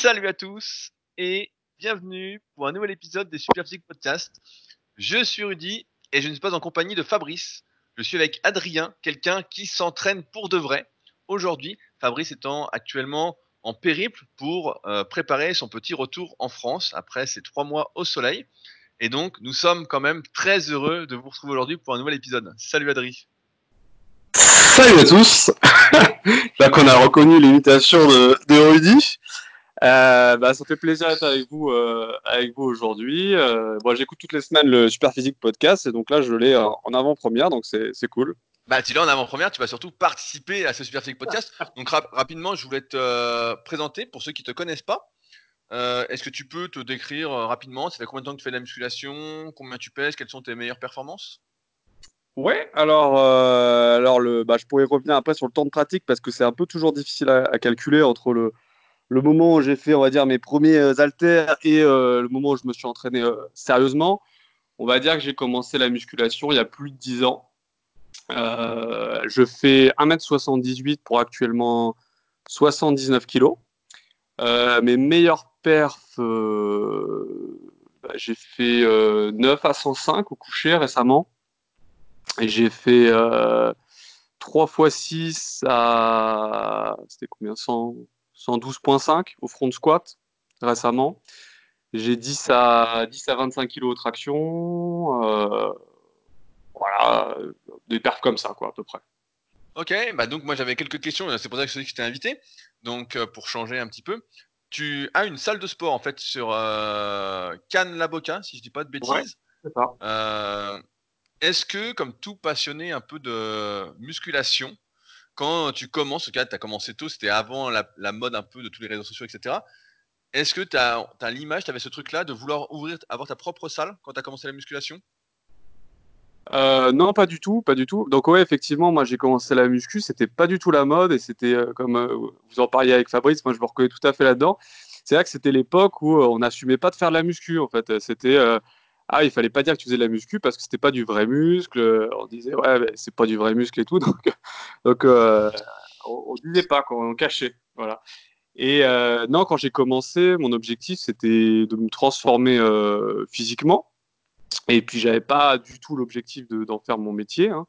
Salut à tous et bienvenue pour un nouvel épisode des Super Physique Podcast. Je suis Rudy et je ne suis pas en compagnie de Fabrice. Je suis avec Adrien, quelqu'un qui s'entraîne pour de vrai. Aujourd'hui, Fabrice étant actuellement en périple pour euh, préparer son petit retour en France après ses trois mois au soleil. Et donc, nous sommes quand même très heureux de vous retrouver aujourd'hui pour un nouvel épisode. Salut Adrien. Salut à tous Là qu'on a reconnu l'imitation de, de Rudy. Euh, bah, ça fait plaisir d'être avec vous, euh, avec vous aujourd'hui. Euh, bon, J'écoute toutes les semaines le Super Physique Podcast et donc là je l'ai en avant-première, donc c'est cool. Bah, tu l'as en avant-première, tu vas surtout participer à ce Super Physique Podcast. Donc rapidement, je voulais te présenter pour ceux qui ne te connaissent pas. Est-ce que tu peux te décrire rapidement? Ça fait combien de temps que tu fais de la musculation? Combien tu pèses? Quelles sont tes meilleures performances? Ouais, alors, alors le, bah, je pourrais revenir après sur le temps de pratique parce que c'est un peu toujours difficile à calculer entre le, le moment où j'ai fait, on va dire, mes premiers euh, haltères et euh, le moment où je me suis entraîné euh, sérieusement, on va dire que j'ai commencé la musculation il y a plus de 10 ans. je fais 1m78 pour actuellement 79 kg. mes meilleurs perfs, bah, j'ai fait 9 à 105 au coucher récemment. Et j'ai fait 3 x 6 à. C'était combien 100 112.5 au front squat récemment. J'ai 10 à, 10 à 25 kg de traction. Euh, voilà, des perfs comme ça, quoi, à peu près. Ok, bah donc moi j'avais quelques questions, c'est pour ça que je t'ai invité. Donc euh, pour changer un petit peu, tu as une salle de sport en fait sur euh, Cannes-la-Boca, si je dis pas de bêtises. Est-ce que, comme tout passionné un peu de musculation, quand tu commences, tu as commencé tôt, c'était avant la, mode un peu de tous les réseaux sociaux, etc. Est-ce que tu as, l'image, tu avais ce truc-là de vouloir ouvrir, avoir ta propre salle quand tu as commencé la musculation? Euh, non, pas du tout, pas du tout. Donc ouais, effectivement, moi j'ai commencé la muscu, c'était pas du tout la mode et c'était euh, comme euh, vous en parliez avec Fabrice, moi je me reconnais tout à fait là-dedans. C'est vrai que c'était l'époque où on n'assumait pas de faire de la muscu en fait. C'était ah, il fallait pas dire que tu faisais de la muscu parce que c'était pas du vrai muscle. On disait, ouais, c'est pas du vrai muscle et tout. Donc, euh, on, ne disait pas, on cachait. Voilà. Et euh, non, quand j'ai commencé, mon objectif, c'était de me transformer euh, physiquement. Et puis, j'avais pas du tout l'objectif d'en faire mon métier. Hein.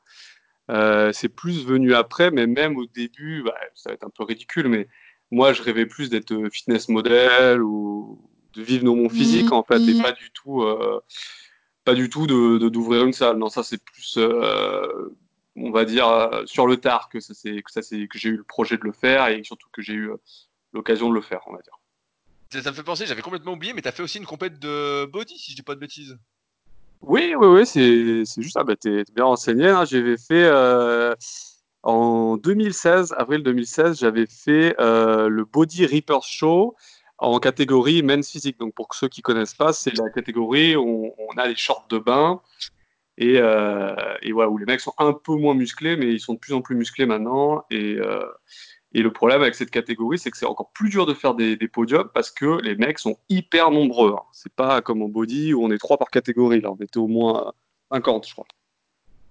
c'est plus venu après, mais même au début, bah, ça va être un peu ridicule, mais moi, je rêvais plus d'être fitness model ou de vivre dans mon physique en fait et pas du tout euh, pas du tout de d'ouvrir une salle. Non ça c'est plus euh, on va dire euh, sur le tard que ça c'est que ça c'est que j'ai eu le projet de le faire et surtout que j'ai eu l'occasion de le faire on va dire. Ça, me fait penser j'avais complètement oublié mais tu as fait aussi une compète de body si je dis pas de bêtises. Oui oui oui c'est juste ah bah t'es bien renseigné hein. j'avais fait en 2016 avril 2016 j'avais fait le Body Reapers Show en catégorie men's physique. Donc pour ceux qui connaissent pas, c'est la catégorie où on, a les shorts de bain et, euh, où les mecs sont un peu moins musclés, mais ils sont de plus en plus musclés maintenant. Et, euh, le problème avec cette catégorie, c'est que c'est encore plus dur de faire des, podiums parce que les mecs sont hyper nombreux. Hein. C'est pas comme en body où on est trois par catégorie. Là, on était au moins 50, je crois.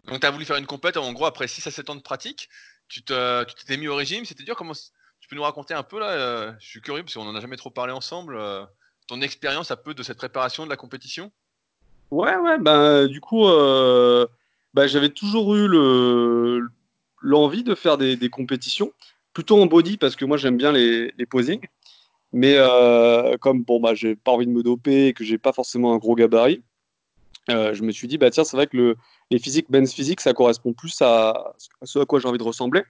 Donc tu as voulu faire une compète, en gros, après 6 à 7 ans de pratique, tu t'es mis au régime, c'était dur comment peux nous raconter un peu là euh, Je suis curieux parce qu'on n'en a jamais trop parlé ensemble. Euh, ton expérience un peu de cette préparation de la compétition? Ouais, ouais, ben du coup, euh, bah, j'avais toujours eu le, l'envie de faire des, compétitions, plutôt en body parce que moi j'aime bien les, les posings. Mais comme bon, bah, j'ai pas envie de me doper et que j'ai pas forcément un gros gabarit, je me suis dit, bah tiens, c'est vrai que le, les physiques, Ben's physique, ça correspond plus à ce à quoi j'ai envie de ressembler.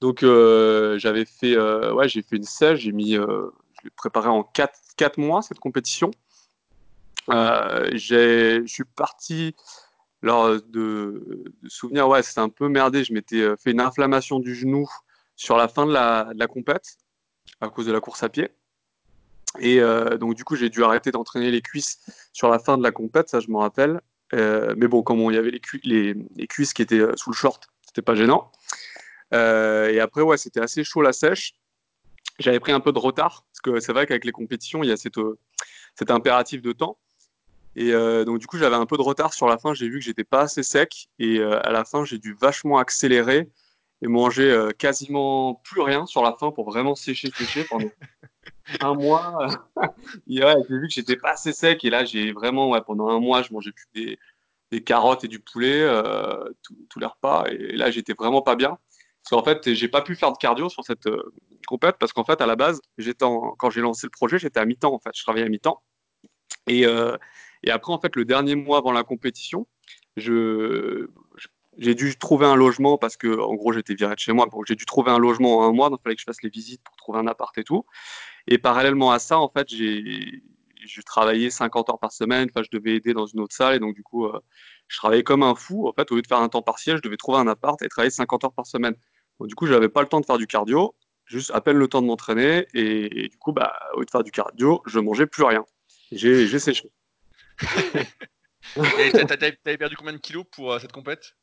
Donc euh, j'avais fait, euh, ouais, j'ai fait une sèche, j'ai mis, euh, je l'ai préparé en 4, 4 mois cette compétition. je suis parti lors de, de souvenir, ouais, c'était un peu merdé. Je m'étais fait une inflammation du genou sur la fin de la, de la compète à cause de la course à pied. Et donc, du coup, j'ai dû arrêter d'entraîner les cuisses sur la fin de la compète, ça, je m'en rappelle. mais bon, comme il y avait les, les, les, cuisses qui étaient sous le short, c'était pas gênant. Euh, et après, ouais, c'était assez chaud la sèche. J'avais pris un peu de retard, parce que c'est vrai qu'avec les compétitions, il y a cette, euh, cet impératif de temps. Et euh, donc, du coup, j'avais un peu de retard sur la fin. J'ai vu que j'étais pas assez sec. Et à la fin, j'ai dû vachement accélérer et manger quasiment plus rien sur la fin pour vraiment sécher, sécher pendant, un mois, j'ai vu que j'étais pas assez sec. Et là, j'ai vraiment, pendant un mois, je mangeais plus des, des carottes et du poulet tous les repas. Et là, j'étais vraiment pas bien. Parce qu'en fait, j'ai pas pu faire de cardio sur cette euh, compète parce qu'en fait, à la base, quand j'ai lancé le projet, j'étais à mi-temps. En fait, je travaillais à mi-temps. Et, euh, et après, en fait, le dernier mois avant la compétition, j'ai dû trouver un logement parce que, en gros, j'étais viré de chez moi. Donc, j'ai dû trouver un logement en un mois. Donc, il fallait que je fasse les visites pour trouver un appart et tout. Et parallèlement à ça, en fait, j'ai, je travaillais 50 heures par semaine. Enfin, je devais aider dans une autre salle. Et donc, du coup, euh, je travaillais comme un fou. En fait, au lieu de faire un temps partiel, je devais trouver un appart et travailler 50 heures par semaine. Du coup, je n'avais pas le temps de faire du cardio, juste à peine le temps de m'entraîner. Et, du coup, bah, au lieu de faire du cardio, je mangeais plus rien. J'ai, j'ai séché. T'avais perdu combien de kilos pour euh, cette compète?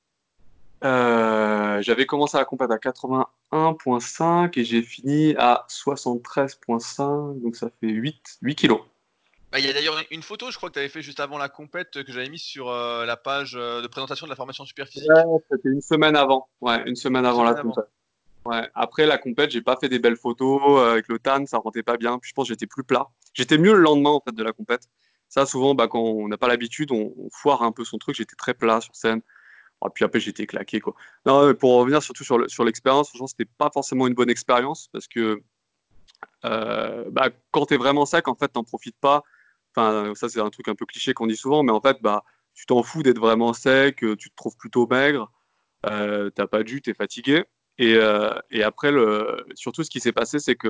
Euh, J'avais commencé la compète à 81,5 et j'ai fini à 73,5, donc ça fait 8, 8 kilos. Bah, il y a d'ailleurs une photo, je crois que tu avais fait juste avant la compète que j'avais mis sur euh, la page euh, de présentation de la formation super physique. Ouais, c'était une semaine avant. Ouais, une semaine avant la compète. Ouais. Après la compète, j'ai pas fait des belles photos euh, avec le tan, ça rentait pas bien. Puis je pense que j'étais plus plat. J'étais mieux le lendemain en fait de la compète. Ça, souvent, bah, quand on n'a pas l'habitude, on, foire un peu son truc. J'étais très plat sur scène. Et puis après, j'étais claqué quoi. Non, pour revenir surtout sur, sur l'expérience, franchement, c'était pas forcément une bonne expérience parce que bah, quand tu es vraiment sec, en fait, t'en profites pas Enfin, ça, c'est un truc un peu cliché qu'on dit souvent, mais en fait, bah, tu t'en fous d'être vraiment sec, euh, tu te trouves plutôt maigre, euh, t'as pas de jus, t'es fatigué. Et, euh, et, après, le, surtout, ce qui s'est passé, c'est que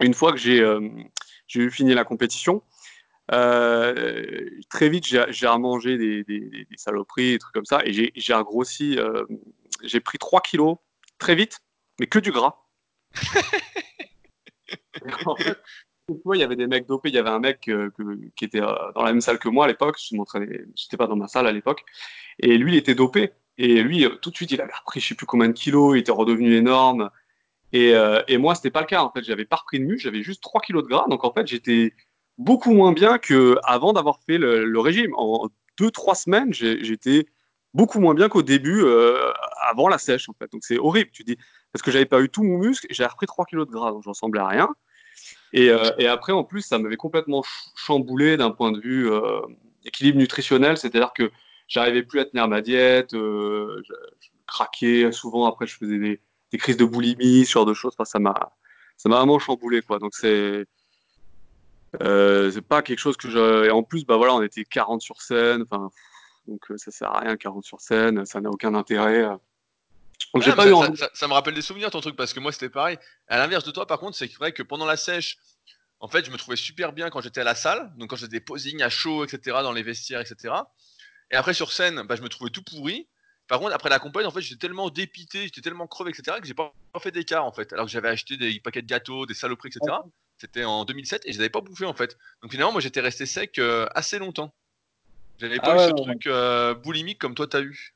une fois que j'ai euh, eu fini la compétition, très vite, j'ai remangé des, des, des, saloperies, des trucs comme ça, et j'ai regrossi. j'ai pris 3 kilos très vite, mais que du gras. en fait, il y avait des mecs dopés. Il y avait un mec euh, qui était euh, dans la même salle que moi à l'époque. Je n'étais pas dans ma salle à l'époque. Et lui, il était dopé. Et lui, euh, tout de suite, il avait repris je sais plus combien de kilos. Il était redevenu énorme. Et, et moi, c'était pas le cas. En fait, j'avais pas repris de muscle. J'avais juste 3 kilos de gras. Donc, en fait, j'étais beaucoup moins bien qu'avant d'avoir fait le, régime. En 2-3 semaines, j'étais beaucoup moins bien qu'au début, avant la sèche, en fait. Donc, c'est horrible. Tu dis, parce que j'avais pas eu tout mon muscle. J'avais repris 3 kilos de gras. Donc, j'en ressemblais à rien. Euh, et, après, en plus, ça m'avait complètement chamboulé d'un point de vue euh, équilibre nutritionnel, c'est-à-dire que j'arrivais plus à tenir ma diète, euh, je, craquais souvent. Après, je faisais des, crises de boulimie, ce genre de choses. Enfin, ça m'a, vraiment chamboulé, quoi. Donc c'est pas quelque chose que je. Et en plus, bah voilà, on était 40 sur scène. Enfin, donc ça sert à rien 40 sur scène, ça n'a aucun intérêt. Ça, me rappelle des souvenirs ton truc parce que moi c'était pareil. À l'inverse de toi par contre, c'est vrai que pendant la sèche, en fait, je me trouvais super bien quand j'étais à la salle, donc quand j'étais des posings à chaud, etc., dans les vestiaires, etc. Et après sur scène, bah, je me trouvais tout pourri. Par contre, après la compagnie, en fait, j'étais tellement dépité, j'étais tellement crevé, etc., que j'ai pas fait d'écart en fait. Alors que j'avais acheté des paquets de gâteaux, des saloperies, etc. C'était en 2007 et je les avais pas bouffé en fait. Donc finalement, moi j'étais resté sec euh, assez longtemps. J'avais pas ah eu ce truc euh, boulimique comme toi t'as eu.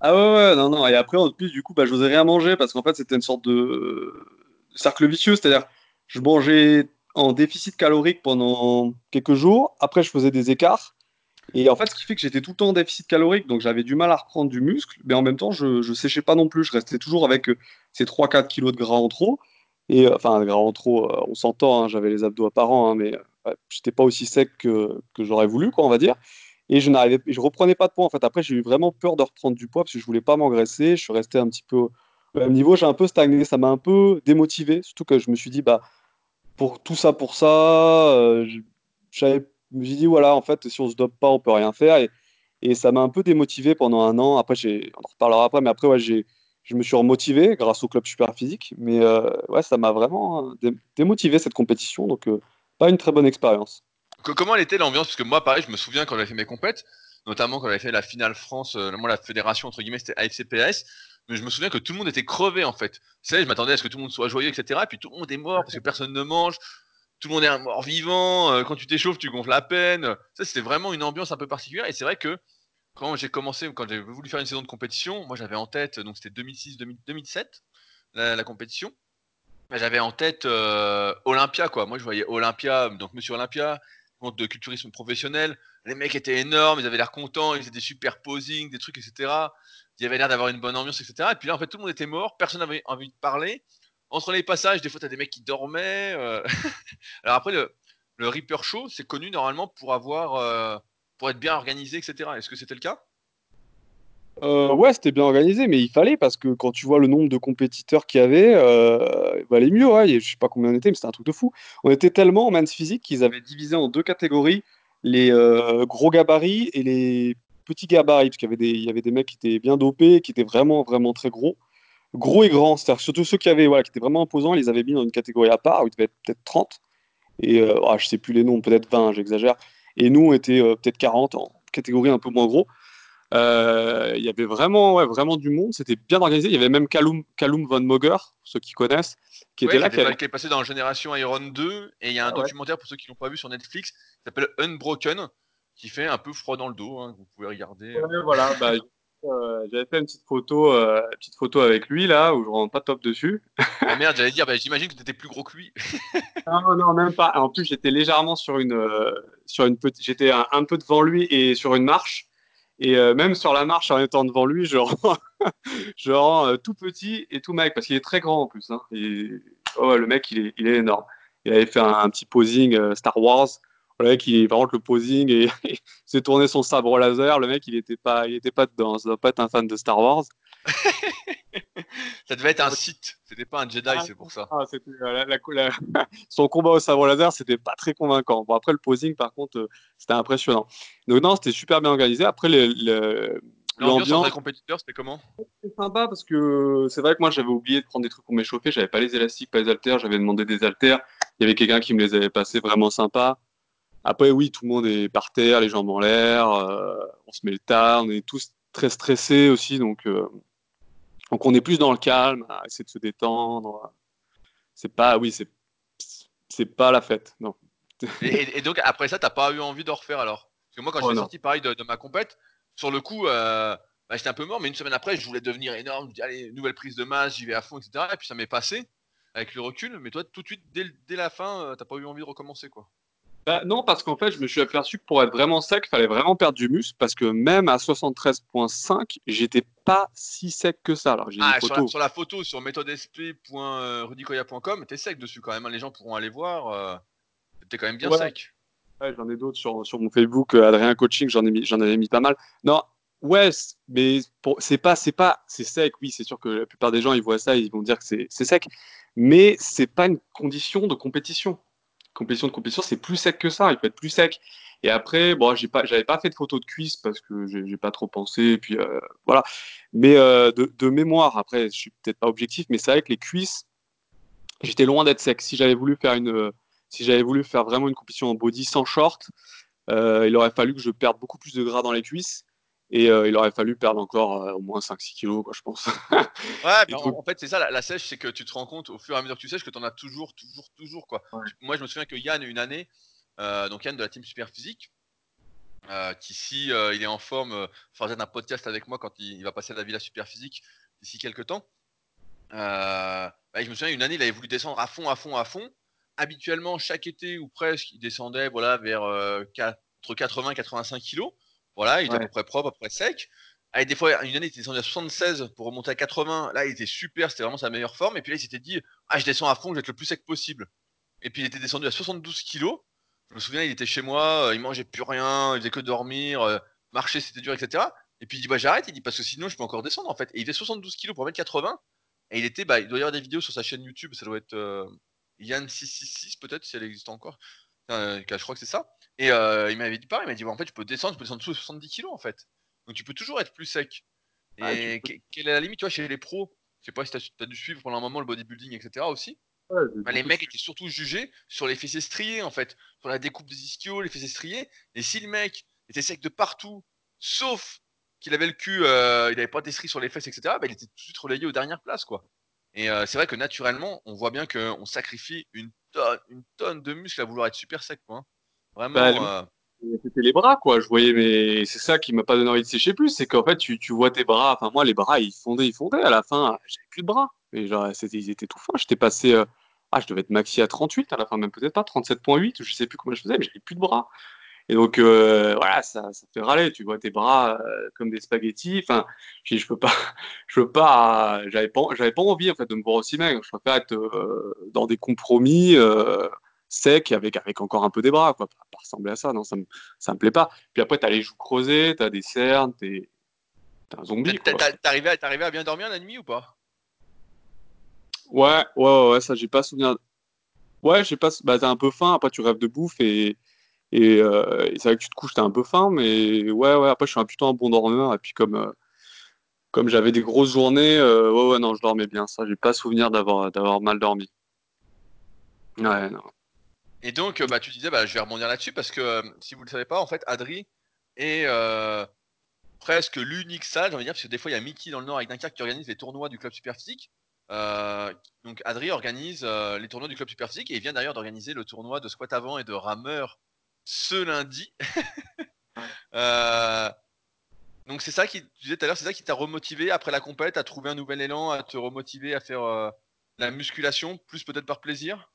Ah ouais, ouais, non, non. Et après, en plus, du coup, bah, je n'osais rien manger parce qu'en fait, c'était une sorte de cercle vicieux. C'est-à-dire, je mangeais en déficit calorique pendant quelques jours. Après, je faisais des écarts. Et en fait, ce qui fait que j'étais tout le temps en déficit calorique, donc j'avais du mal à reprendre du muscle, mais en même temps, je ne séchais pas non plus. Je restais toujours avec euh, ces 3-4 kilos de gras en trop. Et euh, enfin, gras en trop, euh, on s'entend, hein, j'avais les abdos apparents, hein, mais je j'étais pas aussi sec que, que j'aurais voulu, quoi, on va dire. Et je n'arrivais, je reprenais pas de poids. En fait, après, j'ai eu vraiment peur de reprendre du poids parce que je voulais pas m'engraisser. Je suis resté un petit peu au même niveau. J'ai un peu stagné. Ça m'a un peu démotivé. Surtout que je me suis dit, bah, pour tout ça, pour ça, euh, je, me suis dit, voilà, en fait, si on se dope pas, on peut rien faire. Et, ça m'a un peu démotivé pendant un an. Après, on en reparlera après, mais après, ouais, je me suis remotivé grâce au club super physique. Mais euh, ouais, ça m'a vraiment euh, démotivé cette compétition. Donc, pas une très bonne expérience comment elle était l'ambiance? Parce que moi, pareil, je me souviens quand j'avais fait mes compètes, notamment quand j'avais fait la finale France, euh, moi, la fédération, entre guillemets, c'était AFCPS, mais je me souviens que tout le monde était crevé, en fait. Tu je m'attendais à ce que tout le monde soit joyeux, etc. Et puis tout le monde est mort parce que personne ne mange. Tout le monde est mort vivant. Euh, quand tu t'échauffes, tu gonfles la peine. Ça, c'était vraiment une ambiance un peu particulière. Et c'est vrai que quand j'ai commencé, quand j'ai voulu faire une saison de compétition, moi, j'avais en tête, donc c'était 2006-2007, la, compétition. J'avais en tête euh, Olympia, quoi. Moi, je voyais Olympia, donc Monsieur Olympia, de culturisme professionnel. Les mecs étaient énormes, ils avaient l'air contents, ils faisaient des super posings, des trucs, etc. Il y avait l'air d'avoir une bonne ambiance, etc. Et puis là, en fait, tout le monde était mort, personne n'avait envie de parler. entre les passages, des fois, t'as des mecs qui dormaient. Alors après, le, Reaper Show, c'est connu normalement pour avoir, pour être bien organisé, etc. Est-ce que c'était le cas? Euh, ouais, c'était bien organisé, mais il fallait parce que quand tu vois le nombre de compétiteurs qu'il y avait, euh, mieux. Ouais. Je sais pas combien on était, mais c'était un truc de fou. On était tellement en man's physique qu'ils avaient divisé en deux catégories les euh, gros gabarits et les petits gabarits. Parce qu'il y, avait des, mecs qui étaient bien dopés, qui étaient vraiment, vraiment très gros. Gros et grands. C'est-à-dire surtout ceux qui, avaient, qui étaient vraiment imposants, ils les avaient mis dans une catégorie à part où ils devaient être peut-être 30. Et ah, je sais plus les noms, peut-être 20, j'exagère. Et nous, on était peut-être 40 en catégorie un peu moins gros. Euh, il y avait vraiment, ouais, vraiment du monde. C'était bien organisé. Il y avait même Callum Von Moger, ceux qui connaissent, qui était là. Qui, est passé dans Génération Iron 2. Et il y a un ah documentaire, pour ceux qui l'ont pas vu sur Netflix, qui s'appelle Unbroken, qui fait un peu froid dans le dos. Hein, vous pouvez regarder. voilà. Bah, euh, j'avais fait une petite photo, euh, petite photo avec lui là, où je rentre pas top dessus. ah merde, j'allais dire, bah, j'imagine que tu étais plus gros que lui. non, non, même pas. En plus, j'étais légèrement sur une, sur une petite, j'étais un, peu devant lui et sur une marche. Et euh, même sur la marche, en étant devant lui, je rends, euh, tout petit et tout mec, parce qu'il est très grand en plus. Hein. oh, le mec, il est, énorme. Il avait fait un, petit posing euh, Star Wars. Le mec, il, par contre, le posing, et s'est tourné son sabre laser. Le mec, il n'était pas, pas dedans. Ça doit pas être un fan de Star Wars. ça devait être un Sith, c'était pas un Jedi, ah, c'est pour ça. Ah, la, son combat au sabre laser, c'était pas très convaincant. Bon, après, le posing, par contre, euh, c'était impressionnant. Donc, non, c'était super bien organisé. Après, L'ambiance entre les compétiteurs, c'était comment? C'était sympa parce que c'est vrai que moi j'avais oublié de prendre des trucs pour m'échauffer. J'avais pas les élastiques, pas les haltères. J'avais demandé des haltères. Il y avait quelqu'un qui me les avait passés vraiment sympa. Après, oui, tout le monde est par terre, les jambes en l'air. Euh, on se met le tas. On est tous très stressés aussi. Donc, euh, donc on est plus dans le calme, à essayer de se détendre. C'est pas, oui, c'est c'est pas la fête, non. et, donc après ça, t'as pas eu envie de refaire alors? Parce que moi, quand oh, j'étais sorti pareil de, ma compète, sur le coup, euh, bah, j'étais un peu mort, mais une semaine après, je voulais devenir énorme. Je me dis, allez, nouvelle prise de masse, j'y vais à fond, etc. Et puis ça m'est passé avec le recul. Mais toi, tout de suite, dès, dès la fin, euh, t'as pas eu envie de recommencer, quoi. Bah, non, parce qu'en fait, je me suis aperçu que pour être vraiment sec, il fallait vraiment perdre du muscle, parce que même à 73.5, j'étais pas si sec que ça. Alors, ah, sur, la, sur, la, photo, sur méthodesp.rudicoya.com, t'es sec dessus quand même, hein. les gens pourront aller voir. Euh, t'es quand même bien sec. Ouais, j'en ai d'autres sur, sur, mon Facebook, euh, Adrien Coaching, j'en ai mis, j'en avais mis pas mal. Non, ouais, mais c'est pas, c'est pas, c'est sec. Oui, c'est sûr que la plupart des gens ils voient ça, ils vont dire que c'est sec, mais c'est pas une condition de compétition compétition de compétition, c'est plus sec que ça. Il peut être plus sec. Et après, bon, j'ai pas, j'avais pas fait de photos de cuisses parce que j'ai pas trop pensé. Et puis euh, voilà. Mais euh, de, mémoire, après, je suis peut-être pas objectif, mais c'est vrai que les cuisses, j'étais loin d'être sec. Si j'avais voulu faire une, si j'avais voulu faire vraiment une compétition en body sans short, euh, il aurait fallu que je perde beaucoup plus de gras dans les cuisses. Et il aurait fallu perdre encore au moins 5-6 kilos, quoi, je pense. ouais, en, fait, c'est ça, la, sèche, c'est que tu te rends compte au fur et à mesure que tu sèches que tu en as toujours, toujours, toujours. Quoi. Moi, je me souviens que Yann, une année, donc Yann de la team Super Physique, qui, si il est en forme, fera un podcast avec moi quand il, va passer à la Villa Super Physique d'ici quelques temps. Bah, je me souviens, une année, il avait voulu descendre à fond, à fond, à fond. Habituellement, chaque été ou presque, il descendait voilà, vers entre 80 et 85 kilos. Voilà, il était à peu près propre, à peu près sec. Allez, des fois, une année, il était descendu à 76 pour remonter à 80. Là, il était super, c'était vraiment sa meilleure forme. Et puis là, il s'était dit, ah, je descends à fond, je vais être le plus sec possible. Et puis, il était descendu à 72 kilos. Je me souviens, il était chez moi, euh, il mangeait plus rien, il faisait que dormir, euh, marcher, c'était dur, etc. Et puis, il dit, bah, j'arrête. Il dit, parce que sinon, je peux encore descendre, en fait. Et il fait 72 kilos pour mettre 80. Et il était, bah, il doit y avoir des vidéos sur sa chaîne YouTube, ça doit être euh, Yann666, peut-être, si elle existe encore. je crois que c'est ça. Et il m'avait dit pareil, il m'a dit en fait tu peux descendre, tu peux descendre sous 70 kg en fait. Donc tu peux toujours être plus sec. Ah, et quelle est la limite, tu vois, chez les pros Je sais pas si tu as, dû suivre pendant un moment le bodybuilding, etc. aussi. Bah, les mecs étaient surtout jugés sur les fessiers striés en fait, sur la découpe des ischios, les fessiers striés. Et si le mec était sec de partout, sauf qu'il avait le cul, euh, il avait pas d'estrie sur les fesses, etc., bah, il était tout de suite relayé aux dernières places quoi. Et euh, c'est vrai que naturellement, on voit bien qu'on sacrifie une tonne, une tonne de muscles à vouloir être super sec quoi. Vraiment. Bah, euh, c'était les bras, quoi. Je voyais, mais c'est ça qui m'a pas donné envie de sécher plus, c'est qu'en fait, tu, tu, vois tes bras. Enfin, moi, les bras, ils fondaient, ils fondaient. À la fin, j'avais plus de bras. Et genre, ils étaient tout fins. J'étais passé. Euh, ah, je devais être maxi à 38 à la fin, même peut-être pas, 37.8, je sais plus comment je faisais, mais j'avais plus de bras. Et donc, euh, voilà, ça, ça fait râler. Tu vois tes bras euh, comme des spaghettis. Enfin, je, je peux pas, je peux pas, j'avais pas, j'avais pas envie, en fait, de me voir aussi maigre. Je préfère être euh, dans des compromis secs avec, avec encore un peu des bras, quoi. Pas ressembler à ça, non, ça me, ça me plaît pas. Puis après, t'as les joues creusées, t'as des cernes, t'es, un zombie. T'arrivais à, à bien dormir la nuit ou pas? Ouais, ouais, ouais, ça, j'ai pas souvenir. Ouais, je sais pas, bah, t'as un peu faim, après tu rêves de bouffe et, euh, et, c'est vrai que tu te couches, t'as un peu faim, mais ouais, ouais, après je suis un plutôt un bon dormeur, et puis comme, euh, comme j'avais des grosses journées, euh, ouais, ouais, non, je dormais bien, ça, j'ai pas souvenir d'avoir mal dormi. Ouais, non. Et donc, bah, tu disais, bah, je vais rebondir là-dessus, parce que si vous le savez pas, en fait, Adri est presque l'unique salle, j'ai envie de dire, parce que des fois il y a Mickey dans le Nord avec Dunkerque qui organise les tournois du club super physique. Euh, donc Adri organise euh, les tournois du club super physique et il vient d'ailleurs d'organiser le tournoi de squat avant et de rameur ce lundi. Euh, donc c'est ça qui, tu disais tout à l'heure, c'est ça qui t'a remotivé après la compète, à trouver un nouvel élan, à te remotiver à faire la musculation, plus peut-être par plaisir?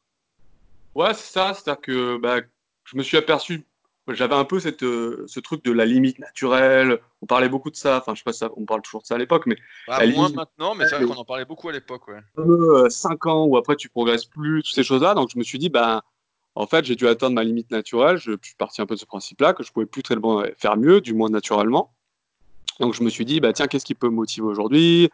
Ouais, c'est ça, c'est-à-dire que bah, je me suis aperçu j'avais un peu cette, euh, ce truc de la limite naturelle. On parlait beaucoup de ça. Enfin, je sais pas si on parle toujours de ça à l'époque, mais. Ah, moins maintenant, mais c'est vrai qu'on en parlait beaucoup à l'époque, ouais. 5 ans où après tu progresses plus, toutes ces choses-là. Donc je me suis dit, ben, en fait, j'ai dû atteindre ma limite naturelle. Je, suis parti un peu de ce principe-là, que je pouvais plus très bien faire mieux, du moins naturellement. Donc je me suis dit, bah, tiens, qu'est-ce qui peut me motiver aujourd'hui?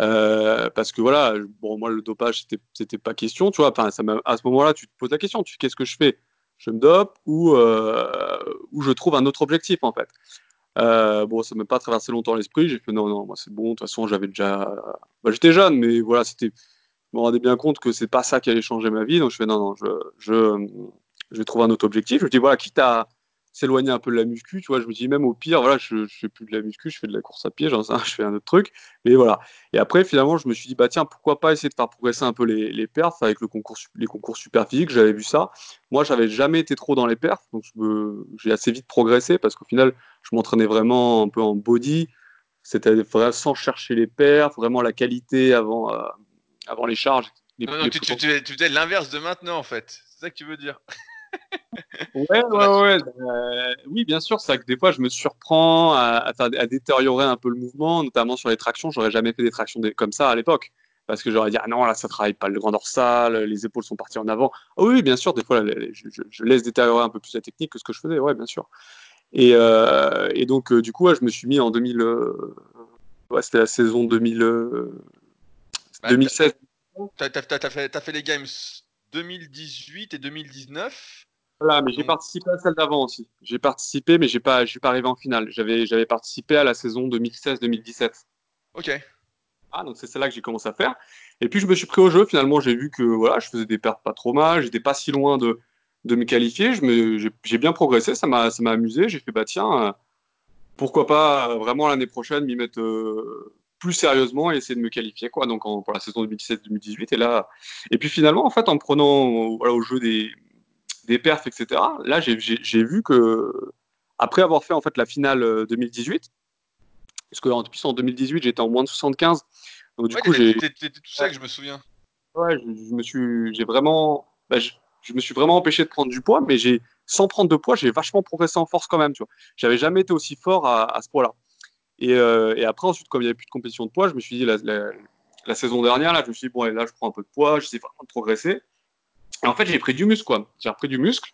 Euh, parce que voilà, bon, moi le dopage c'était, pas question, tu vois. Enfin, à ce moment-là, tu te poses la question, tu qu'est-ce que je fais? Je me dope ou, euh, ou je trouve un autre objectif en fait? Euh, bon, ça ne m'a pas traversé longtemps l'esprit. J'ai fait non, non, moi c'est bon. De toute façon, j'avais déjà. Bah, j'étais jeune, mais voilà, c'était. Je me rendais bien compte que c'est pas ça qui allait changer ma vie. Donc je fais non, non, je vais trouver un autre objectif. Je dis voilà, quitte à s'éloigner un peu de la muscu, tu vois, je me dis même au pire, voilà, je, je fais plus de la muscu, je fais de la course à pied, genre ça, je fais un autre truc, mais voilà. Et après, finalement, je me suis dit, bah tiens, pourquoi pas essayer de faire progresser un peu les, les perfs avec le concours, les concours super physiques, j'avais vu ça. Moi, j'avais jamais été trop dans les perfs, donc j'ai assez vite progressé parce qu'au final, je m'entraînais vraiment un peu en body, c'était sans chercher les perfs, vraiment la qualité avant, euh, avant les charges. non, non, tu, tu, tu faisais l'inverse de maintenant, en fait. C'est ça que tu veux dire ouais, ouais, ouais. Bah, oui, bien sûr. C'est que des fois, je me surprends à, à, détériorer un peu le mouvement, notamment sur les tractions. J'aurais jamais fait des tractions comme ça à l'époque. Parce que j'aurais dit, ah non, là, ça travaille pas le grand dorsal, les épaules sont parties en avant. Ah oui, bien sûr, des fois, je, laisse détériorer un peu plus la technique que ce que je faisais, ouais, bien sûr. Et, euh, et donc, euh, du coup, je me suis mis en 2000. Euh, ouais, c'était la saison 2000, 2016. T'as as, fait, as fait les Games 2018 et 2019. Voilà, mais j'ai participé à celle d'avant aussi. J'ai participé, mais j'ai pas, je suis pas arrivé en finale. J'avais, j'avais participé à la saison 2016-2017. Ok. Ah, donc c'est celle-là que j'ai commencé à faire. Et puis je me suis pris au jeu. Finalement, j'ai vu que voilà, je faisais des pertes pas trop mal. J'étais pas si loin de, de me qualifier. Je me, j'ai, bien progressé. Ça m'a, ça m'a amusé. J'ai fait bah tiens, euh, pourquoi pas euh, vraiment l'année prochaine m'y mettre euh, plus sérieusement et essayer de me qualifier quoi. Donc pour la saison 2017-2018 et là et puis finalement en fait en prenant voilà, au jeu des, des perfs etc là j'ai vu que après avoir fait en fait la finale 2018 euh, parce que en, plus en 2018 j'étais en moins de 75 donc du coup j'ai tout ça que je me souviens. Ouais je, me suis j'ai vraiment bah, je, me suis vraiment empêché de prendre du poids mais j'ai sans prendre de poids j'ai vachement progressé en force quand même tu vois. J'avais jamais été aussi fort à, à ce point là euh, et, après, ensuite, comme il n'y avait plus de compétition de poids, je me suis dit, la, saison dernière, là, je me suis dit, bon, là, je prends un peu de poids, j'essaie vraiment de progresser. Et en fait, j'ai pris du muscle, quoi. J'ai repris du muscle.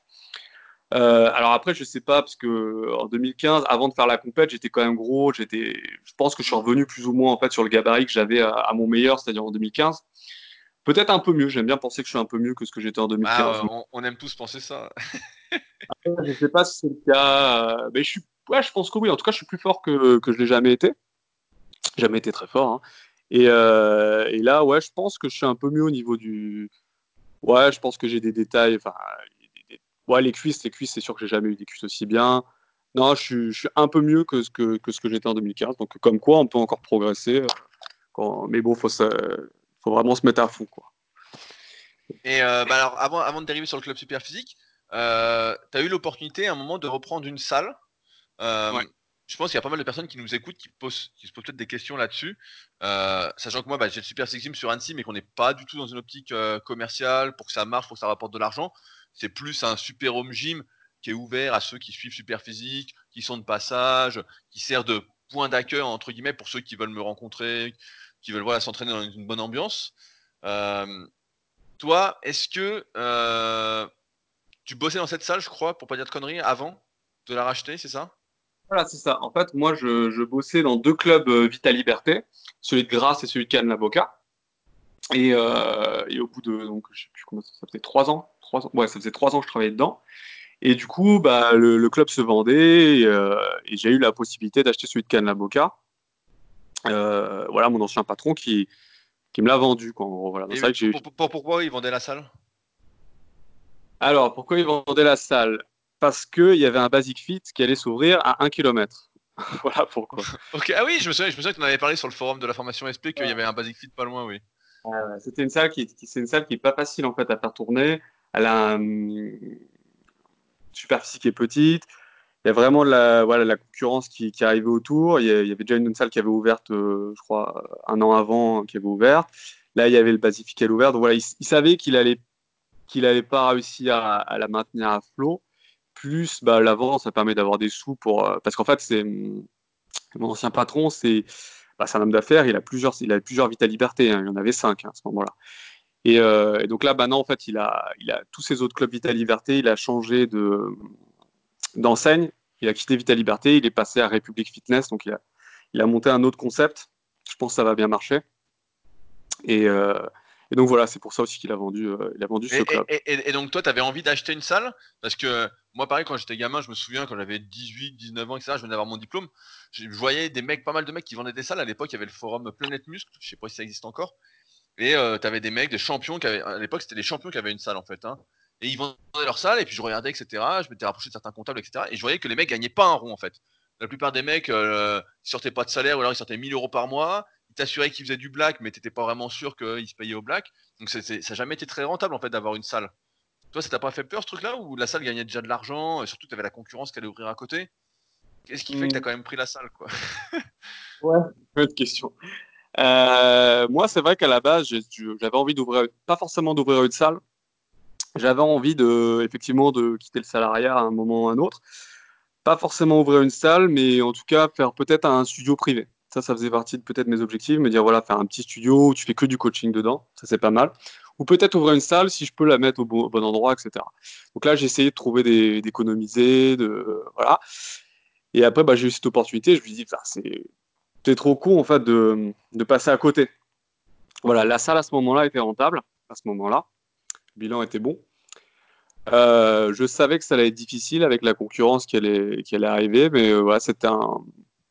Euh, alors après, je sais pas, parce que en 2015, avant de faire la compète, j'étais quand même gros. J'étais, je pense que je suis revenu plus ou moins en fait sur le gabarit que j'avais à, mon meilleur, c'est-à-dire en 2015. Peut-être un peu mieux. J'aime bien penser que je suis un peu mieux que ce que j'étais en 2015. Ah, on, aime tous penser ça. après, je sais pas si c'est le cas, euh, mais je suis Ouais, je pense que oui. En tout cas, je suis plus fort que, que je l'ai jamais été. Jamais été très fort. Hein. Et, euh, et, là, ouais, je pense que je suis un peu mieux au niveau du. Ouais, je pense que j'ai des détails. Enfin, ouais, les cuisses, les cuisses, c'est sûr que j'ai jamais eu des cuisses aussi bien. Non, je suis, un peu mieux que ce que, que, ce que j'étais en 2015. Donc, comme quoi, on peut encore progresser. Euh. Mais bon, faut, faut vraiment se mettre à fond, quoi. Et euh, bah alors, avant, avant de dériver sur le club super physique, euh, tu as eu l'opportunité à un moment de reprendre une salle? Euh, je pense qu'il y a pas mal de personnes qui nous écoutent, qui, se posent peut-être des questions là-dessus. Euh, sachant que moi, bah, j'ai le Super Six Gym sur Annecy, mais qu'on n'est pas du tout dans une optique euh, commerciale pour que ça marche, pour que ça rapporte de l'argent. C'est plus un super home gym qui est ouvert à ceux qui suivent Super Physique, qui sont de passage, qui sert de point d'accueil entre guillemets pour ceux qui veulent me rencontrer, qui veulent voilà s'entraîner dans une bonne ambiance. Toi, est-ce que tu bossais dans cette salle, je crois, pour pas dire de conneries, avant de la racheter, c'est ça? Voilà, c'est ça. En fait, moi, je, bossais dans deux clubs euh, Vita Liberté, celui de Grasse et celui de Cannes l'Avocat. Et, et, au bout de, donc, je sais plus comment ça, ça faisait trois ans, trois ans, ouais, ça faisait trois ans que je travaillais dedans. Et du coup, bah, le, club se vendait et, et j'ai eu la possibilité d'acheter celui de Cannes l'Avocat. voilà, mon ancien patron qui, qui me l'a vendu. Voilà. pourquoi il vendait la salle? Alors, pourquoi il vendait la salle? Parce qu'il y avait un Basic Fit qui allait s'ouvrir à 1 km. voilà pourquoi. ah oui, je me souviens, je me souviens que tu en avais parlé sur le forum de la formation SP qu'il y avait un Basic Fit pas loin, oui. C'était une salle qui, c'est une salle qui est pas facile en fait à faire tourner. Elle a une superficie qui est petite il y a vraiment la, voilà, la concurrence qui, qui arrivait autour. Il y, avait déjà une, salle qui avait ouverte, euh, je crois, un an avant, qui avait ouvert. Là, il y avait le Basifical ouvert. Donc voilà, il, savait qu'il allait qu'il pas réussir à, la maintenir à flot. Plus bah, l'avant, ça permet d'avoir des sous pour. Euh, parce qu'en fait, c'est mon ancien patron, c'est bah, un homme d'affaires. Il a plusieurs, plusieurs Vita Liberté. Hein. il y en avait cinq hein, à ce moment-là. Et, euh, donc là, maintenant, en fait, il a, il a tous ses autres clubs Vita Liberté. Il a changé de d'enseigne. Il a quitté Vita Liberté, il est passé à République Fitness, donc il a, il a monté un autre concept. Je pense que ça va bien marcher. Et, euh, donc voilà, c'est pour ça aussi qu'il a vendu, euh, il a vendu ce club. Et, donc toi, tu avais envie d'acheter une salle? Parce que moi, pareil, quand j'étais gamin, je me souviens, quand j'avais 18, 19 ans, etc., je venais d'avoir mon diplôme, je voyais des mecs, pas mal de mecs qui vendaient des salles. À l'époque, il y avait le forum Planète Muscle, je sais pas si ça existe encore. Et euh, tu avais des mecs, des champions qui avaient, à l'époque, c'était des champions qui avaient une salle en fait. Hein et ils vendaient leur salle, et puis je regardais, etc. Je m'étais rapproché de certains comptables, etc. Et je voyais que les mecs gagnaient pas un rond, en fait. La plupart des mecs, euh, ils sortaient pas de salaire, ou alors ils sortaient 1000 euros par mois. Ils t'assuraient qu'ils faisaient du black, mais t'étais pas vraiment sûr qu'ils se payaient au black. Donc ça n'a jamais été très rentable, en fait, d'avoir une salle. Toi, ça t'a pas fait peur, ce truc-là, ou la salle gagnait déjà de l'argent, et surtout, tu avais la concurrence qui allait ouvrir à côté? Qu'est-ce qui fait que tu as hmm. quand même pris la salle, quoi? Ouais, bonne question. Euh, moi, c'est vrai qu'à la base, j'avais envie d'ouvrir, pas forcément d'ouvrir une salle, j'avais envie de, effectivement, de quitter le salariat à un moment ou à un autre. Pas forcément ouvrir une salle, mais en tout cas faire peut-être un studio privé. Ça, faisait partie de peut-être mes objectifs, me dire voilà, faire un petit studio où tu fais que du coaching dedans, ça c'est pas mal. Ou peut-être ouvrir une salle si je peux la mettre au bon, endroit, etc. Donc là, j'ai essayé de trouver d'économiser, de voilà. Et après, bah, j'ai eu cette opportunité. Je me suis dit, c'est trop con en fait de, de passer à côté. Voilà, la salle à ce moment-là était rentable à ce moment-là bilan était bon. Euh, je savais que ça allait être difficile avec la concurrence qui allait, qui arriver, mais euh, voilà, c'était un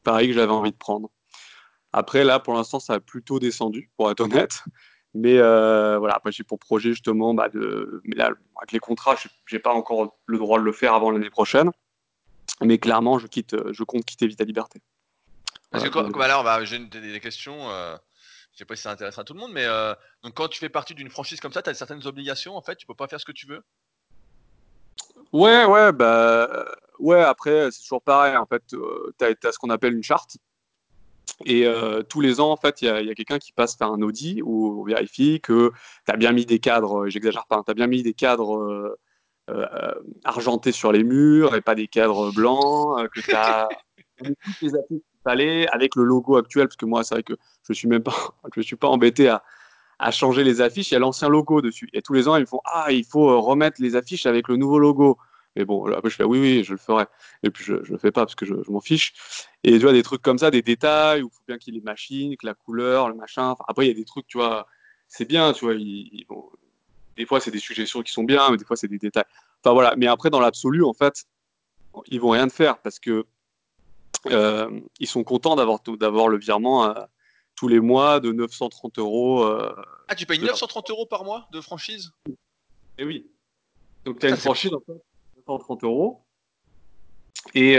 pari que j'avais envie de prendre. Après, là, pour l'instant, ça a plutôt descendu, pour être honnête. Mais euh, voilà, après, j'ai pour projet justement, bah, de... mais là, avec les contrats, je n'ai pas encore le droit de le faire avant l'année prochaine. Mais clairement, je, quitte, je compte quitter Vita Liberté. Parce que quoi, alors, j'ai des questions. Je sais pas si ça intéressera tout le monde, mais euh, donc quand tu fais partie d'une franchise comme ça, tu as certaines obligations en fait, tu peux pas faire ce que tu veux? Ouais, ouais, bah ouais. Après, c'est toujours pareil. En fait, euh, tu as, ce qu'on appelle une charte. Et euh, tous les ans, en fait, il y a, quelqu'un qui passe faire un audit où on vérifie que tu as bien mis des cadres, j'exagère pas, hein, tu as bien mis des cadres argentés sur les murs et pas des cadres blancs, que tu as toutes les avec le logo actuel, parce que moi, c'est vrai que je suis même pas, je suis pas embêté à, à changer les affiches. Il y a l'ancien logo dessus. Et tous les ans, ils me font Ah, il faut euh, remettre les affiches avec le nouveau logo. Mais bon, après, je fais Oui, oui, je le ferai. Et puis, je ne le fais pas parce que je, m'en fiche. Et tu vois, des trucs comme ça, des détails, où il faut bien qu'il y ait les machines, que la couleur, le machin. Enfin, après, il y a des trucs, tu vois, c'est bien, tu vois. des fois, c'est des suggestions qui sont bien, mais des fois, c'est des détails. Enfin, voilà. Mais après, dans l'absolu, en fait, ils vont rien faire parce que euh, ils sont contents d'avoir, d'avoir le virement euh, tous les mois de 930 euros. Euh, ah, tu payes 930 euros par mois de franchise? Eh oui. Donc tu as une franchise en fait, 930 euros. Et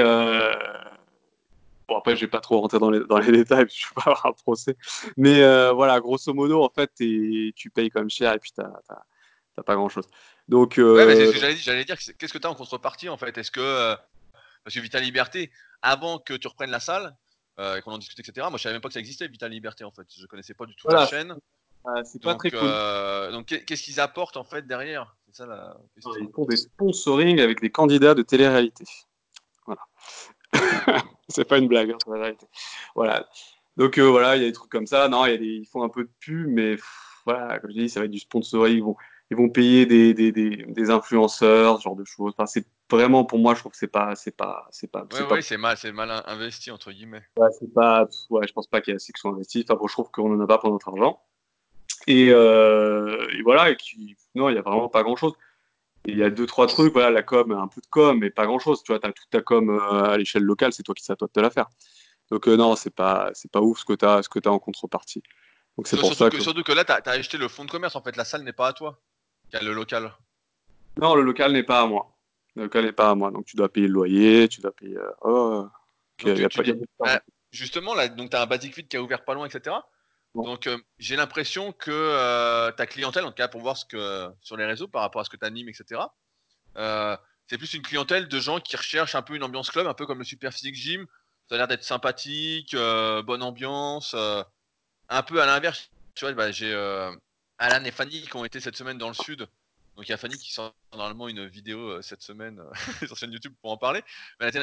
bon, après, je vais pas trop rentrer dans les, dans les détails, je vais pas avoir un procès. Mais voilà, grosso modo, en fait, tu payes quand même cher et puis tu n'as pas grand chose. Donc, ouais, mais j'allais, j'allais dire, qu'est-ce que tu as en contrepartie en fait? Est-ce que parce que Vital Liberté, avant que tu reprennes la salle, euh, et qu'on en discute, etc., moi je savais même pas que ça existait, Vital Liberté en fait. Je connaissais pas du tout la chaîne. c'est pas très cool. Euh, donc qu'est-ce qu'ils apportent en fait derrière? Ça la question. Ils font des sponsoring avec des candidats de télé-réalité. Voilà. c'est pas une blague, hein, c'est la vérité. Voilà. Donc euh, voilà, il y a des trucs comme ça. Non, y a des, ils font un peu de pub, mais voilà, comme je dis, ça va être du sponsoring. Ils vont, ils vont payer des, des, des, des influenceurs, ce genre de choses. Enfin, c'est vraiment pour moi, je trouve que c'est pas, c'est pas, c'est pas. Ouais, ouais, c'est mal, c'est mal investi entre guillemets. Ouais, c'est pas, ouais, je pense pas qu'il y ait assez qui sont investis. Enfin, bon, je trouve qu'on en a pas pour notre argent. Et, euh, et voilà, et qui, non, il y a vraiment pas grand chose. Il y a deux, trois trucs, voilà, la com, un peu de com, mais pas grand chose. Tu vois, tu as toute ta com euh, à l'échelle locale, c'est toi qui sais toi de te la faire. Donc, euh, non, c'est pas, c'est pas ouf ce que tu as, ce que as en contrepartie. Donc, c'est pour surtout ça que, Surtout que là, tu as, acheté le fonds de commerce, en fait, la salle n'est pas à toi, le local. Non, le local n'est pas à moi. Le local n'est pas à moi. Donc, tu dois payer le loyer, tu dois payer. Oh, justement, là, donc tu as un Basic Fit qui a ouvert pas loin, etc. Donc euh, j'ai l'impression que euh, ta clientèle, en tout cas pour voir ce que sur les réseaux par rapport à ce que tu animes, etc. Euh, c'est plus une clientèle de gens qui recherchent un peu une ambiance club, un peu comme le Super Physique Gym. Ça a l'air d'être sympathique, bonne ambiance. un peu à l'inverse, tu vois, bah, j'ai Alan et Fanny qui ont été cette semaine dans le sud. Donc il y a Fanny qui sort normalement une vidéo cette semaine sur chaîne YouTube pour en parler.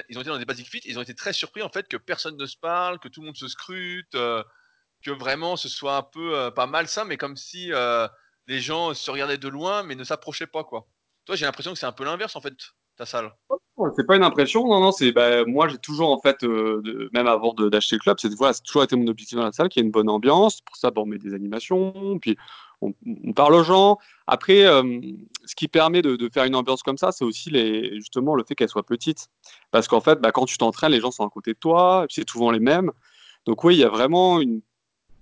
ils ont été dans des basic fit, ils ont été très surpris en fait que personne ne se parle, que tout le monde se scrute que vraiment ce soit un peu euh, pas malsain, mais comme si euh, les gens se regardaient de loin, mais ne s'approchaient pas, quoi. Toi, j'ai l'impression que c'est un peu l'inverse, en fait, ta salle. C'est pas une impression, non, non, c'est bah, moi j'ai toujours en fait, euh, même avant d'acheter le club, c'est voilà, toujours été mon objectif dans la salle, qu'il y ait une bonne ambiance. Pour ça, bon, on met des animations, puis on, parle aux gens. Après, ce qui permet de, faire une ambiance comme ça, c'est aussi les, justement le fait qu'elle soit petite, parce qu'en fait, bah, quand tu t'entraînes, les gens sont à côté de toi, c'est souvent les mêmes. Donc oui, il y a vraiment une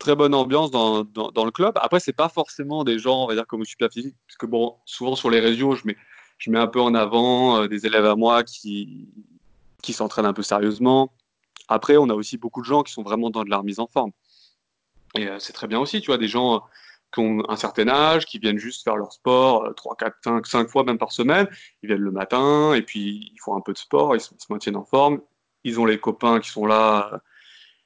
très bonne ambiance dans, dans, le club. Après, c'est pas forcément des gens, on va dire, comme au super physique, parce que bon, souvent sur les réseaux, je mets, je mets un peu en avant euh, des élèves à moi qui, qui s'entraînent un peu sérieusement. Après, on a aussi beaucoup de gens qui sont vraiment dans de la remise en forme. Et euh, c'est très bien aussi, tu vois, des gens euh, qui ont un certain âge, qui viennent juste faire leur sport 3, 4, 5, 5 fois même par semaine. Ils viennent le matin et puis ils font un peu de sport, ils se maintiennent en forme. Ils ont les copains qui sont là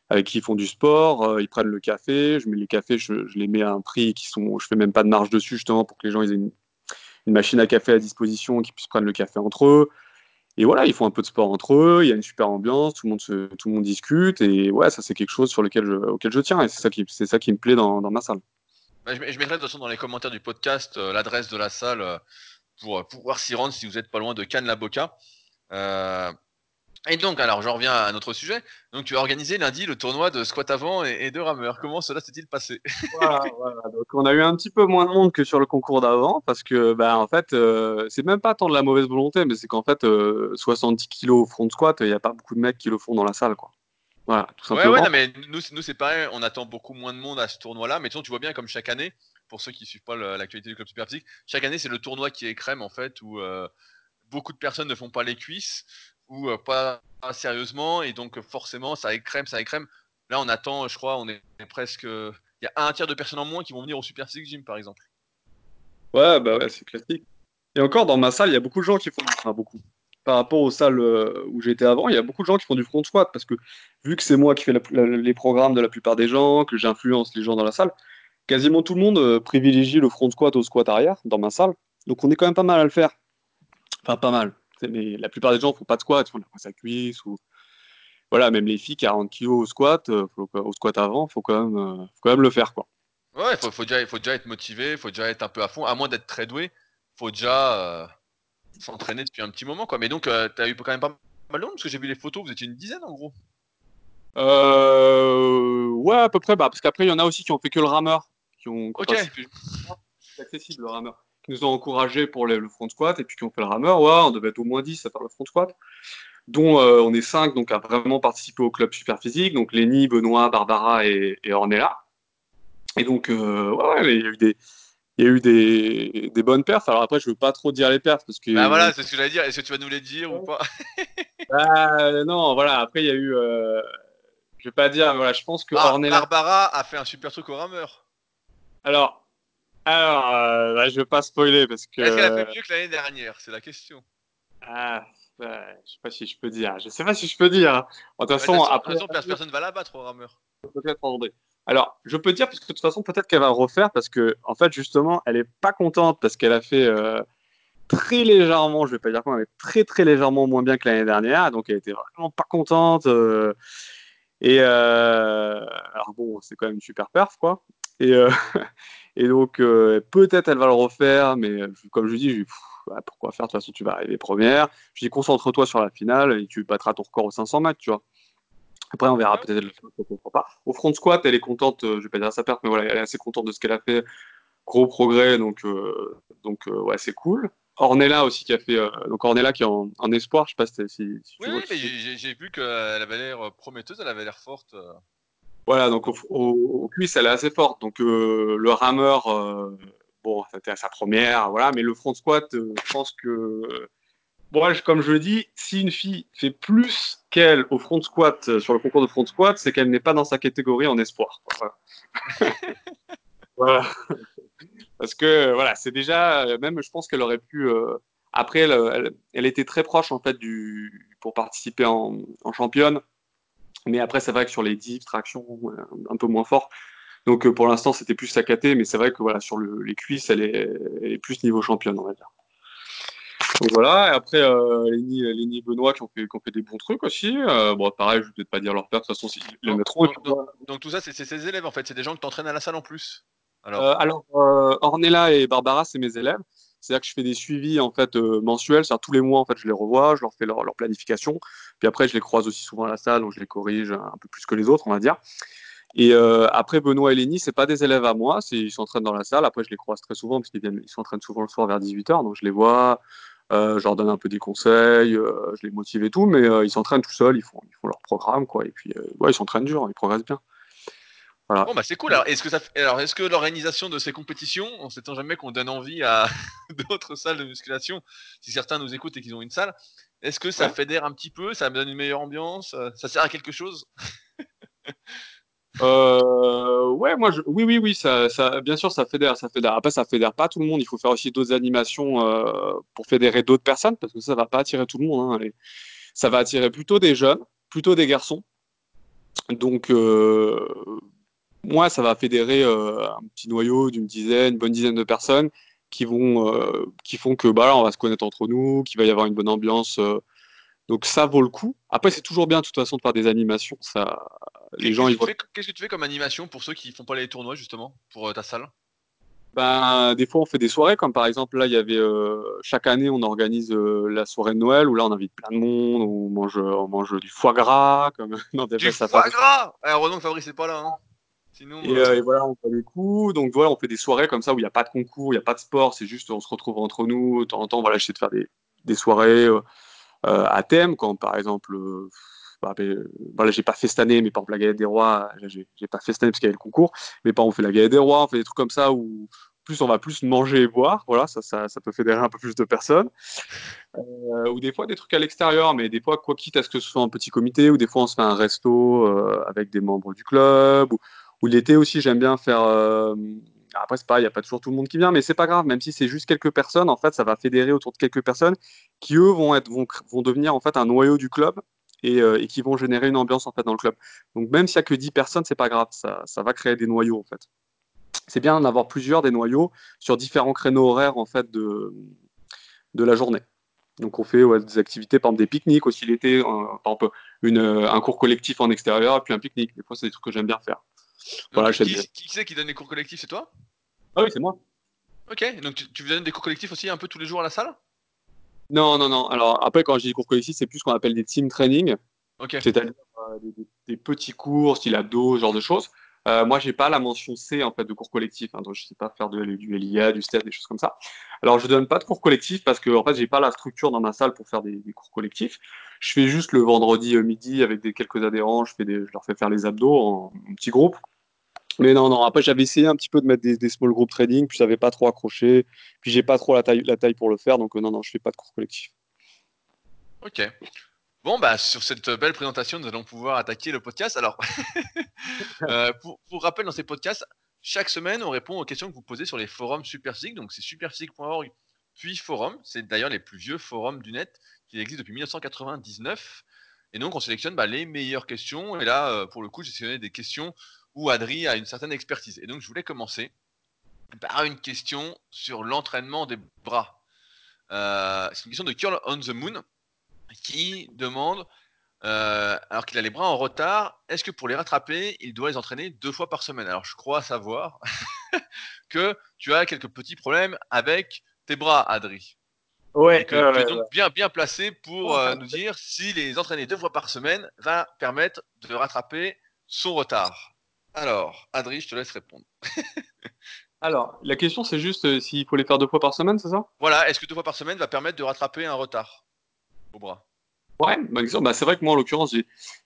avec qui ils font du sport, euh, ils prennent le café, je mets les cafés, je, les mets à un prix qui sont, je fais même pas de marge dessus justement pour que les gens aient une, machine à café à disposition, qu'ils puissent prendre le café entre eux. Et voilà, ils font un peu de sport entre eux, il y a une super ambiance, tout le monde, discute, et ouais, ça c'est quelque chose sur lequel je, auquel je tiens, et c'est ça qui, c'est ça qui me plaît dans, dans ma salle. Bah, je, mettrai de toute façon dans les commentaires du podcast euh, l'adresse de la salle euh, pour pouvoir s'y rendre si vous n'êtes pas loin de Cannes-la-Boca. Et donc, alors, j'en reviens à notre sujet. Donc, tu as organisé lundi le tournoi de squat avant et, de rameur. Comment cela s'est-il passé? Voilà, voilà, Donc, on a eu un petit peu moins de monde que sur le concours d'avant parce que, bah, en fait, euh, c'est même pas tant de la mauvaise volonté, mais c'est qu'en fait, 70 euh, kilos au front squat, il n'y a pas beaucoup de mecs qui le font dans la salle, quoi. Voilà, tout simplement. Ouais, ouais, non, mais nous, nous c'est pareil. On attend beaucoup moins de monde à ce tournoi-là. Mais tu vois bien comme chaque année, pour ceux qui suivent pas l'actualité du club super physique, chaque année, c'est le tournoi qui est crème, en fait, où euh, beaucoup de personnes ne font pas les cuisses ou euh, pas, sérieusement, et donc forcément ça écrème, ça écrème. Là on attend, je crois, on est presque. Il y a un tiers de personnes en moins qui vont venir au Super Six Gym par exemple. Ouais, bah ouais, c'est classique. Et encore dans ma salle, il y a beaucoup de gens qui font. Enfin, beaucoup. Par rapport aux salles euh, où j'étais avant, il y a beaucoup de gens qui font du front squat parce que vu que c'est moi qui fais les programmes de la plupart des gens, que j'influence les gens dans la salle, quasiment tout le monde euh, privilégie le front squat au squat arrière dans ma salle. Donc on est quand même pas mal à le faire. Enfin, pas mal. Mais la plupart des gens font pas de squat, ils font de la presse à cuisse ou voilà, même les filles 40 kg au squat, euh, au squat avant, faut quand même, euh, faut quand même le faire quoi. Ouais, faut, faut déjà, faut déjà être motivé, faut déjà être un peu à fond, à moins d'être très doué, faut déjà euh, s'entraîner depuis un petit moment quoi. Mais donc, tu as eu quand même pas mal de monde parce que j'ai vu les photos, vous étiez une dizaine en gros. ouais, à peu près, bah, parce qu'après il y en a aussi qui ont fait que le rameur, qui ont. Ok. C'est accessible le rameur qui nous ont encouragés pour le front squat et puis qui ont fait le rameur. Ouais, on devait être au moins 10 à faire le front squat, dont euh, on est 5 donc, à vraiment participer au club super physique. Donc Lenny, Benoît, Barbara et, et Ornella. Et donc, euh, ouais, il y a eu des. Il y a eu des, des, bonnes perfs. Alors après, je veux pas trop dire les perfs parce que. Bah voilà, c'est ce que j'allais dire. Est-ce que tu vas nous les dire ou pas? Bah, Non, voilà. Après, il y a eu. Euh... Je vais pas dire. Voilà, je pense que Ornella... Barbara a fait un super truc au rameur. Alors, alors, euh, là, je vais pas spoiler parce que. Est-ce qu'elle a fait mieux que l'année dernière? C'est la question. Ah, bah, je sais pas si je peux dire. Je sais pas si je peux dire. De toute façon, après. personne va la battre au rameur. Alors, je peux dire, parce que de toute façon, peut-être qu'elle va refaire parce que, en fait, justement, elle est pas contente parce qu'elle a fait. Euh, très légèrement, je vais pas dire quoi, mais très très légèrement moins bien que l'année dernière. Donc elle était vraiment pas contente. et alors bon, c'est quand même une super perf quoi. Et, et donc peut-être elle va le refaire, mais comme je dis, bah, pourquoi faire? De toute façon, tu vas arriver première. Je dis concentre-toi sur la finale et tu battras ton record aux 500 mètres, tu vois. Après, on verra peut-être pas. Au front squat, elle est contente, je vais pas dire sa perte, mais voilà, elle est assez contente de ce qu'elle a fait. Gros progrès, donc, donc ouais, c'est cool. Ornella aussi qui a fait. Euh, donc Ornella qui est en, espoir, je sais pas si, si, Oui, oui mais j'ai vu qu'elle avait l'air prometteuse, elle avait l'air forte. Euh. Voilà, donc au, au, elle est assez forte. Donc euh, le rameur, bon, c'était à sa première, voilà, mais le front squat, je pense que. Bon, comme je le dis, si une fille fait plus qu'elle au front squat sur le concours de front squat, c'est qu'elle n'est pas dans sa catégorie en espoir. voilà. Parce que voilà, c'est déjà, même je pense qu'elle aurait pu. Euh, après, elle, était très proche en fait du pour participer en championne, mais après c'est vrai que sur les 10 tractions, un peu moins fort. Donc euh, pour l'instant c'était plus saccadé, mais c'est vrai que voilà sur le, les cuisses, elle est, elle est, plus niveau championne, on va dire. Donc voilà, et après euh, Lénie, Benoît qui ont, fait, qui ont, fait, des bons trucs aussi. Euh, bon, pareil, je vais peut-être pas dire leur père, de toute façon, ils le mettront. Donc, donc, tout ça, c'est ses élèves en fait, c'est des gens qui t'entraînent à la salle en plus. Alors, euh, euh, Ornella et Barbara, c'est mes élèves. C'est-à-dire que je fais des suivis en fait euh, mensuels, c'est-à-dire tous les mois en fait je les revois, je leur fais leur, planification, puis après je les croise aussi souvent à la salle, donc je les corrige un peu plus que les autres, on va dire. Et après Benoît et Lénie, c'est pas des élèves à moi, ils s'entraînent dans la salle. Après je les croise très souvent parce qu'ils ils s'entraînent souvent le soir vers 18h, donc je les vois, je leur donne un peu des conseils, je les motive et tout, mais ils s'entraînent tout seuls, ils font, ils font leur programme quoi, et puis ouais, ils s'entraînent dur, ils progressent bien. Bon bah c'est cool. Alors est-ce que ça, alors est-ce que l'organisation de ces compétitions, on sait jamais qu'on donne envie à d'autres salles de musculation, si certains nous écoutent et qu'ils ont une salle, est-ce que ça fédère un petit peu, ça me donne une meilleure ambiance, euh, ça sert à quelque chose? Euh, ouais, moi, je, oui, oui, oui, ça, ça, bien sûr, ça fédère, ça fédère. Après, ça fédère pas tout le monde. Il faut faire aussi d'autres animations euh, pour fédérer d'autres personnes, parce que ça va pas attirer tout le monde. Hein, ça va attirer plutôt des jeunes, plutôt des garçons. Donc, euh, moi, ça va fédérer euh, un petit noyau d'une dizaine, une bonne dizaine de personnes qui vont, euh, qui font que bah, on va se connaître entre nous, qu'il va y avoir une bonne ambiance. Euh. donc ça vaut le coup. Après, c'est toujours bien de toute façon de faire des animations. Ça, les gens, Qu'est-ce que tu fais comme animation pour ceux qui font pas les tournois justement pour ta salle? Ben, des fois, on fait des soirées, comme par exemple, là, il y avait chaque année, on organise la soirée de Noël où là, on invite plein de monde, on mange, on mange du foie gras. Comme... du foie gras eh, Heureusement que Fabrice n'est pas là. Hein. Euh, et, voilà, on fait des coups. Donc voilà, on fait des soirées comme ça où il n'y a pas de concours, il n'y a pas de sport, c'est juste on se retrouve entre nous. De temps en temps, voilà, j'essaie de faire des, des soirées euh, euh, à thème, quand par exemple, bah, ben, voilà, j'ai pas fait cette année, mais par exemple la galette des rois, j'ai pas fait cette année parce qu'il y avait le concours, mais par exemple on fait la galette des rois, on fait des trucs comme ça où plus on va plus manger et boire, voilà, ça, ça, ça peut fédérer un peu plus de personnes. ou des fois des trucs à l'extérieur, mais des fois, quoi quitte à ce que ce soit un petit comité, ou des fois on se fait un resto avec des membres du club, ou, ou l'été aussi, j'aime bien faire. Euh, après, c'est pas, il n'y a pas toujours tout le monde qui vient, mais c'est pas grave, même si c'est juste quelques personnes, en fait, ça va fédérer autour de quelques personnes qui, eux, vont, être, vont, vont devenir en fait un noyau du club et, euh, et, qui vont générer une ambiance en fait dans le club. Donc, même s'il n'y a que 10 personnes, c'est pas grave, ça, ça va créer des noyaux en fait. C'est bien d'en avoir plusieurs des noyaux sur différents créneaux horaires en fait de, de la journée. Donc on fait des activités, par exemple des pique-niques aussi l'été, par exemple une, un cours collectif en extérieur, puis un pique-nique. Des fois c'est des trucs que j'aime bien faire qui, c'est qui donne les cours collectifs? C'est toi? Ah oui, c'est moi. Ok, donc tu, tu donnes des cours collectifs aussi un peu tous les jours à la salle? Non, non, non. Alors après, quand je dis cours collectifs, c'est plus ce qu'on appelle des team training. Ok. C'est-à-dire euh, des, petits cours, style abdos, ce genre de choses. Euh, moi, j'ai pas la mention C en fait de cours collectifs, hein, donc je sais pas faire de, du LIA, du STEP, des choses comme ça. Alors, je donne pas de cours collectifs parce que en fait, j'ai pas la structure dans ma salle pour faire des, cours collectifs. Je fais juste le vendredi euh, midi avec des quelques adhérents, je fais des, je leur fais faire les abdos en, en petits groupes. Mais non, non, après j'avais essayé un petit peu de mettre des, small group trading, puis ça n'avait pas trop accroché, puis j'ai pas trop la taille, la taille pour le faire, donc euh, non, non, je fais pas de cours collectif. Ok. Bon, bah, sur cette belle présentation, nous allons pouvoir attaquer le podcast. Alors, euh, pour, rappel, dans ces podcasts, chaque semaine, on répond aux questions que vous posez sur les forums SuperPhysique. Donc, c'est superphysique.org, puis forum. C'est d'ailleurs les plus vieux forums du net qui existent depuis 1999. Et donc, on sélectionne bah, les meilleures questions. Et là, euh, pour le coup, j'ai sélectionné des questions où Adri a une certaine expertise. Et donc, je voulais commencer par une question sur l'entraînement des bras. c'est une question de Curl on the Moon qui demande euh, alors qu'il a les bras en retard, est-ce que pour les rattraper, il doit les entraîner deux fois par semaine? Alors je crois savoir que tu as quelques petits problèmes avec tes bras, Adri. Ouais, et que tu es donc bien, bien placé pour euh, nous dire si les entraîner deux fois par semaine va permettre de rattraper son retard. Alors, Adri, je te laisse répondre. Alors, la question c'est juste euh, s'il faut les faire deux fois par semaine, c'est ça? Voilà, est-ce que deux fois par semaine va permettre de rattraper un retard au bras? Ouais, bah, bah, c'est vrai que moi, en l'occurrence,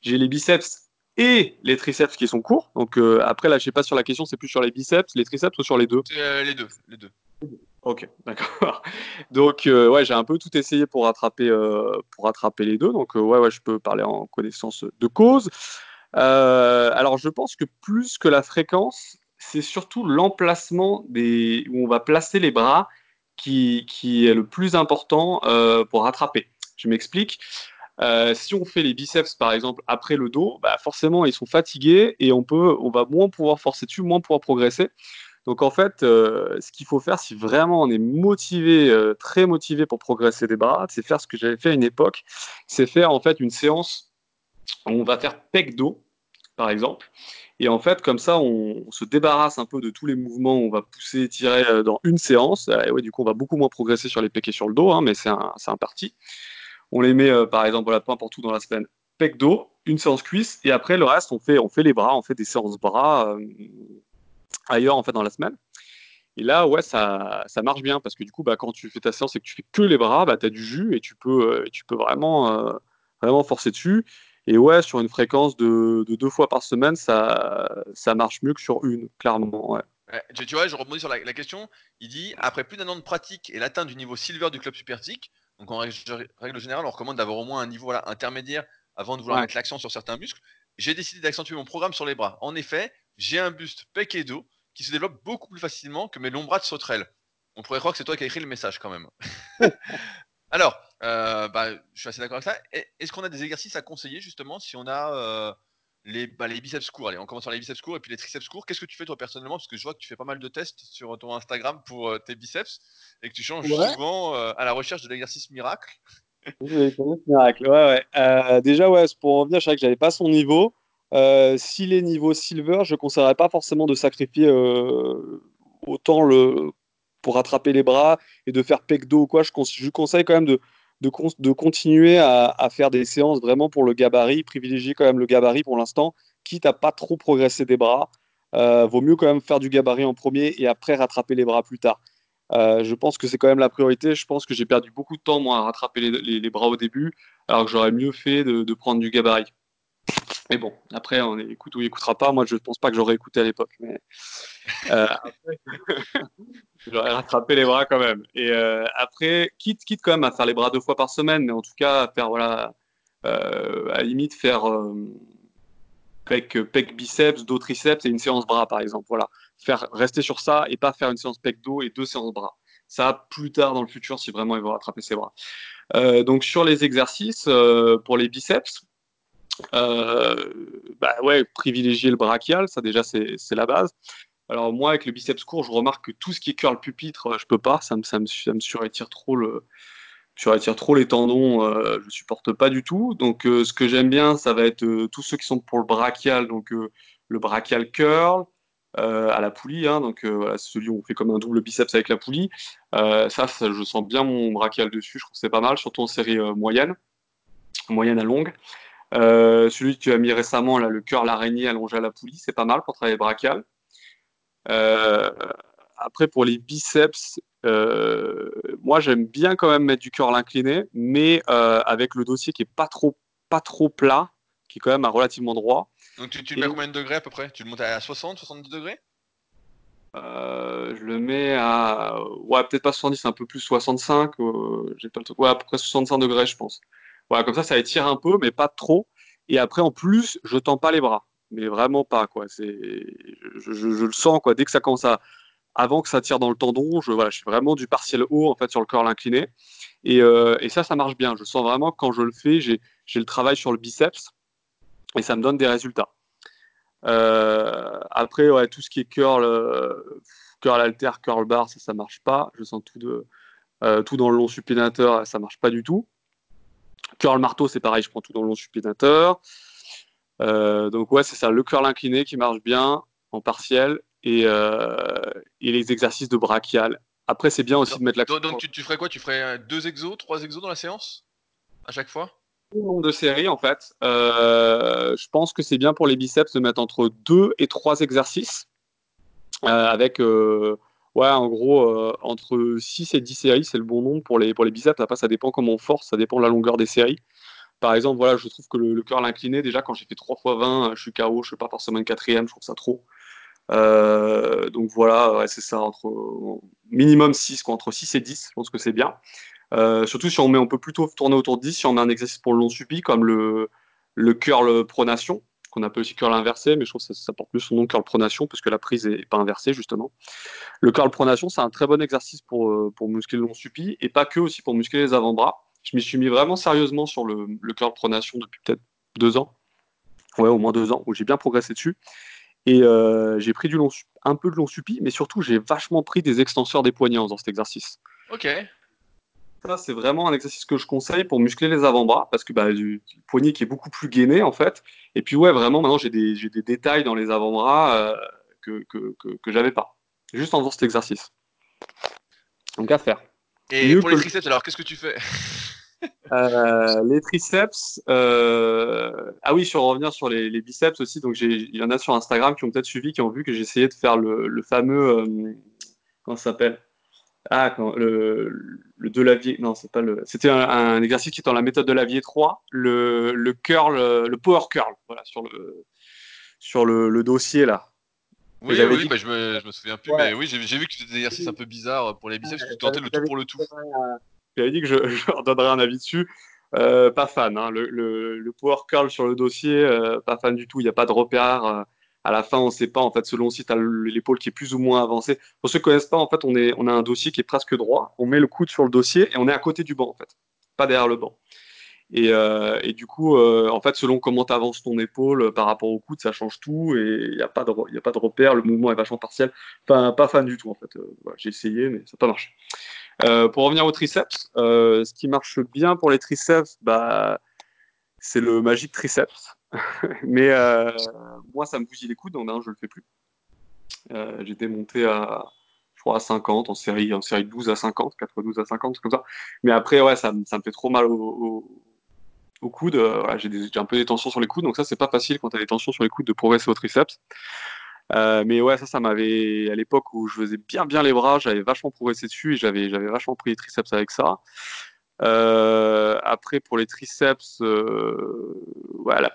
j'ai les biceps et les triceps qui sont courts. Donc euh, après, là, je sais pas sur la question, c'est plus sur les biceps, les triceps ou sur les deux? Euh, Les deux, les deux. Ok, d'accord. Donc ouais, j'ai un peu tout essayé pour rattraper, pour rattraper les deux. Donc ouais, ouais, je peux parler en connaissance de cause. Alors je pense que plus que la fréquence, c'est surtout l'emplacement des où on va placer les bras qui, qui est le plus important pour rattraper. Je m'explique. Euh, si on fait les biceps par exemple après le dos, bah forcément ils sont fatigués et on peut, on va moins pouvoir forcer dessus, moins pouvoir progresser. Donc en fait, euh, ce qu'il faut faire si vraiment on est motivé, euh, très motivé pour progresser des bras, c'est faire ce que j'avais fait à une époque, c'est faire en fait une séance on va faire pec dos par exemple. Et en fait, comme ça, on, se débarrasse un peu de tous les mouvements, on va pousser, tirer dans une séance. Et ouais, du coup, on va beaucoup moins progresser sur les pecs et sur le dos, hein, mais c'est un, un parti. On les met, euh, par exemple, voilà, peu importe où dans la semaine. Pec dos, une séance cuisse, et après, le reste, on fait, on fait les bras, on fait des séances bras euh, ailleurs, en fait, dans la semaine. Et là, ouais, ça, ça marche bien parce que du coup, bah, quand tu fais ta séance et que tu fais que les bras, bah, tu as du jus et tu peux, euh, tu peux vraiment, vraiment forcer dessus. Et ouais, sur une fréquence de, deux fois par semaine, ça, ça marche mieux que sur une, clairement. Ouais. tu, vois, je rebondis sur la, question. Il dit après plus d'un an de pratique et l'atteinte du niveau silver du club supertique, donc en règle, générale, on recommande d'avoir au moins un niveau intermédiaire avant de vouloir mettre l'accent sur certains muscles. J'ai décidé d'accentuer mon programme sur les bras. En effet, j'ai un buste pec et dos qui se développe beaucoup plus facilement que mes longs bras de sauterelle. On pourrait croire que c'est toi qui as écrit le message quand même. Alors, euh, bah, je suis assez d'accord avec ça. Est-ce qu'on a des exercices à conseiller justement si on a euh, les, bah, les biceps courts, allez, on commence par les biceps courts et puis les triceps courts. Qu'est-ce que tu fais toi personnellement? Parce que je vois que tu fais pas mal de tests sur ton Instagram pour euh, tes biceps et que tu changes souvent euh, à la recherche de l'exercice miracle. Miracle, ouais, ouais. Déjà, ouais, pour en revenir, je savais que j'avais pas son niveau. S'il est niveau silver, je ne conseillerais pas forcément de sacrifier autant le pour rattraper les bras et de faire pec dos ou quoi. Je, je conseille quand même de, de, continuer à, faire des séances vraiment pour le gabarit, privilégier quand même le gabarit pour l'instant, quitte à pas trop progresser des bras. Euh, vaut mieux quand même faire du gabarit en premier et après rattraper les bras plus tard. Euh, je pense que c'est quand même la priorité. Je pense que j'ai perdu beaucoup de temps moi à rattraper les, bras au début, alors que j'aurais mieux fait de, prendre du gabarit. Mais bon, après, on écoute ou écoutera pas. Moi, je ne pense pas que j'aurais écouté à l'époque. Mais euh, j'aurais rattrapé les bras quand même. Et euh, après, quitte, quitte quand même à faire les bras deux fois par semaine, mais en tout cas, à faire, voilà, euh, à la limite, faire pec, pec biceps, dos triceps et une séance bras, par exemple. Voilà. Faire, rester sur ça et pas faire une séance pec dos et deux séances bras. Ça, plus tard dans le futur, si vraiment il veut rattraper ses bras. donc, sur les exercices, pour les biceps, bah ouais, privilégier le brachial, ça déjà c'est la base. Alors moi, avec le biceps court, je remarque que tout ce qui est curl pupitre, euh, je peux pas, ça me, ça me, ça me surétire trop le, surétire trop les tendons, euh, je supporte pas du tout. Donc euh, ce que j'aime bien, ça va être tous ceux qui sont pour le brachial, donc le brachial curl, à la poulie, hein, donc celui où on fait comme un double biceps avec la poulie. Ça, ça, je sens bien mon brachial dessus, je trouve que c'est pas mal, surtout en série moyenne, moyenne à longue. Euh, celui que tu as mis récemment, là, le cœur l'araignée allongé à la poulie, c'est pas mal pour travailler brachial. Euh, après, pour les biceps, euh, moi j'aime bien quand même mettre du curl incliné, mais avec le dossier qui est pas trop, pas trop plat, qui est quand même à relativement droit. Donc tu, le mets à combien de degrés à peu près? Tu le montes à 60, 70 degrés? Je le mets à. Ouais, peut-être pas 70, un peu plus 65. J'ai pas le Ouais, à peu près 65 degrés, je pense. Voilà, comme ça, ça étire un peu, mais pas trop. Et après, en plus, je tends pas les bras, mais vraiment pas quoi. C'est, je, le sens quoi. Dès que ça commence à, avant que ça tire dans le tendon, je, voilà, je fais vraiment du partiel haut en fait sur le corps incliné. Et, euh, et, ça, ça marche bien. Je sens vraiment que quand je le fais, j'ai, le travail sur le biceps et ça me donne des résultats. Euh, après, tout ce qui est curl, euh, curl alter, curl bar, ça, ça marche pas. Je sens tout de, tout dans le long supinateur, ça marche pas du tout. Curl marteau, c'est pareil, je prends tout dans le long supinateur. donc ouais, c'est ça, le curl incliné qui marche bien en partiel et, et les exercices de brachial. Après, c'est bien aussi de mettre la. Donc, donc tu, tu, ferais quoi? Tu ferais deux exos, trois exos dans la séance? À chaque fois? Le nombre de séries, en fait. Euh, je pense que c'est bien pour les biceps de mettre entre 2 et 3 exercices. Euh, avec, euh, ouais, en gros, entre 6 et 10 séries, c'est le bon nombre pour les, pour les biceps. Après, ça dépend comment on force, ça dépend de la longueur des séries. Par exemple, voilà, je trouve que le, curl incliné, déjà, quand j'ai fait 3 x 20, je suis KO, je ne fais pas forcément une quatrième, je trouve ça trop. donc voilà, c'est ça, entre minimum 6, quoi, entre 6 et 10, je pense que c'est bien. Euh, surtout si on met, on peut plutôt tourner autour de 10 si on met un exercice pour le long supi comme le curl pronation, qu'on appelle aussi curl inversé, mais je trouve que ça, porte plus son nom curl pronation parce que la prise n'est pas inversée justement. Le curl pronation, c'est un très bon exercice pour, euh, pour muscler le long supi et pas que aussi pour muscler les avant-bras. Je m'y suis mis vraiment sérieusement sur le, le curl pronation depuis peut-être deux ans, ouais, au moins deux ans, où j'ai bien progressé dessus. Et euh, j'ai pris du long, un peu de long supi, mais surtout j'ai vachement pris des extenseurs des poignets dans cet exercice. Ok. Ça, c'est vraiment un exercice que je conseille pour muscler les avant-bras, parce que bah, le poignet qui est beaucoup plus gainé, en fait. Et puis, ouais, vraiment, maintenant, j'ai des, des, détails dans les avant-bras euh, que, que, que, j'avais pas, juste en faisant cet exercice. Donc, à faire. Et pour les triceps, alors, qu'est-ce que tu fais? Euh, les triceps, euh... ah oui, sur revenir sur les, les biceps aussi. Donc il y en a sur Instagram qui ont peut-être suivi, qui ont vu que j'ai essayé de faire le, le fameux, comment ça s'appelle? Ah, le, le de Lavier, non, c'est pas le. C'était un, exercice qui est dans la méthode de Lavier 3, le, le curl, le power curl, voilà, sur le, sur le, dossier là. Oui, oui, bah, je, me, je me souviens plus, mais oui, j'ai vu que c'était des exercices un peu bizarres pour les biceps, que tu tentais le tout pour le tout. J'avais dit que je, je leur donnerais un avis dessus. Euh, pas fan, hein. le, le, power curl sur le dossier, euh, pas fan du tout. Il n'y a pas de repère. À la fin, on ne sait pas, en fait, selon si tu as l'épaule qui est plus ou moins avancée. Pour ceux qui ne connaissent pas, en fait, on, est, on a un dossier qui est presque droit. On met le coude sur le dossier et on est à côté du banc, en fait, pas derrière le banc. Et, euh, et du coup, euh, en fait, selon comment tu avances ton épaule euh, par rapport au coude, ça change tout et il n'y a, pas de, a pas de repère. Le mouvement est vachement partiel. Pas, pas fan du tout, en fait. J'ai essayé, mais ça n'a pas marché. pour revenir au triceps, ce qui marche bien pour les triceps, bah, c'est le magique triceps. mais euh, moi, ça me bousille les coudes, donc non, je le fais plus. Euh, J'étais monté à, je à 50 en série, en série 12 à 50, 4 12 à 50, comme ça. Mais après, ouais, ça, ça me fait trop mal au, au, coude. Euh, j'ai un peu des tensions sur les coudes, donc ça, c'est pas facile quand tu as des tensions sur les coudes de progresser au triceps. Euh, mais ouais, ça, ça m'avait, à l'époque où je faisais bien bien les bras, j'avais vachement progressé dessus et j'avais vachement pris les triceps avec ça. Euh, après, pour les triceps, euh,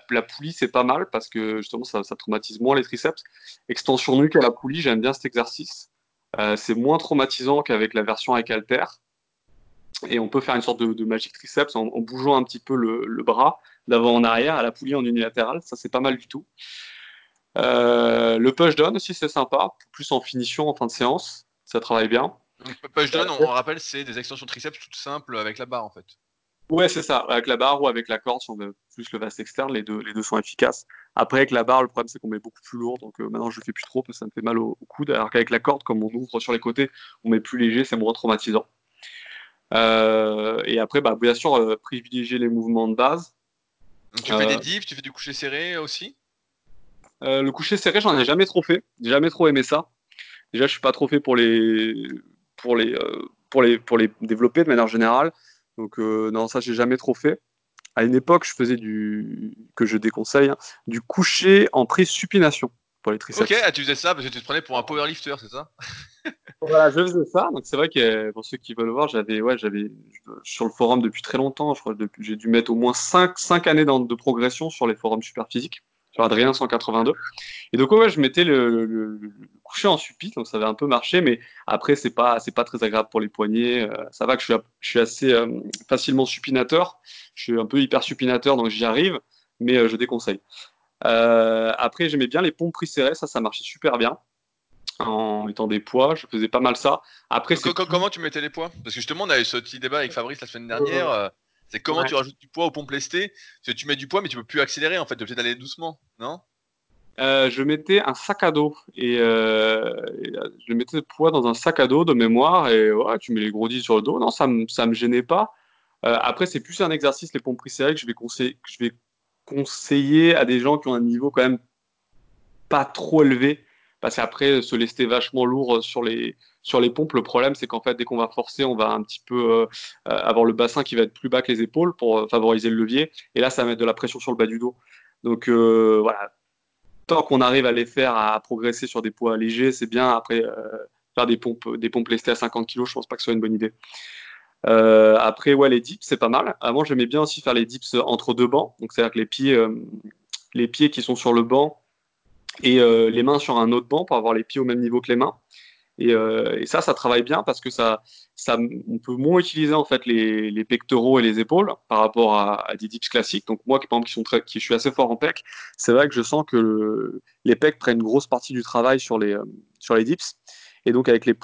la, poulie, c'est pas mal parce que justement, ça, traumatise moins les triceps. Extension nuque à la poulie, j'aime bien cet exercice. Euh, c'est moins traumatisant qu'avec la version avec halter. Et on peut faire une sorte de, de magic triceps en, bougeant un petit peu le, bras d'avant en arrière à la poulie en unilatéral. Ça, c'est pas mal du tout. le push down aussi, c'est sympa. Plus en finition, en fin de séance. Ça travaille bien. Donc, push down, on, rappelle, c'est des extensions triceps toutes simples avec la barre en fait. Ouais, c'est ça, avec la barre ou avec la corde, si on veut plus le vaste externe, les deux, les deux sont efficaces. Après, avec la barre, le problème c'est qu'on met beaucoup plus lourd, donc euh, maintenant je le fais plus trop parce que ça me fait mal au, coude, alors qu'avec la corde, comme on ouvre sur les côtés, on met plus léger, c'est moins traumatisant. Euh, et après, bah, bien sûr, euh, privilégier les mouvements de base. Donc, tu fais des divs, tu fais du coucher serré aussi? Le coucher serré, j'en ai jamais trop fait, j'ai jamais trop aimé ça. Déjà, je suis pas trop fait pour les pour les, euh, pour les, pour les développer de manière générale. Donc euh, non, ça j'ai jamais trop fait. À une époque, je faisais du que je déconseille, hein, du coucher en pré-supination pour les triceps. Ok, ah, tu faisais ça parce que tu te prenais pour un powerlifter, c'est ça? Voilà, je faisais ça. Donc c'est vrai que pour ceux qui veulent voir, j'avais ouais, j'avais sur le forum depuis très longtemps. Je crois j'ai dû mettre au moins 5, 5 années de progression sur les forums super physiques sur Adrien 182. Et donc ouais, je mettais le, coucher en suppi, donc ça avait un peu marché, mais après c'est pas c'est pas très agréable pour les poignets. Euh, ça va que je suis, je suis assez euh, facilement supinateur, je suis un peu hyper supinateur, donc j'y arrive, mais euh, je déconseille. après j'aimais bien les pompes pris serrées, ça ça marchait super bien en mettant des poids, je faisais pas mal ça. Après, comment tu mettais les poids? Parce que justement, on a eu ce petit débat avec Fabrice la semaine dernière. C'est comment tu rajoutes du poids aux pompes lestées? Parce que tu mets du poids, mais tu peux plus accélérer en fait, tu es obligé d'aller doucement, non? Euh, je mettais un sac à dos et, euh, je mettais le poids dans un sac à dos de mémoire et ouais, tu mets les gros sur le dos. Non, ça me ça me gênait pas. Euh, après, c'est plus un exercice les pompes serrées que je vais conseiller je vais conseiller à des gens qui ont un niveau quand même pas trop élevé parce qu'après se laisser vachement lourd sur les sur les pompes. Le problème, c'est qu'en fait, dès qu'on va forcer, on va un petit peu avoir le bassin qui va être plus bas que les épaules pour favoriser le levier. Et là, ça va mettre de la pression sur le bas du dos. Donc voilà, tant qu'on arrive à les faire à progresser sur des poids légers, c'est bien. Après, euh, faire des pompes, des pompes lestées à 50 kg, je pense pas que ce soit une bonne idée. Euh, après, ouais, les dips, c'est pas mal. Avant, j'aimais bien aussi faire les dips entre deux bancs. Donc, c'est-à-dire que les pieds, euh, les pieds qui sont sur le banc et les mains sur un autre banc pour avoir les pieds au même niveau que les mains. Euh, et, ça, ça travaille bien parce que ça, ça, on peut moins utiliser en fait les, pectoraux et les épaules par rapport à, des dips classiques. Donc moi, par exemple, qui, qui suis assez fort en pec, c'est vrai que je sens que les pecs prennent une grosse partie du travail sur les, euh, sur les dips. Et donc, avec les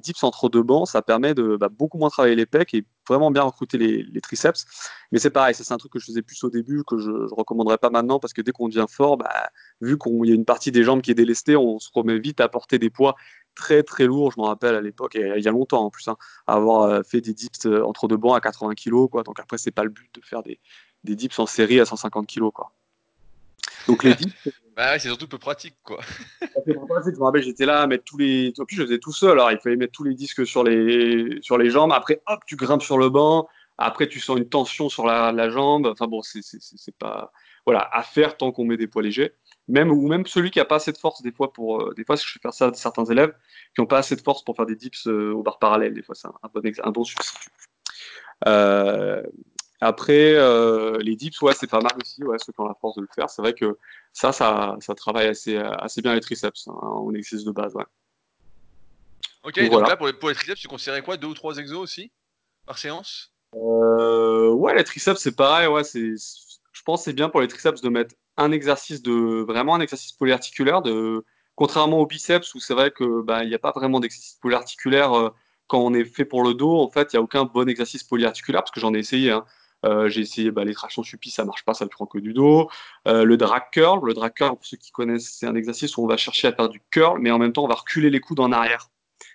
dips entre deux bancs, ça permet de bah, beaucoup moins travailler les pecs et vraiment bien recruter les, les triceps. Mais c'est pareil, c'est un truc que je faisais plus au début, que je ne recommanderais pas maintenant, parce que dès qu'on devient fort, bah, vu qu'il y a une partie des jambes qui est délestée, on se remet vite à porter des poids très très lourds. Je me rappelle à l'époque, et il y a longtemps en plus, hein, avoir euh, fait des dips euh, entre deux bancs à 80 kg. Quoi. Donc après, c'est pas le but de faire des, des dips en série à 150 kg. Quoi. Donc les dips, bah c'est surtout peu pratique, quoi. je me rappelle, j'étais là à mettre tous les. En plus, je faisais tout seul, alors il fallait mettre tous les disques sur les, sur les jambes. Après, hop, tu grimpes sur le banc. Après, tu sens une tension sur la, la jambe. Enfin bon, c'est pas. Voilà, à faire tant qu'on met des poids légers. Même, ou même celui qui n'a pas assez de force, des fois, pour. Euh, des fois, je fais faire ça à certains élèves qui n'ont pas assez de force pour faire des dips euh, au bar parallèle. Des fois, c'est un, bon, un bon substitut. Euh, après, euh, les dips, ouais, c'est pas mal aussi, ouais, ceux qui ont la force de le faire. C'est vrai que ça, ça, ça travaille assez, assez bien les triceps hein, en exercice de base, ouais. Ok, donc, là, pour les, pour les, triceps, tu considérais quoi Deux ou trois exos aussi par séance? Euh, Ouais, les triceps, c'est pareil, ouais, c'est, je pense que c'est bien pour les triceps de mettre un exercice de, vraiment un exercice polyarticulaire, de, contrairement aux biceps où c'est vrai que, bah, il n'y a pas vraiment d'exercice polyarticulaire euh, quand on est fait pour le dos, en fait, il n'y a aucun bon exercice polyarticulaire, parce que j'en ai essayé. Hein. Euh, j'ai essayé bah, les tractions suppies, ça marche pas, ça ne prend que du dos. Euh, le drag curl, le drag curl, pour ceux qui connaissent, c'est un exercice où on va chercher à faire du curl, mais en même temps, on va reculer les coudes en arrière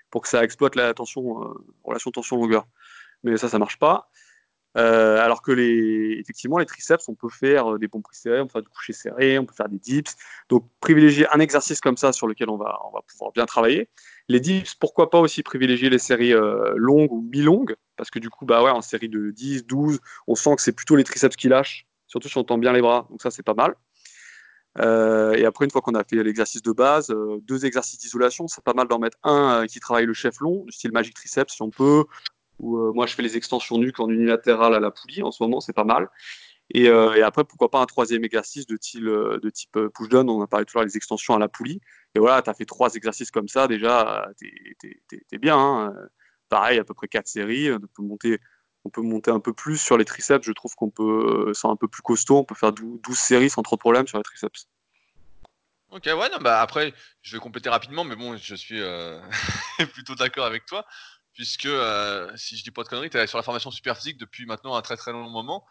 pour que ça exploite la tension, euh, relation tension-longueur. Mais ça, ça marche pas. Alors que les, effectivement, les triceps, on peut faire des pompes serrées, on peut faire du coucher serré, on peut faire des dips. Donc, privilégier un exercice comme ça sur lequel on va, pouvoir bien travailler. Les dips, pourquoi pas aussi privilégier les séries longues ou mi-longues? Parce que du coup, bah ouais, en série de 10, 12, on sent que c'est plutôt les triceps qui lâchent, surtout si on tend bien les bras. Donc ça, c'est pas mal. Euh, et après, une fois qu'on a fait l'exercice de base, euh, deux exercices d'isolation, c'est pas mal d'en mettre un qui travaille le chef long, du style Magic Triceps si on peut. Ou moi, je fais les extensions nuques en unilatéral à la poulie en ce moment, c'est pas mal. Et, après, pourquoi pas un troisième exercice de, type, push-down, on a parlé tout à l'heure des extensions à la poulie. Et voilà, tu as fait trois exercices comme ça, déjà, tu es, bien. Hein. Pareil, à peu près quatre séries. On peut, monter, on peut monter un peu plus sur les triceps. Je trouve qu'on peut, c'est un peu plus costaud. On peut faire 12, séries sans trop de problème sur les triceps. Ok, ouais, non, bah après, je vais compléter rapidement, mais bon, je suis euh, plutôt d'accord avec toi, puisque euh, si je dis pas de conneries, tu es sur la formation super physique depuis maintenant un très très long moment.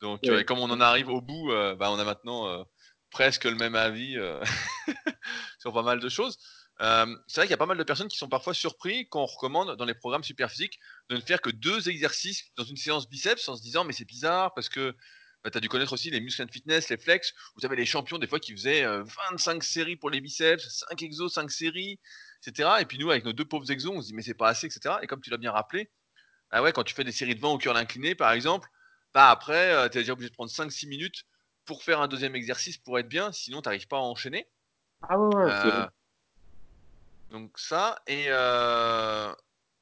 Donc, euh, comme on en arrive au bout, bah, on a maintenant presque le même avis euh, sur pas mal de choses. Euh, c'est vrai qu'il y a pas mal de personnes qui sont parfois surpris quand on recommande dans les programmes super physiques de ne faire que deux exercices dans une séance biceps en se disant mais c'est bizarre parce que bah, tu as dû connaître aussi les muscles and fitness, les flex, vous avez les champions des fois qui faisaient 25 euh, séries pour les biceps, 5 exos, 5 séries, etc. Et puis nous avec nos deux pauvres exos on se dit mais c'est pas assez, etc. Et comme tu l'as bien rappelé, ah ouais, quand tu fais des séries de vent au curl incliné par exemple, bah après tu es déjà obligé de prendre 5-6 minutes pour faire un deuxième exercice pour être bien, sinon tu n'arrives pas à enchaîner. Ah ouais, euh, Donc ça, et euh,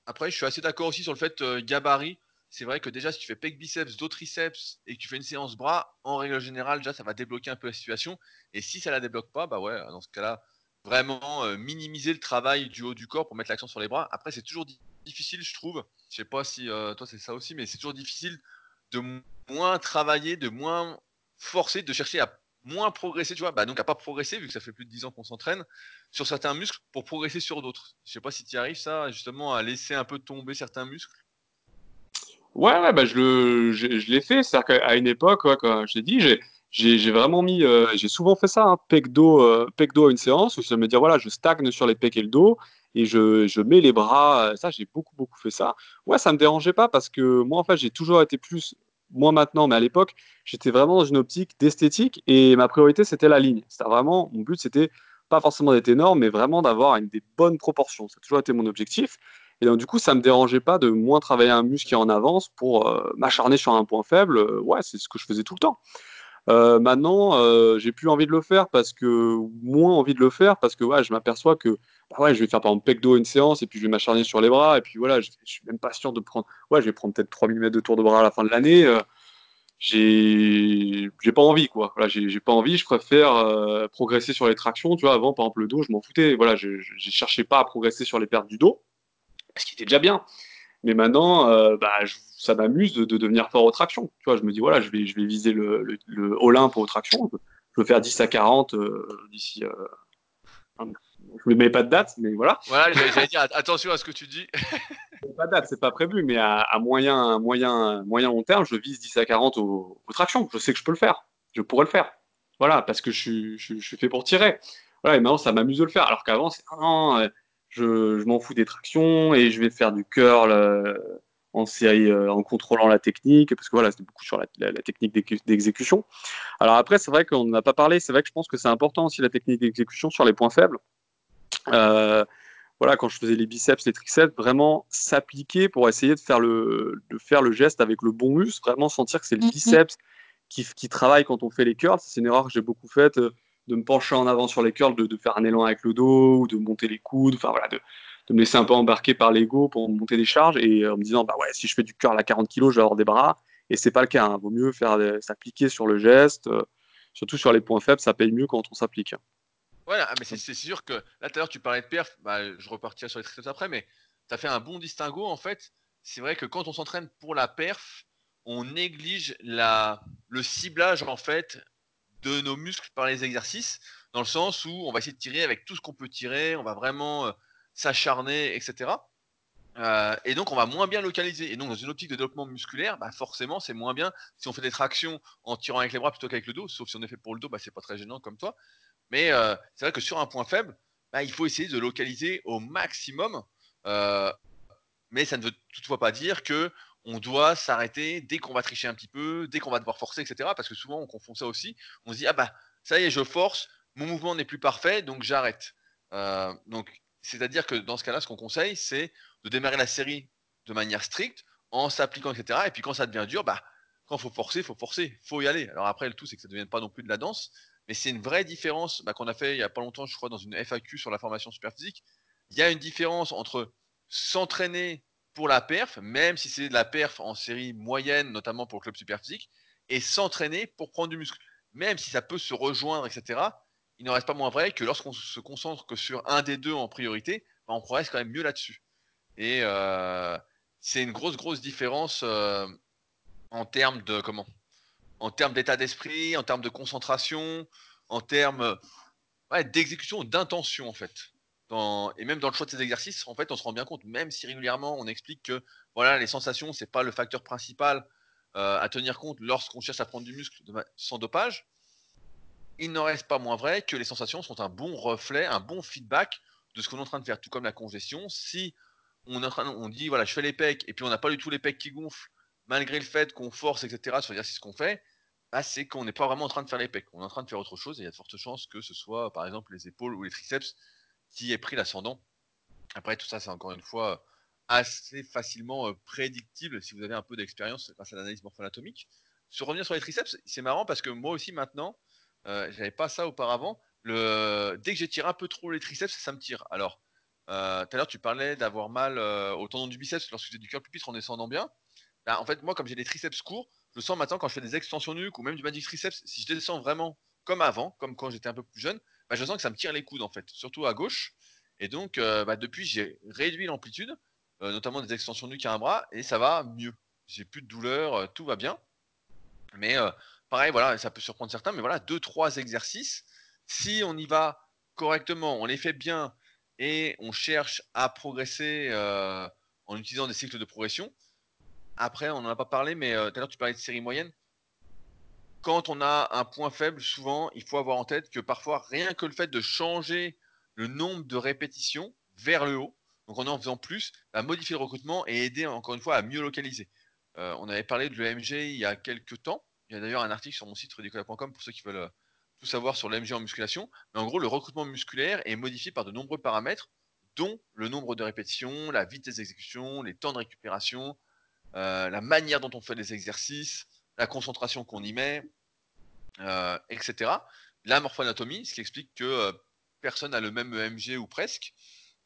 après je suis assez d'accord aussi sur le fait euh, gabarit. C'est vrai que déjà si tu fais pec biceps, dos triceps et que tu fais une séance bras, en règle générale déjà ça va débloquer un peu la situation. Et si ça la débloque pas, bah ouais, dans ce cas-là, vraiment minimiser le travail du haut du corps pour mettre l'accent sur les bras. Après c'est toujours difficile je trouve. Je sais pas si toi c'est ça aussi, mais c'est toujours difficile de moins travailler, de moins forcé de chercher à moins progresser, tu vois, bah donc à pas progresser, vu que ça fait plus de 10 ans qu'on s'entraîne, sur certains muscles pour progresser sur d'autres. Je sais pas si tu arrives, ça, justement, à laisser un peu tomber certains muscles. Ouais, ouais, bah je, le, je, l'ai fait. C'est-à-dire qu'à une époque, quand je t'ai dit, j'ai vraiment mis, euh, j'ai souvent fait ça, hein, pec dos, euh, à une séance, où je me dire voilà, je stagne sur les pecs et le dos et je, je mets les bras. Euh, ça, j'ai beaucoup beaucoup fait ça. Ouais, ça me dérangeait pas parce que moi en fait, j'ai toujours été plus, moi maintenant, mais à l'époque, j'étais vraiment dans une optique d'esthétique et ma priorité c'était la ligne. C'était vraiment mon but, c'était pas forcément d'être énorme, mais vraiment d'avoir des bonnes proportions. Ça a toujours été mon objectif. Et donc, du coup, ça me dérangeait pas de moins travailler un muscle qui est en avance pour m'acharner sur un point faible. Ouais, c'est ce que je faisais tout le temps. Euh, maintenant, euh, j'ai plus envie de le faire parce que moins envie de le faire parce que ouais, je m'aperçois que bah ouais, je vais faire par exemple pec une séance et puis je vais m'acharner sur les bras et puis voilà, je, je, suis même pas sûr de prendre. Ouais, je vais prendre peut-être 3 mm de tour de bras à la fin de l'année. Euh, j'ai pas envie quoi. Voilà, j'ai pas envie. Je préfère euh, progresser sur les tractions. Tu vois, avant par exemple le dos, je m'en foutais. Voilà, je, je, cherchais pas à progresser sur les pertes du dos, ce qui était déjà bien. Mais maintenant, euh, bah, ça m'amuse de, devenir fort aux tractions. Tu vois, je me dis, voilà, je vais, je vais viser le, le, le Olympe aux tractions. Je veux faire 10 à 40 euh, d'ici. Euh, je ne mets pas de date, mais voilà. Voilà, j'allais dire, attention à ce que tu dis. pas de date, c'est pas prévu, mais à, moyen, moyen, moyen long terme, je vise 10 à 40 aux, tractions. Je sais que je peux le faire. Je pourrais le faire. Voilà, parce que je, je, je suis fait pour tirer. Voilà, et maintenant, ça m'amuse de le faire. Alors qu'avant, c'est non, je, m'en fous des tractions et je vais faire du curl euh, en série euh, en contrôlant la technique parce que voilà c'est beaucoup sur la, technique d'exécution. Alors après c'est vrai qu'on n'a pas parlé c'est vrai que je pense que c'est important aussi la technique d'exécution sur les points faibles. Euh, voilà quand je faisais les biceps les triceps vraiment s'appliquer pour essayer de faire le de faire le geste avec le bon muscle vraiment sentir que c'est le mm-hmm. biceps qui, qui travaille quand on fait les curls. C'est une erreur que j'ai beaucoup faite de me pencher en avant sur les curls, de, faire un élan avec le dos, ou de monter les coudes, enfin voilà, de, me laisser un peu embarquer par l'ego pour monter des charges et euh, en me disant bah ouais si je fais du curl à 40 kg je vais avoir des bras et c'est pas le cas. Hein. Vaut mieux faire s'appliquer sur le geste, euh, surtout sur les points faibles, ça paye mieux quand on s'applique. Voilà, ah, mais c'est sûr que là tout à l'heure tu parlais de perf, bah, je repartirai sur les triceps après, mais tu as fait un bon distinguo en fait. C'est vrai que quand on s'entraîne pour la perf, on néglige la, le ciblage en fait de nos muscles par les exercices, dans le sens où on va essayer de tirer avec tout ce qu'on peut tirer, on va vraiment euh, s'acharner, etc. Euh, et donc on va moins bien localiser. Et donc dans une optique de développement musculaire, bah forcément c'est moins bien si on fait des tractions en tirant avec les bras plutôt qu'avec le dos. Sauf si on est fait pour le dos, bah, c'est pas très gênant comme toi. Mais euh, c'est vrai que sur un point faible, bah, il faut essayer de localiser au maximum. mais ça ne veut toutefois pas dire que on doit s'arrêter dès qu'on va tricher un petit peu, dès qu'on va devoir forcer, etc. Parce que souvent, on confond ça aussi. On se dit, ah bah, ça y est, je force, mon mouvement n'est plus parfait, donc j'arrête. Euh, donc, c'est-à-dire que dans ce cas-là, ce qu'on conseille, c'est de démarrer la série de manière stricte, en s'appliquant, etc. Et puis quand ça devient dur, bah, quand faut forcer, faut forcer, faut y aller. Alors après, le tout, c'est que ça ne devienne pas non plus de la danse, mais c'est une vraie différence bah, qu'on a fait il n'y a pas longtemps, je crois, dans une FAQ sur la formation super physique. Il y a une différence entre s'entraîner pour la perf, même si c'est de la perf en série moyenne, notamment pour le club super physique, et s'entraîner pour prendre du muscle. Même si ça peut se rejoindre, etc., il n'en reste pas moins vrai que lorsqu'on se concentre que sur un des deux en priorité, bah, on progresse quand même mieux là-dessus. Et euh, c'est une grosse, grosse différence euh, en termes de comment En termes d'état d'esprit, en termes de concentration, en termes d'exécution, d'intention en fait et même dans le choix de ces exercices, en fait, on se rend bien compte, même si régulièrement on explique que voilà, les sensations, c'est pas le facteur principal euh, à tenir compte lorsqu'on cherche à prendre du muscle sans dopage, il n'en reste pas moins vrai que les sensations sont un bon reflet, un bon feedback de ce qu'on est en train de faire, tout comme la congestion. Si on, est en train, on dit voilà, je fais les pecs et puis on n'a pas du tout les pecs qui gonflent, malgré le fait qu'on force, etc., sur l'exercice qu'on fait, bah, c'est qu'on n'est pas vraiment en train de faire les pecs, on est en train de faire autre chose et il y a de fortes chances que ce soit par exemple les épaules ou les triceps qui ait pris l'ascendant. Après, tout ça, c'est encore une fois assez facilement euh, prédictible si vous avez un peu d'expérience grâce à l'analyse morpho-anatomique. Sur revenir sur les triceps, c'est marrant parce que moi aussi maintenant, euh, j'avais pas ça auparavant. Le... Dès que j'étire un peu trop les triceps, ça me tire. Alors, euh, tout à l'heure, tu parlais d'avoir mal euh, au tendon du biceps lorsque j'ai du cœur pupitre en descendant bien. Bah, en fait, moi, comme j'ai des triceps courts, je sens maintenant quand je fais des extensions nuques ou même du magic triceps, si je descends vraiment comme avant, comme quand j'étais un peu plus jeune, bah, je sens que ça me tire les coudes en fait, surtout à gauche. Et donc, euh, bah, depuis, j'ai réduit l'amplitude, euh, notamment des extensions nuque à un bras, et ça va mieux. J'ai plus de douleur, euh, tout va bien. Mais pareil, voilà, ça peut surprendre certains, mais voilà, deux, trois exercices. Si on y va correctement, on les fait bien et on cherche à progresser en utilisant des cycles de progression. Après, on n'en a pas parlé, mais tout à l'heure, tu parlais de série moyenne quand on a un point faible, souvent, il faut avoir en tête que parfois, rien que le fait de changer le nombre de répétitions vers le haut, donc en en faisant plus, va modifier le recrutement et aider encore une fois à mieux localiser. Euh, on avait parlé de l'EMG il y a quelques temps. Il y a d'ailleurs un article sur mon site redicola.com pour ceux qui veulent euh, tout savoir sur l'EMG en musculation. Mais en gros, le recrutement musculaire est modifié par de nombreux paramètres, dont le nombre de répétitions, la vitesse d'exécution, les temps de récupération, euh, la manière dont on fait les exercices, la concentration qu'on y met, etc. La morphoanatomie, ce qui explique que personne n'a le même EMG ou presque,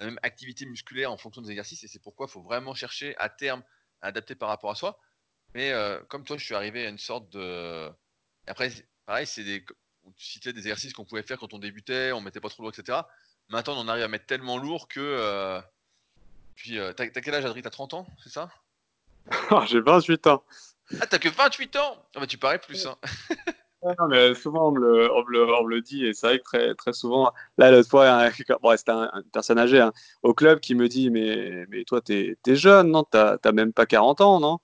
la même activité musculaire en fonction des exercices, et c'est pourquoi il faut vraiment chercher à terme à adapter par rapport à soi. Mais comme toi, je suis arrivé à une sorte de. Après, pareil, c'est des. Tu citais des exercices qu'on pouvait faire quand on débutait, on mettait pas trop lourd, etc. Maintenant, on arrive à mettre tellement lourd que. Puis, t'as quel âge, Adrien T'as 30 ans, c'est ça? J'ai 28 ans. Ah, t'as que 28 ans? Ah, bah, Tu parais plus. Hein. non, mais souvent on me, le, on, le, dit, et c'est vrai que très, très souvent, là, l'autre fois, bon, c'était un, personne âgée hein, au club qui me dit Mais, mais toi, t'es es jeune, non T'as même pas 40 ans, non?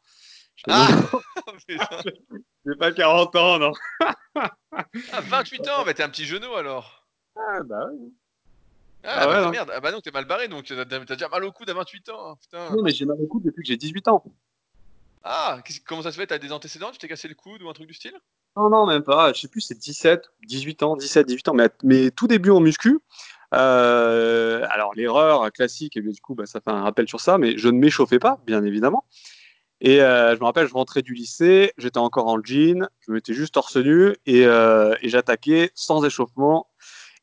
Ah J'ai pas 40 ans, non. Ah, 28 ans, bah, t'es un petit genou alors. Ah, bah oui. Ah, ah bah, merde, ah bah non, t'es mal barré, donc t'as déjà mal au coude à 28 ans. Hein, putain. Non, mais j'ai mal au coude depuis que j'ai 18 ans. Ah, comment ça se fait? T'as des antécédents? Tu t'es cassé le coude ou un truc du style? Non, non, même pas. Je sais plus, c'est 17, 18 ans, 17, 18 ans. Mais, tout début en muscu. Euh, alors, l'erreur classique, et du coup, bah, ça fait un rappel sur ça, mais je ne m'échauffais pas, bien évidemment. Et euh, je me rappelle, je rentrais du lycée, j'étais encore en jean, je mettais juste torse nu et, euh, et j'attaquais sans échauffement.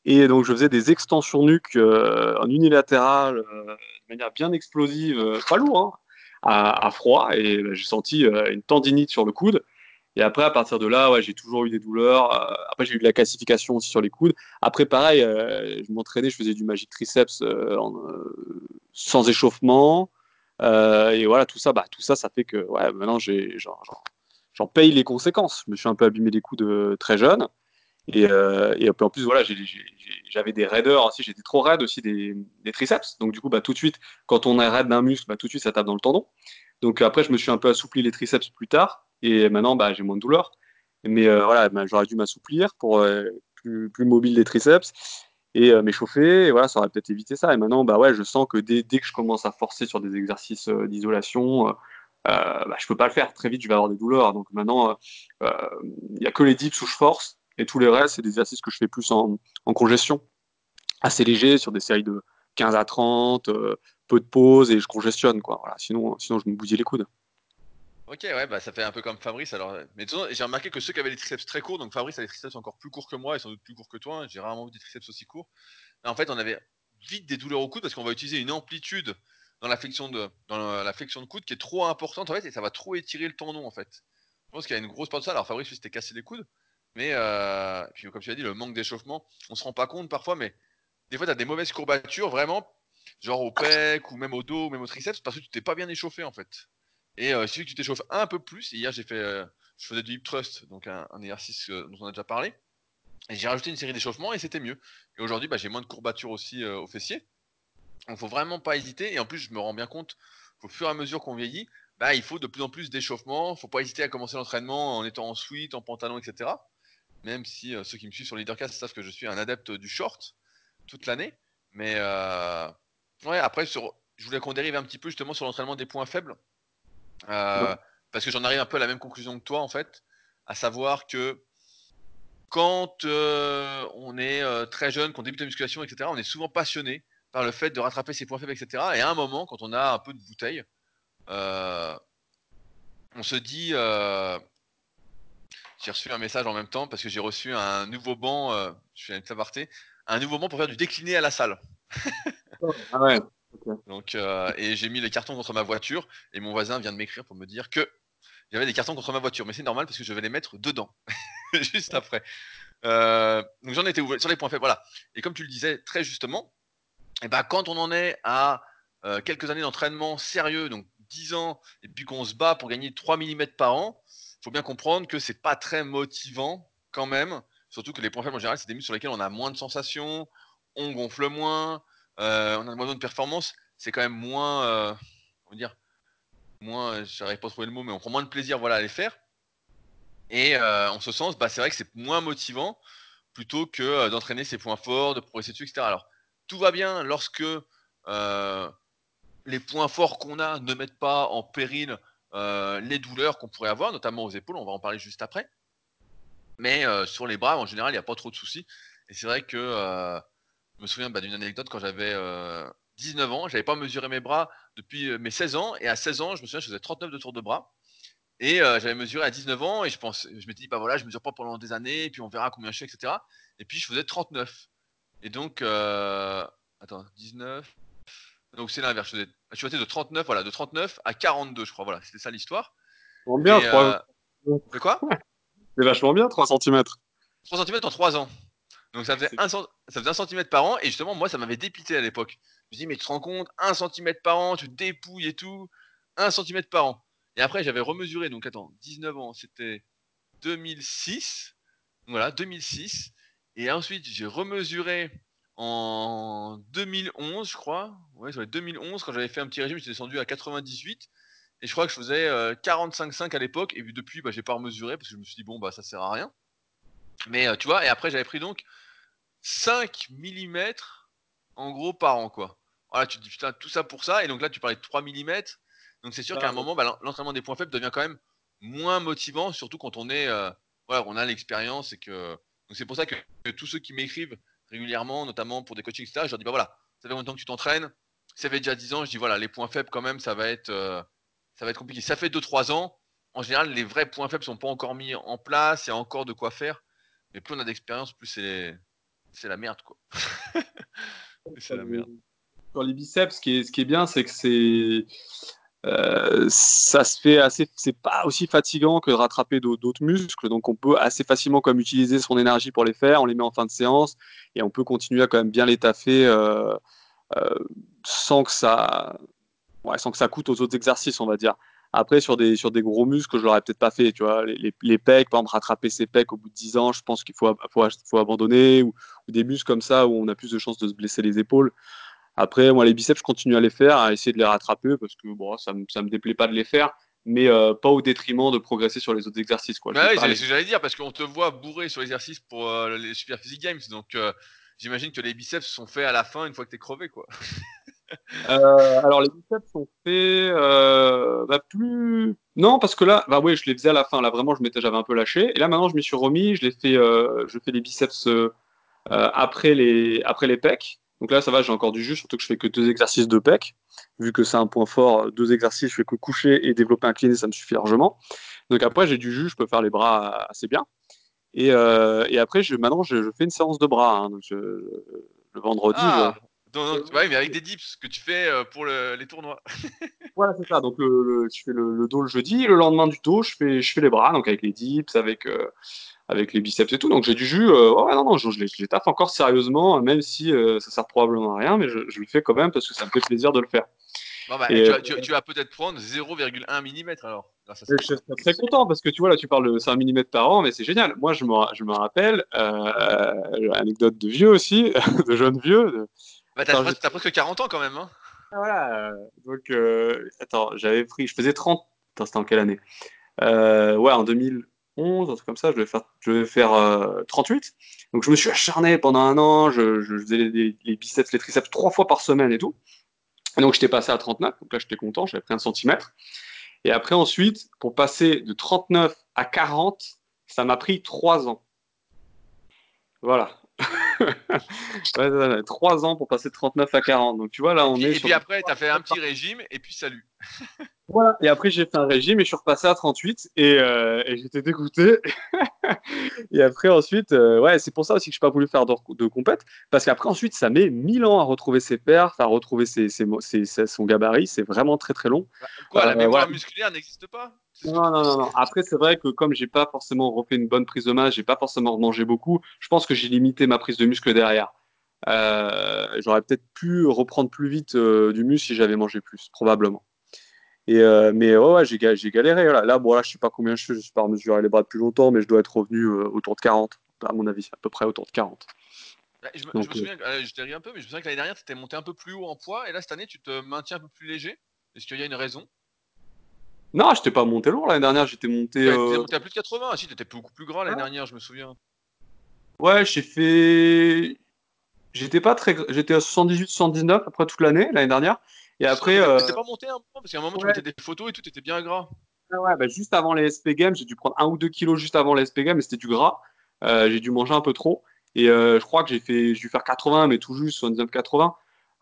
Et donc, je faisais des extensions nuques en unilatéral, de manière bien explosive, pas lourd, hein, à, froid et bah, j'ai senti euh, une tendinite sur le coude. Et après, à partir de là, ouais, j'ai toujours eu des douleurs. Euh, après, j'ai eu de la calcification aussi sur les coudes. Après, pareil, euh, je m'entraînais, je faisais du magic triceps sans échauffement. et voilà, tout ça, bah, tout ça, ça fait que ouais, maintenant, j'en paye les conséquences. Je me suis un peu abîmé les coudes très jeune. Et, euh, et, en plus, voilà, j'avais des raideurs aussi, j'étais trop raide aussi des, des, triceps. Donc, du coup, bah, tout de suite, quand on est raide d'un muscle, bah, tout de suite, ça tape dans le tendon. Donc, après, je me suis un peu assoupli les triceps plus tard. Et maintenant, bah, j'ai moins de douleur. Mais euh, voilà, bah, j'aurais dû m'assouplir pour euh, plus, plus, mobile les triceps et euh, m'échauffer. Voilà, ça aurait peut-être évité ça. Et maintenant, bah, ouais, je sens que dès, dès que je commence à forcer sur des exercices d'isolation, euh, bah, je peux pas le faire. Très vite, je vais avoir des douleurs. Donc maintenant, il n'y a que les dips où je force. Et tous les restes, c'est des exercices que je fais plus en, congestion, assez léger, sur des séries de 15 à 30, euh, peu de pauses et je congestionne. Quoi. Sinon, sinon, je me bousille les coudes. Ok, ouais, bah ça fait un peu comme Fabrice. Alors, mais j'ai remarqué que ceux qui avaient les triceps très courts, donc Fabrice a des triceps encore plus courts que moi et sans doute plus courts que toi. Hein, j'ai rarement vu des triceps aussi courts. en fait, on avait vite des douleurs au coude parce qu'on va utiliser une amplitude dans la flexion de dans la flexion de coude qui est trop importante en fait et ça va trop étirer le tendon en fait. Je pense qu'il y a une grosse part de ça. Alors Fabrice lui s'était cassé les coudes, mais euh, puis comme tu as dit, le manque d'échauffement, on se rend pas compte parfois, mais des fois tu as des mauvaises courbatures vraiment, genre au pec ou même au dos ou même au triceps, parce que tu t'es pas bien échauffé en fait. Et euh, si tu t'échauffes un peu plus, hier j'ai fait, euh, je faisais du hip thrust, donc un, exercice dont on a déjà parlé, et j'ai rajouté une série d'échauffements et c'était mieux. Et aujourd'hui, bah, j'ai moins de courbatures aussi au fessier. Donc faut vraiment pas hésiter. Et en plus, je me rends bien compte qu'au fur et à mesure qu'on vieillit, bah, il faut de plus en plus d'échauffement. Faut pas hésiter à commencer l'entraînement en étant en suite, en pantalon, etc même si euh, ceux qui me suivent sur Leadercast savent que je suis un adepte du short toute l'année. Mais euh, ouais, après, sur, je voulais qu'on dérive un petit peu justement sur l'entraînement des points faibles. Euh, parce que j'en arrive un peu à la même conclusion que toi, en fait. À savoir que quand on est très jeune, qu'on débute la musculation, etc., on est souvent passionné par le fait de rattraper ses points faibles, etc. Et à un moment, quand on a un peu de bouteille, on se dit j'ai reçu un message en même temps parce que j'ai reçu un nouveau banc, euh, je suis à un nouveau banc pour faire du décliné à la salle. ah ouais. Donc, euh, et j'ai mis les cartons contre ma voiture et mon voisin vient de m'écrire pour me dire que j'avais des cartons contre ma voiture, mais c'est normal parce que je vais les mettre dedans juste après. Euh, donc j'en étais ouvert sur les points faibles, voilà. Et comme tu le disais très justement, et eh ben, quand on en est à quelques années d'entraînement sérieux, donc 10 ans, et puis qu'on se bat pour gagner 3 mm par an, faut bien comprendre que c'est pas très motivant quand même. Surtout que les points faibles en général, c'est des muscles sur lesquels on a moins de sensations, on gonfle moins, euh, on a moins de performance. C'est quand même moins, euh, on va dire, moins, j'arrive pas à trouver le mot, mais on prend moins de plaisir voilà, à les faire. Et en ce sens, bah, c'est vrai que c'est moins motivant plutôt que d'entraîner ses points forts, de progresser dessus, etc. Alors, tout va bien lorsque les points forts qu'on a ne mettent pas en péril les douleurs qu'on pourrait avoir, notamment aux épaules, on va en parler juste après. Mais sur les bras, en général, il n'y a pas trop de soucis. Et c'est vrai que je me souviens bah, d'une anecdote quand j'avais 19 ans, j'avais pas mesuré mes bras depuis mes 16 ans, et à 16 ans, je me souviens, je faisais 39 de tours de bras. Et j'avais mesuré à 19 ans et je pense, je m'étais dit, bah voilà, je mesure pas pendant des années, et puis on verra combien je fais, etc. Et puis je faisais 39. Et donc, attends, 19. Donc c'est l'inverse. Je, je suis passé de 39, voilà, de 39 à 42, je crois. Voilà, c'était ça l'histoire. Bien, 3... De quoi? C'est vachement bien, 3 cm. 3 cm en 3 ans. Donc ça faisait, 1, ça faisait 1 cm par an, et justement, moi, ça m'avait dépité à l'époque. Je me dis, mais tu te rends compte, 1 cm par an, tu te dépouilles et tout, 1 cm par an. Et après, j'avais remesuré, donc attends, 19 ans, c'était 2006. Voilà, 2006. Et ensuite, j'ai remesuré en 2011, je crois. Ouais, ça 2011, quand j'avais fait un petit régime, j'étais descendu à 98. Et je crois que je faisais 45,5 euh, à l'époque. Et depuis, bah, j'ai pas remesuré parce que je me suis dit, bon, bah, ça sert à rien. Mais euh, tu vois, et après, j'avais pris donc 5 mm en gros par an, quoi. Voilà, tu te dis, putain, tout ça pour ça. Et donc là, tu parlais de 3 mm. Donc c'est sûr qu'à un moment, bah, l'entraînement des points faibles devient quand même moins motivant, surtout quand on est, euh, voilà, on a l'expérience et que. Donc c'est pour ça que, tous ceux qui m'écrivent régulièrement, notamment pour des coachings, etc., je leur dis, bah voilà, ça fait longtemps que tu t'entraînes, ça fait déjà 10 ans, je dis, voilà, les points faibles quand même, ça va être, euh, ça va être compliqué. Ça fait 2-3 ans, en général, les vrais points faibles sont pas encore mis en place, il y a encore de quoi faire. Mais plus on a d'expérience, plus c'est, c'est la merde, quoi. c'est la merde. Pour les biceps, ce qui est, ce qui est bien, c'est que c'est euh, ça se fait assez, c'est pas aussi fatigant que de rattraper d'autres muscles, donc on peut assez facilement comme utiliser son énergie pour les faire, on les met en fin de séance et on peut continuer à quand même bien les taffer euh, euh, sans que ça, ouais, sans que ça coûte aux autres exercices, on va dire. Après, sur des, sur des gros muscles, je l'aurais peut-être pas fait, tu vois, les, les, pecs, par exemple, rattraper ses pecs au bout de 10 ans, je pense qu'il faut, faut, faut, abandonner, ou, ou, des muscles comme ça où on a plus de chances de se blesser les épaules. Après, moi, les biceps, je continue à les faire, à essayer de les rattraper parce que bon, ça ne me, déplaît pas de les faire, mais euh, pas au détriment de progresser sur les autres exercices. Quoi. Bah c'est ce que j'allais dire parce qu'on te voit bourré sur l'exercice pour euh, les Super Physique Games. Donc, euh, j'imagine que les biceps sont faits à la fin une fois que tu es crevé. Quoi. alors, les biceps sont faits bah, plus. Non, parce que là, bah oui, je les faisais à la fin. Là, vraiment, je m'étais, j'avais un peu lâché. Et là, maintenant, je m'y suis remis. Je les fais, je fais les biceps après les après les pecs. Donc là, ça va, j'ai encore du jus, surtout que je fais que deux exercices de pec. Vu que c'est un point fort, deux exercices, je fais que coucher et développer incliné, ça me suffit largement. Donc après, j'ai du jus, je peux faire les bras assez bien. Et, euh, après, je, maintenant, je, fais une séance de bras. Hein. donc le vendredi. Ah, mais avec des dips que tu fais euh, pour les tournois. voilà, c'est ça. Donc le, je fais le, dos le jeudi. le lendemain du dos, je fais, je fais les bras, donc avec les dips, avec. Euh, avec les biceps et tout. Donc j'ai du jus. Euh, ouais, non, non, je, les, je, taffe encore sérieusement, même si euh, ça sert probablement à rien, mais je, le fais quand même parce que ça me fait plaisir de le faire. Bah, euh, tu, vas peut-être prendre 0,1 mm alors. je suis très content parce que tu vois, là, tu parles de 5 mm par an, mais c'est génial. Moi, je me, je me rappelle, anecdote de vieux aussi, de jeune vieux. Bah, t'as, presque 40 ans quand même. Hein. Ah, voilà. Donc, attends, j'avais pris, je faisais 30. Attends, c'était en quelle année? Ouais, en 2000. 11, un truc comme ça, je devais faire, je devais faire 38. Euh, Donc je me suis acharné pendant un an, je, je faisais les, biceps, les triceps trois fois par semaine et tout. Et donc j'étais passé à 39, donc là j'étais content, j'avais pris un centimètre. Et après ensuite, pour passer de 39 à 40, ça m'a pris 3 ans. Voilà. Ouais, 3 ans pour passer de 39 à 40. Donc tu vois, là on est. Et puis après, tu as fait un petit régime et puis salut. Voilà. Et après, j'ai fait un régime et je suis repassé à 38 euh, et, j'étais dégoûté. et après, ensuite, euh, ouais, c'est pour ça aussi que je n'ai pas voulu faire de, de compète parce qu'après, ensuite, ça met 1000 ans à retrouver ses perfs, à retrouver ses, son gabarit. C'est vraiment très très long. Quoi, la euh, mémoire musculaire n'existe pas? Non, non, non, non. Après, c'est vrai que comme j'ai pas forcément refait une bonne prise de masse, j'ai pas forcément mangé beaucoup, je pense que j'ai limité ma prise de muscle derrière. J'aurais peut-être pu reprendre plus vite du muscle si j'avais mangé plus, probablement. Et euh, mais ouais, j'ai, galéré. Là, là, bon, là, je sais pas combien je suis, je suis pas mesurer les bras depuis longtemps, mais je dois être revenu euh, autour de 40, à mon avis, à peu près autour de 40. Je me, souviens, euh, je un peu, mais je me souviens que l'année dernière, tu étais monté un peu plus haut en poids, et là, cette année, tu te maintiens un peu plus léger. Est-ce qu'il y a une raison? Non, j'étais pas monté lourd l'année dernière, j'étais monté. Ouais, monté à plus de 80, ah, si, t'étais beaucoup plus gras l'année dernière, je me souviens. Ouais, j'ai fait. J'étais pas très. J'étais à 78, 79 après toute l'année, l'année dernière. Et après. Euh... T'étais pas monté un moment Parce qu'à un moment, tu mettais des photos et tout, t'étais bien gras. Ah ouais, bah juste avant les SP Games, j'ai dû prendre un ou deux kilos juste avant les SP Games, mais c'était du gras. Euh, j'ai dû manger un peu trop. Et euh, je crois que j'ai fait, j'ai dû faire 80, mais tout juste 79-80.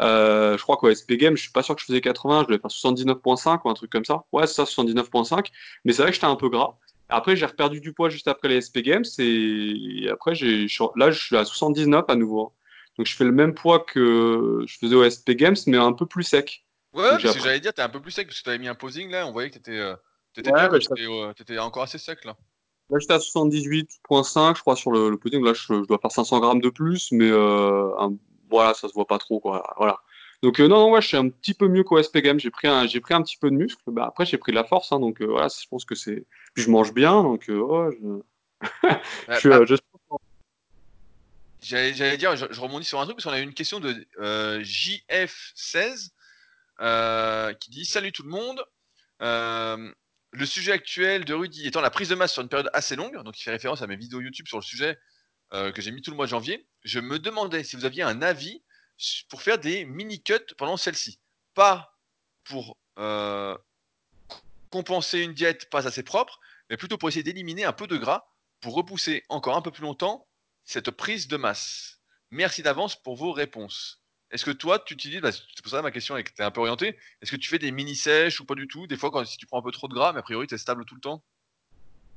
Euh, je crois qu'au SP Games, je suis pas sûr que je faisais 80, je devais faire 79.5 ou un truc comme ça. Ouais, c'est ça, 79.5. Mais c'est vrai que j'étais un peu gras. Après, j'ai reperdu du poids juste après les SP Games et après, j'ai, là, je suis à 79 à nouveau. Donc, je fais le même poids que je faisais au SP Games, mais un peu plus sec. Ouais, parce que j'allais dire, t'es un peu plus sec parce que t'avais mis un posing là, on voyait que t'étais, euh, t'étais bah, euh, t'étais, encore assez sec là. Là, j'étais à 78.5, je crois, sur le, posing. Là, je, dois faire 500 grammes de plus, mais euh, voilà, ça se voit pas trop, quoi. Voilà. Donc euh, non, non, ouais, je suis un petit peu mieux qu'au SP Game. J'ai pris un, j'ai pris un petit peu de muscle. Bah, après, j'ai pris de la force, hein, donc euh, voilà, je pense que c'est. Puis je mange bien, donc oh, je... je, J'allais, dire, je, rebondis sur un truc parce qu'on a eu une question de JF16 qui dit Salut tout le monde. le sujet actuel de Rudy étant la prise de masse sur une période assez longue, donc il fait référence à mes vidéos YouTube sur le sujet que j'ai mis tout le mois de janvier. Je me demandais si vous aviez un avis pour faire des mini-cuts pendant celle-ci. Pas pour euh, compenser une diète pas assez propre, mais plutôt pour essayer d'éliminer un peu de gras pour repousser encore un peu plus longtemps cette prise de masse. Merci d'avance pour vos réponses. Est-ce que toi, tu utilises, bah, c'est pour ça ma question est un peu orientée, est-ce que tu fais des mini-sèches ou pas du tout? Des fois, quand, si tu prends un peu trop de gras, mais a priori, tu es stable tout le temps?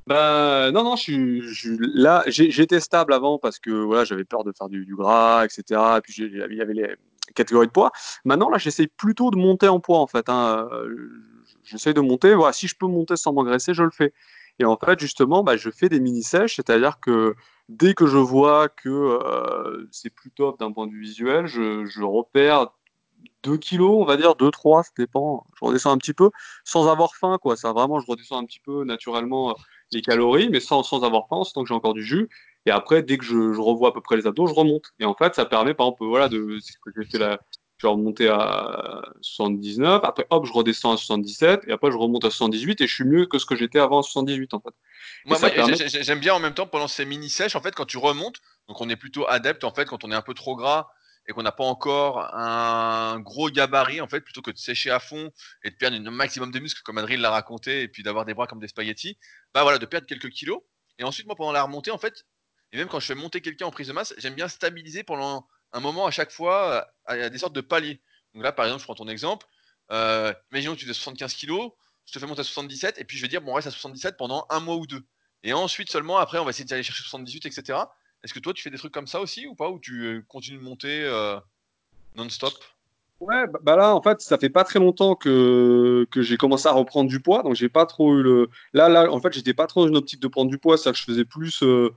Bah non, non, je là, j'étais stable avant parce que voilà, j'avais peur de faire du, gras, etc. Et puis il y avait les catégories de poids. Maintenant, là, j'essaye plutôt de monter en poids en fait. Hein. J'essaye de monter. Voilà, si je peux monter sans m'engraisser, je le fais. Et en fait, justement, bah, je fais des mini sèches, c'est-à-dire que dès que je vois que euh, c'est plus top d'un point de vue visuel, je, je repère 2 kilos, on va dire, 2, 3, ça dépend. Je redescends un petit peu sans avoir faim, quoi. Ça, vraiment, je redescends un petit peu naturellement les calories, mais sans, sans avoir faim, tant que j'ai encore du jus. Et après, dès que je, je, revois à peu près les abdos, je remonte. Et en fait, ça permet, par exemple, voilà, de, ce que j'ai fait là, je vais remonter à 79, après hop, je redescends à 77, et après je remonte à 78, et je suis mieux que ce que j'étais avant à 78 en fait. Moi, j'aime bien en même temps pendant ces mini sèches, en fait, quand tu remontes, donc on est plutôt adepte en fait quand on est un peu trop gras et qu'on n'a pas encore un gros gabarit, en fait, plutôt que de sécher à fond et de perdre un maximum de muscles, comme Adrien l'a raconté, et puis d'avoir des bras comme des spaghettis, bah voilà, de perdre quelques kilos. Et ensuite, moi, pendant la remontée, en fait, et même quand je fais monter quelqu'un en prise de masse, j'aime bien stabiliser pendant un moment à chaque fois à, des sortes de paliers. Donc là, par exemple, je prends ton exemple. Euh, imaginons que tu fais 75 kilos, je te fais monter à 77, et puis je vais dire, bon, on reste à 77 pendant un mois ou deux. Et ensuite seulement, après, on va essayer d'aller chercher 78, etc. Est-ce que toi, tu fais des trucs comme ça aussi ou pas Ou tu euh, continues de monter euh, non-stop? Ouais, bah, bah, là, en fait, ça fait pas très longtemps que, j'ai commencé à reprendre du poids, donc j'ai pas trop eu le. Là, là, en fait, j'étais pas trop dans une optique de prendre du poids, c'est que je faisais plus euh,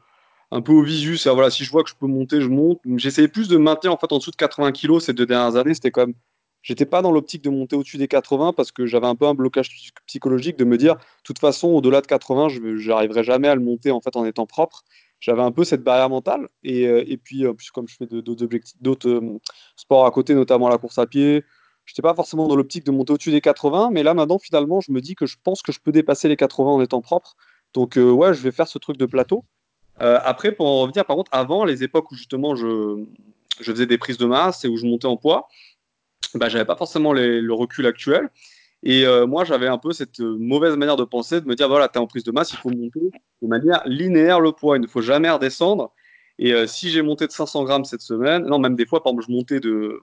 un peu au visu. Ça, voilà, si je vois que je peux monter, je monte. J'essayais plus de maintenir en fait en dessous de 80 kg ces deux dernières années. C'était comme, j'étais pas dans l'optique de monter au-dessus des 80 parce que j'avais un peu un blocage psychologique de me dire, de toute façon, au-delà de 80, je n'arriverai jamais à le monter en fait en étant propre j'avais un peu cette barrière mentale. Et, euh, et puis, euh, comme je fais d'autres d'autres euh, sports à côté, notamment la course à pied, je n'étais pas forcément dans l'optique de monter au-dessus des 80. Mais là, maintenant, finalement, je me dis que je pense que je peux dépasser les 80 en étant propre. Donc, ouais, je vais faire ce truc de plateau. après, pour en revenir, par contre, avant, les époques où justement je, je faisais des prises de masse et où je montais en poids, bah, j'avais pas forcément le recul actuel. Et euh, moi, j'avais un peu cette euh, mauvaise manière de penser, de me dire voilà, tu es en prise de masse, il faut monter de manière linéaire le poids, il ne faut jamais redescendre. Et euh, si j'ai monté de 500 grammes cette semaine, non, même des fois, par exemple, je montais de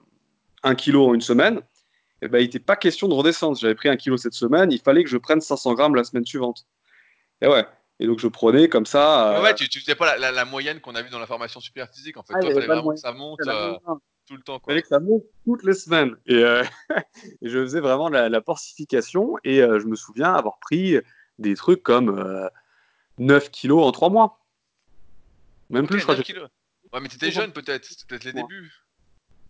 1 kg en une semaine, eh ben, il n'était pas question de redescendre. J'avais pris 1 kg cette semaine, il fallait que je prenne 500 grammes la semaine suivante. Et ouais. Et donc je prenais comme ça. Ouais, tu, ne faisais pas la, moyenne qu'on a vue dans la formation super physique. En fait, ah, toi, il fallait vraiment que ça monte tout le temps. Il fallait que ça monte toutes les semaines. Et, euh, et je faisais vraiment la, la porcification. Et euh, je me souviens avoir pris des trucs comme 9 euh, kilos en 3 mois. Même plus, je crois. Kilos. Ouais, mais t'étais jeune peut-être. C'était peut-être les débuts.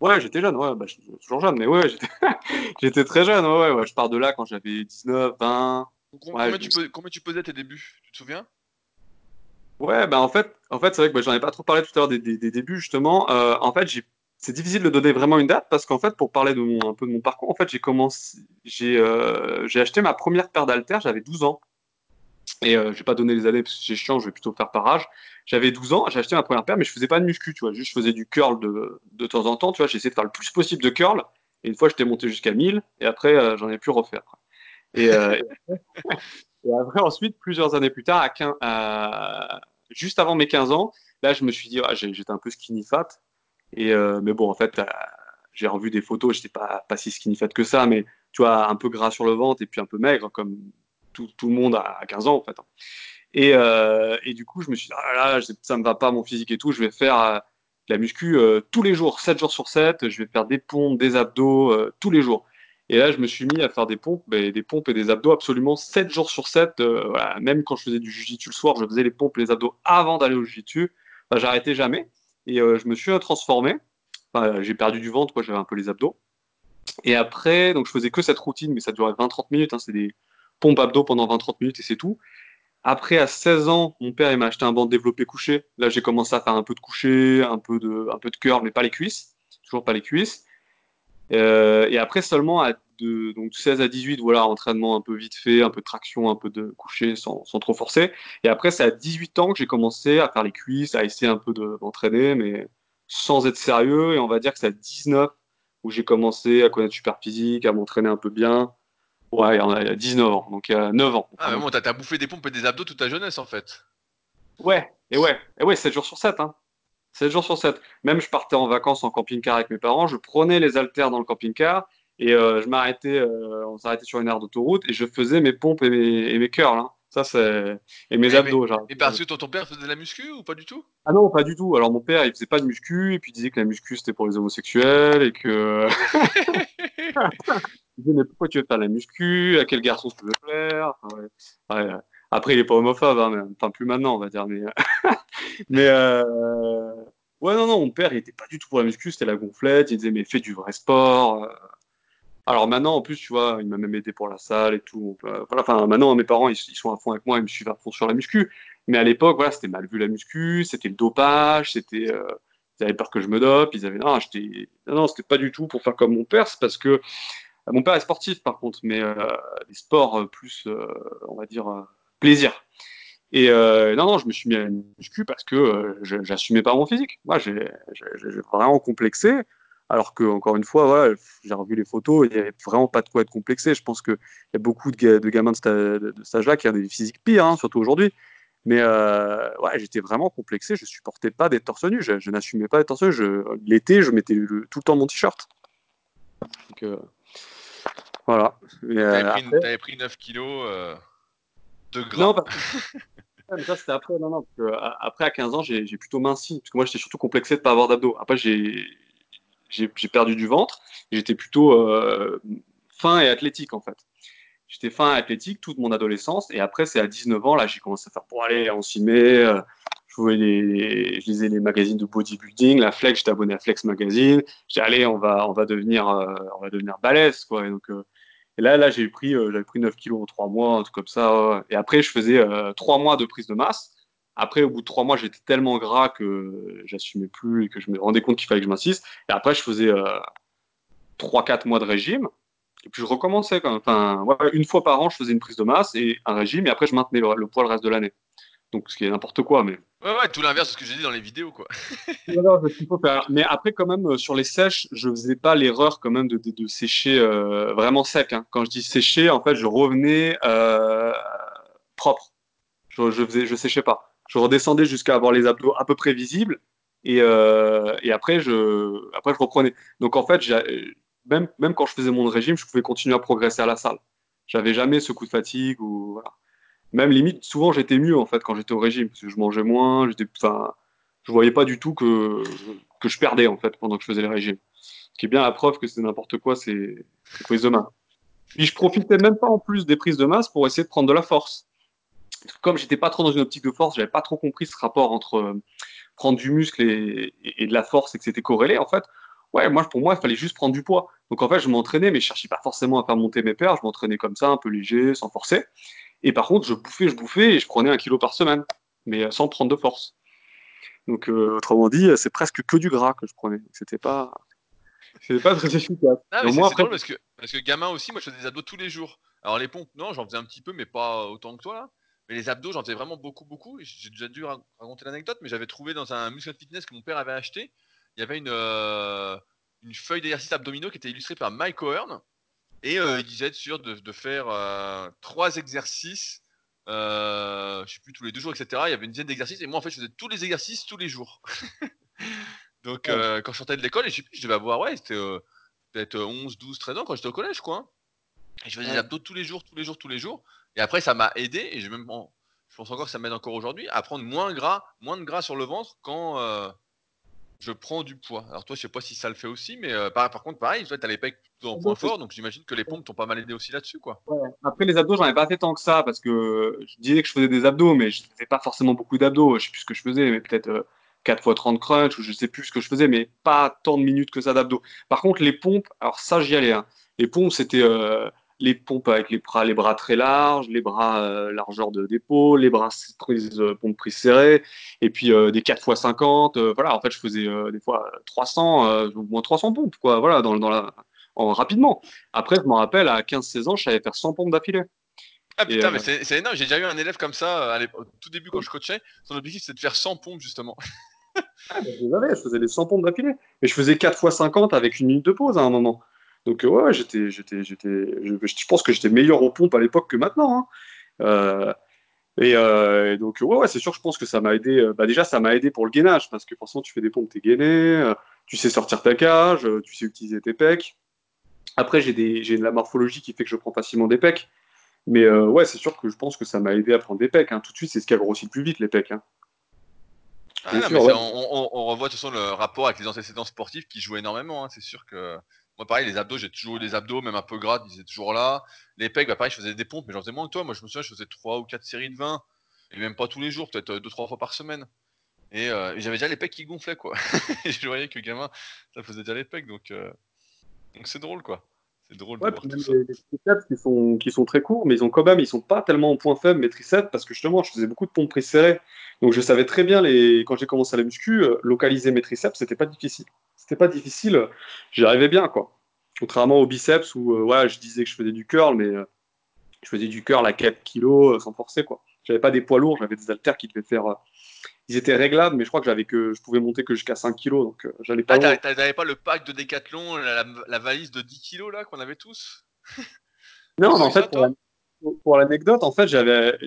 Ouais, j'étais jeune, ouais, bah, je suis toujours jeune, mais ouais, j'étais très jeune, ouais, ouais, je pars de là quand j'avais 19, 20. Combien, tu combien, tu pesais tes débuts Tu te souviens? Ouais, bah en fait, en fait c'est vrai que bah, j'en ai pas trop parlé tout à l'heure des, des, débuts, justement. en fait, j'ai c'est difficile de donner vraiment une date parce qu'en fait, pour parler de mon, un peu de mon parcours, en fait, j'ai commencé, j'ai, euh, j'ai acheté ma première paire d'haltères, j'avais 12 ans. Et euh, je vais pas donner les années parce que c'est chiant, je vais plutôt faire par âge. J'avais 12 ans, j'ai acheté ma première paire, mais je faisais pas de muscu, tu vois. Juste, je faisais du curl de, de temps en temps, tu vois. Essayé de faire le plus possible de curl. Et une fois, j'étais monté jusqu'à 1000, et après, euh, j'en ai pu refaire. Et, euh, et, après, ensuite, plusieurs années plus tard, à 15, à, juste avant mes 15 ans, là, je me suis dit, ah, j'étais un peu skinny fat. Et, euh, mais bon, en fait, euh, j'ai revu des photos, j'étais pas, pas si skinny fat que ça, mais tu vois, un peu gras sur le ventre et puis un peu maigre, comme tout, tout le monde à 15 ans, en fait. Et, euh, et, du coup, je me suis dit, ah là, ça me va pas mon physique et tout, je vais faire euh, la muscu tous les jours, 7 jours sur 7, je vais faire des pompes, des abdos tous les jours. Et là, je me suis mis à faire des pompes, des pompes et des abdos absolument 7 jours sur 7. Euh, voilà. Même quand je faisais du jiu-jitsu le soir, je faisais les pompes et les abdos avant d'aller au jiu-jitsu. Enfin, J'arrêtais jamais. Et euh, je me suis transformé. Enfin, j'ai perdu du ventre, j'avais un peu les abdos. Et après, donc je faisais que cette routine, mais ça durait 20-30 minutes. Hein, c'est des pompes abdos pendant 20-30 minutes et c'est tout. Après, à 16 ans, mon père m'a acheté un banc développé couché. Là, j'ai commencé à faire un peu de couché, un peu de, un peu de mais pas les cuisses. Toujours pas les cuisses. Euh, et après, seulement à de, donc 16 à 18, voilà, entraînement un peu vite fait, un peu de traction, un peu de coucher sans, sans trop forcer. Et après, c'est à 18 ans que j'ai commencé à faire les cuisses, à essayer un peu d'entraîner, mais sans être sérieux. Et on va dire que c'est à 19 où j'ai commencé à connaître super physique, à m'entraîner un peu bien. Ouais, il y a 19 ans, donc il y a 9 ans. Ah, mais bon, t'as bouffé des pompes et des abdos toute ta jeunesse, en fait. Ouais, et ouais, et ouais, 7 jours sur 7, hein. 7 jours sur 7. Même je partais en vacances en camping-car avec mes parents, je prenais les haltères dans le camping-car et euh, je m'arrêtais, euh, on s'arrêtait sur une aire d'autoroute et je faisais mes pompes et mes, et mes curls. Hein. Ça, c'est. Et mes et abdos, mais, genre. Et parce que ton, ton, père faisait de la muscu ou pas du tout? Ah non, pas du tout. Alors mon père, il faisait pas de muscu et puis il disait que la muscu c'était pour les homosexuels et que. il disait, mais pourquoi tu veux faire la muscu? À quel garçon tu veux plaire? Enfin, ouais. Ouais. Après, il est pas homophobe, hein, mais... enfin plus maintenant, on va dire. Mais, mais euh... ouais, non, non, mon père, il était pas du tout pour la muscu, c'était la gonflette. Il disait, mais fais du vrai sport. Alors maintenant, en plus, tu vois, il m'a même aidé pour la salle et tout. Voilà, enfin, maintenant, mes parents, ils, sont à fond avec moi, ils me suivent à fond sur la muscu. Mais à l'époque, voilà, c'était mal vu la muscu, c'était le dopage, c'était, euh, ils avaient peur que je me dope, ils avaient, non, non, c'était pas du tout pour faire comme mon père, c'est parce que euh, mon père est sportif par contre, mais euh, des sports plus, on va dire, plaisir. Et non, non, je me suis mis à la muscu parce que j'assumais pas mon physique. Moi, j'ai vraiment complexé. Alors que, encore une fois, voilà, j'ai revu les photos, il n'y avait vraiment pas de quoi être complexé. Je pense qu'il y a beaucoup de, de gamins de, sta de cet âge-là qui ont des physiques pires, hein, surtout aujourd'hui. Mais euh, ouais, j'étais vraiment complexé, je supportais pas d'être torse nu, je, je n'assumais pas d'être torse nu. L'été, je mettais le, tout le temps mon t-shirt. Donc euh, voilà. T'avais pris, avais pris 9 kilos euh, de gras. Non, parce que... ça c'était après. Non, non, parce que, après, à 15 ans, j'ai plutôt minci. Parce que moi, j'étais surtout complexé de ne pas avoir d'abdos. Après, j'ai j'ai perdu du ventre. J'étais plutôt euh, fin et athlétique en fait. J'étais fin et athlétique toute mon adolescence et après c'est à 19 ans là j'ai commencé à faire pour aller on s'y met. Euh, je, lisais les magazines de bodybuilding, la Flex, j'étais abonné à Flex Magazine. J'ai allé on va on va devenir euh, on va devenir balèze quoi. Et euh, là là j'ai pris j'avais pris 9 kilos en 3 mois un truc comme ça. Et après je faisais 3 mois de prise de masse. Après, au bout de trois mois, j'étais tellement gras que j'assumais plus et que je me rendais compte qu'il fallait que je m'insiste. Et après, je faisais trois, euh, quatre mois de régime. Et puis, je recommençais quand même. Enfin, ouais, une fois par an, je faisais une prise de masse et un régime. Et après, je maintenais le, le poids le reste de l'année. Donc, ce qui est n'importe quoi. Mais... Ouais, ouais, tout l'inverse de ce que j'ai dit dans les vidéos, quoi. mais après, quand même, sur les sèches, je faisais pas l'erreur quand même de, de, de sécher euh, vraiment sec. Hein. Quand je dis sécher, en fait, je revenais euh, propre. Je, je, faisais, je séchais pas je redescendais jusqu'à avoir les abdos à peu près visibles et, euh, après, je, reprenais. Donc en fait, même, quand je faisais mon régime, je pouvais continuer à progresser à la salle. J'avais jamais ce coup de fatigue ou. Même limite, souvent j'étais mieux en fait quand j'étais au régime parce que je mangeais moins, j'étais, je voyais pas du tout que je perdais en fait pendant que je faisais les régimes. Ce qui est bien la preuve que c'est n'importe quoi, c'est prise de masse. Puis je profitais même pas en plus des prises de masse pour essayer de prendre de la force comme j'étais pas trop dans une optique de force, j'avais pas trop compris ce rapport entre euh, prendre du muscle et, et, et, de la force et que c'était corrélé. En fait, ouais, moi pour moi, il fallait juste prendre du poids. Donc en fait, je m'entraînais, mais je cherchais pas forcément à faire monter mes paires. Je m'entraînais comme ça, un peu léger, sans forcer. Et par contre, je bouffais, je bouffais et je prenais un kilo par semaine, mais sans prendre de force. Donc, autrement dit, c'est presque que du gras que je prenais. C'était pas, c'était pas très efficace. Drôle parce que, parce que gamin aussi, moi je faisais des abdos tous les jours. Alors les pompes, non, j'en faisais un petit peu, mais pas autant que toi là. Mais les abdos, j'en faisais vraiment beaucoup, beaucoup. J'ai déjà dû raconter l'anecdote, mais j'avais trouvé dans un muscle fitness que mon père avait acheté, il y avait une, euh, une feuille d'exercice abdominaux qui était illustrée par Mike O'Hearn. Et euh, il disait être sûr de, faire euh, trois exercices, je sais plus, tous les deux jours, etc. Il y avait une dizaine d'exercices. Et moi, en fait, je faisais tous les exercices tous les jours. Donc, quand je sortais de l'école, je sais plus, je devais avoir, ouais, c'était peut-être 11, 12, 13 ans quand j'étais au collège, quoi. Et je faisais des abdos tous les jours, tous les jours, tous les jours. Et après, ça m'a aidé, et je pense encore que ça m'aide encore aujourd'hui, à prendre moins gras, moins de gras sur le ventre quand euh, je prends du poids. Alors toi, je sais pas si ça le fait aussi, mais euh, par, contre, pareil, tu as les pecs plutôt en point fort, donc j'imagine que les pompes t'ont pas mal aidé aussi là-dessus, quoi. Après, les abdos, j'en ai pas fait tant que ça, parce que je disais que je faisais des abdos, mais je faisais pas forcément beaucoup d'abdos. Je sais plus ce que je faisais, mais peut-être 4 x 30 crunch, ou je sais plus ce que je faisais, mais pas tant de minutes que ça d'abdos. Par contre, les pompes, alors ça, j'y allais. Hein. Les pompes, c'était euh, les pompes avec les bras, les bras très larges, les bras euh, largeur d'épaule, les bras prise, euh, pompes prises serrées, et puis euh, des 4 x 50. voilà, en fait, je faisais des fois 300, au moins 300 pompes, quoi, voilà, dans, dans la, en, rapidement. Après, je me rappelle, à 15-16 ans, je savais faire 100 pompes d'affilée. Ah putain, mais c'est énorme. J'ai déjà eu un élève comme ça au tout début quand je coachais. Son objectif, c'était de faire 100 pompes, justement. ah, je, je faisais des 100 pompes d'affilée. Mais je faisais 4 x 50 avec une minute de pause à un moment. Donc euh, ouais, j'étais, j'étais, j'étais, je, pense que j'étais meilleur aux pompes à l'époque que maintenant. Hein. Euh, euh, et, donc ouais, ouais c'est sûr, je pense que ça m'a aidé. Bah, déjà, ça m'a aidé pour le gainage parce que forcément, tu fais des pompes, t'es gainé, tu sais sortir ta cage, tu sais utiliser tes pecs. Après, j'ai des, j'ai de la morphologie qui fait que je prends facilement des pecs. Mais ouais, c'est sûr que je pense que ça m'a aidé à prendre des pecs. Hein. Tout de suite, c'est ce qui a grossi le plus vite, les pecs. Hein. Ah, on, on, revoit de toute façon le rapport avec les antécédents sportifs qui jouent énormément. C'est sûr que moi, pareil, les abdos, j'ai toujours eu des abdos, même un peu gras, ils étaient toujours là. Les pecs, bah, pareil, je faisais des pompes, mais j'en faisais moins que toi. Moi, je me souviens, je faisais 3 ou 4 séries de 20, et même pas tous les jours, peut-être 2-3 fois par semaine. Euh, et, j'avais déjà les pecs qui gonflaient, quoi. et je voyais que gamin, ça faisait déjà les pecs, donc euh, donc c'est drôle, quoi. C'est drôle de voir tout ça. Les, triceps qui sont, qui sont très courts, mais ils ont quand même, ils sont pas tellement en point faible, mes triceps, parce que justement, je faisais beaucoup de pompes serrées. Donc je savais très bien, les... quand j'ai commencé à la muscu, euh, localiser mes triceps, c'était pas difficile c'était pas difficile. J'y arrivais bien, quoi. Contrairement au biceps où euh, ouais, je disais que je faisais du curl, mais euh, je faisais du curl à 4 kg euh, sans forcer, quoi. J'avais pas des poids lourds, j'avais des haltères qui devaient faire. Ils étaient réglables, mais je crois que j'avais que je pouvais monter que jusqu'à 5 kg, donc j'allais pas. Ah, t'avais pas le pack de Décathlon, la, valise de 10 kg là qu'on avait tous? Non, mais en fait, pour, l'anecdote, en fait, j'avais,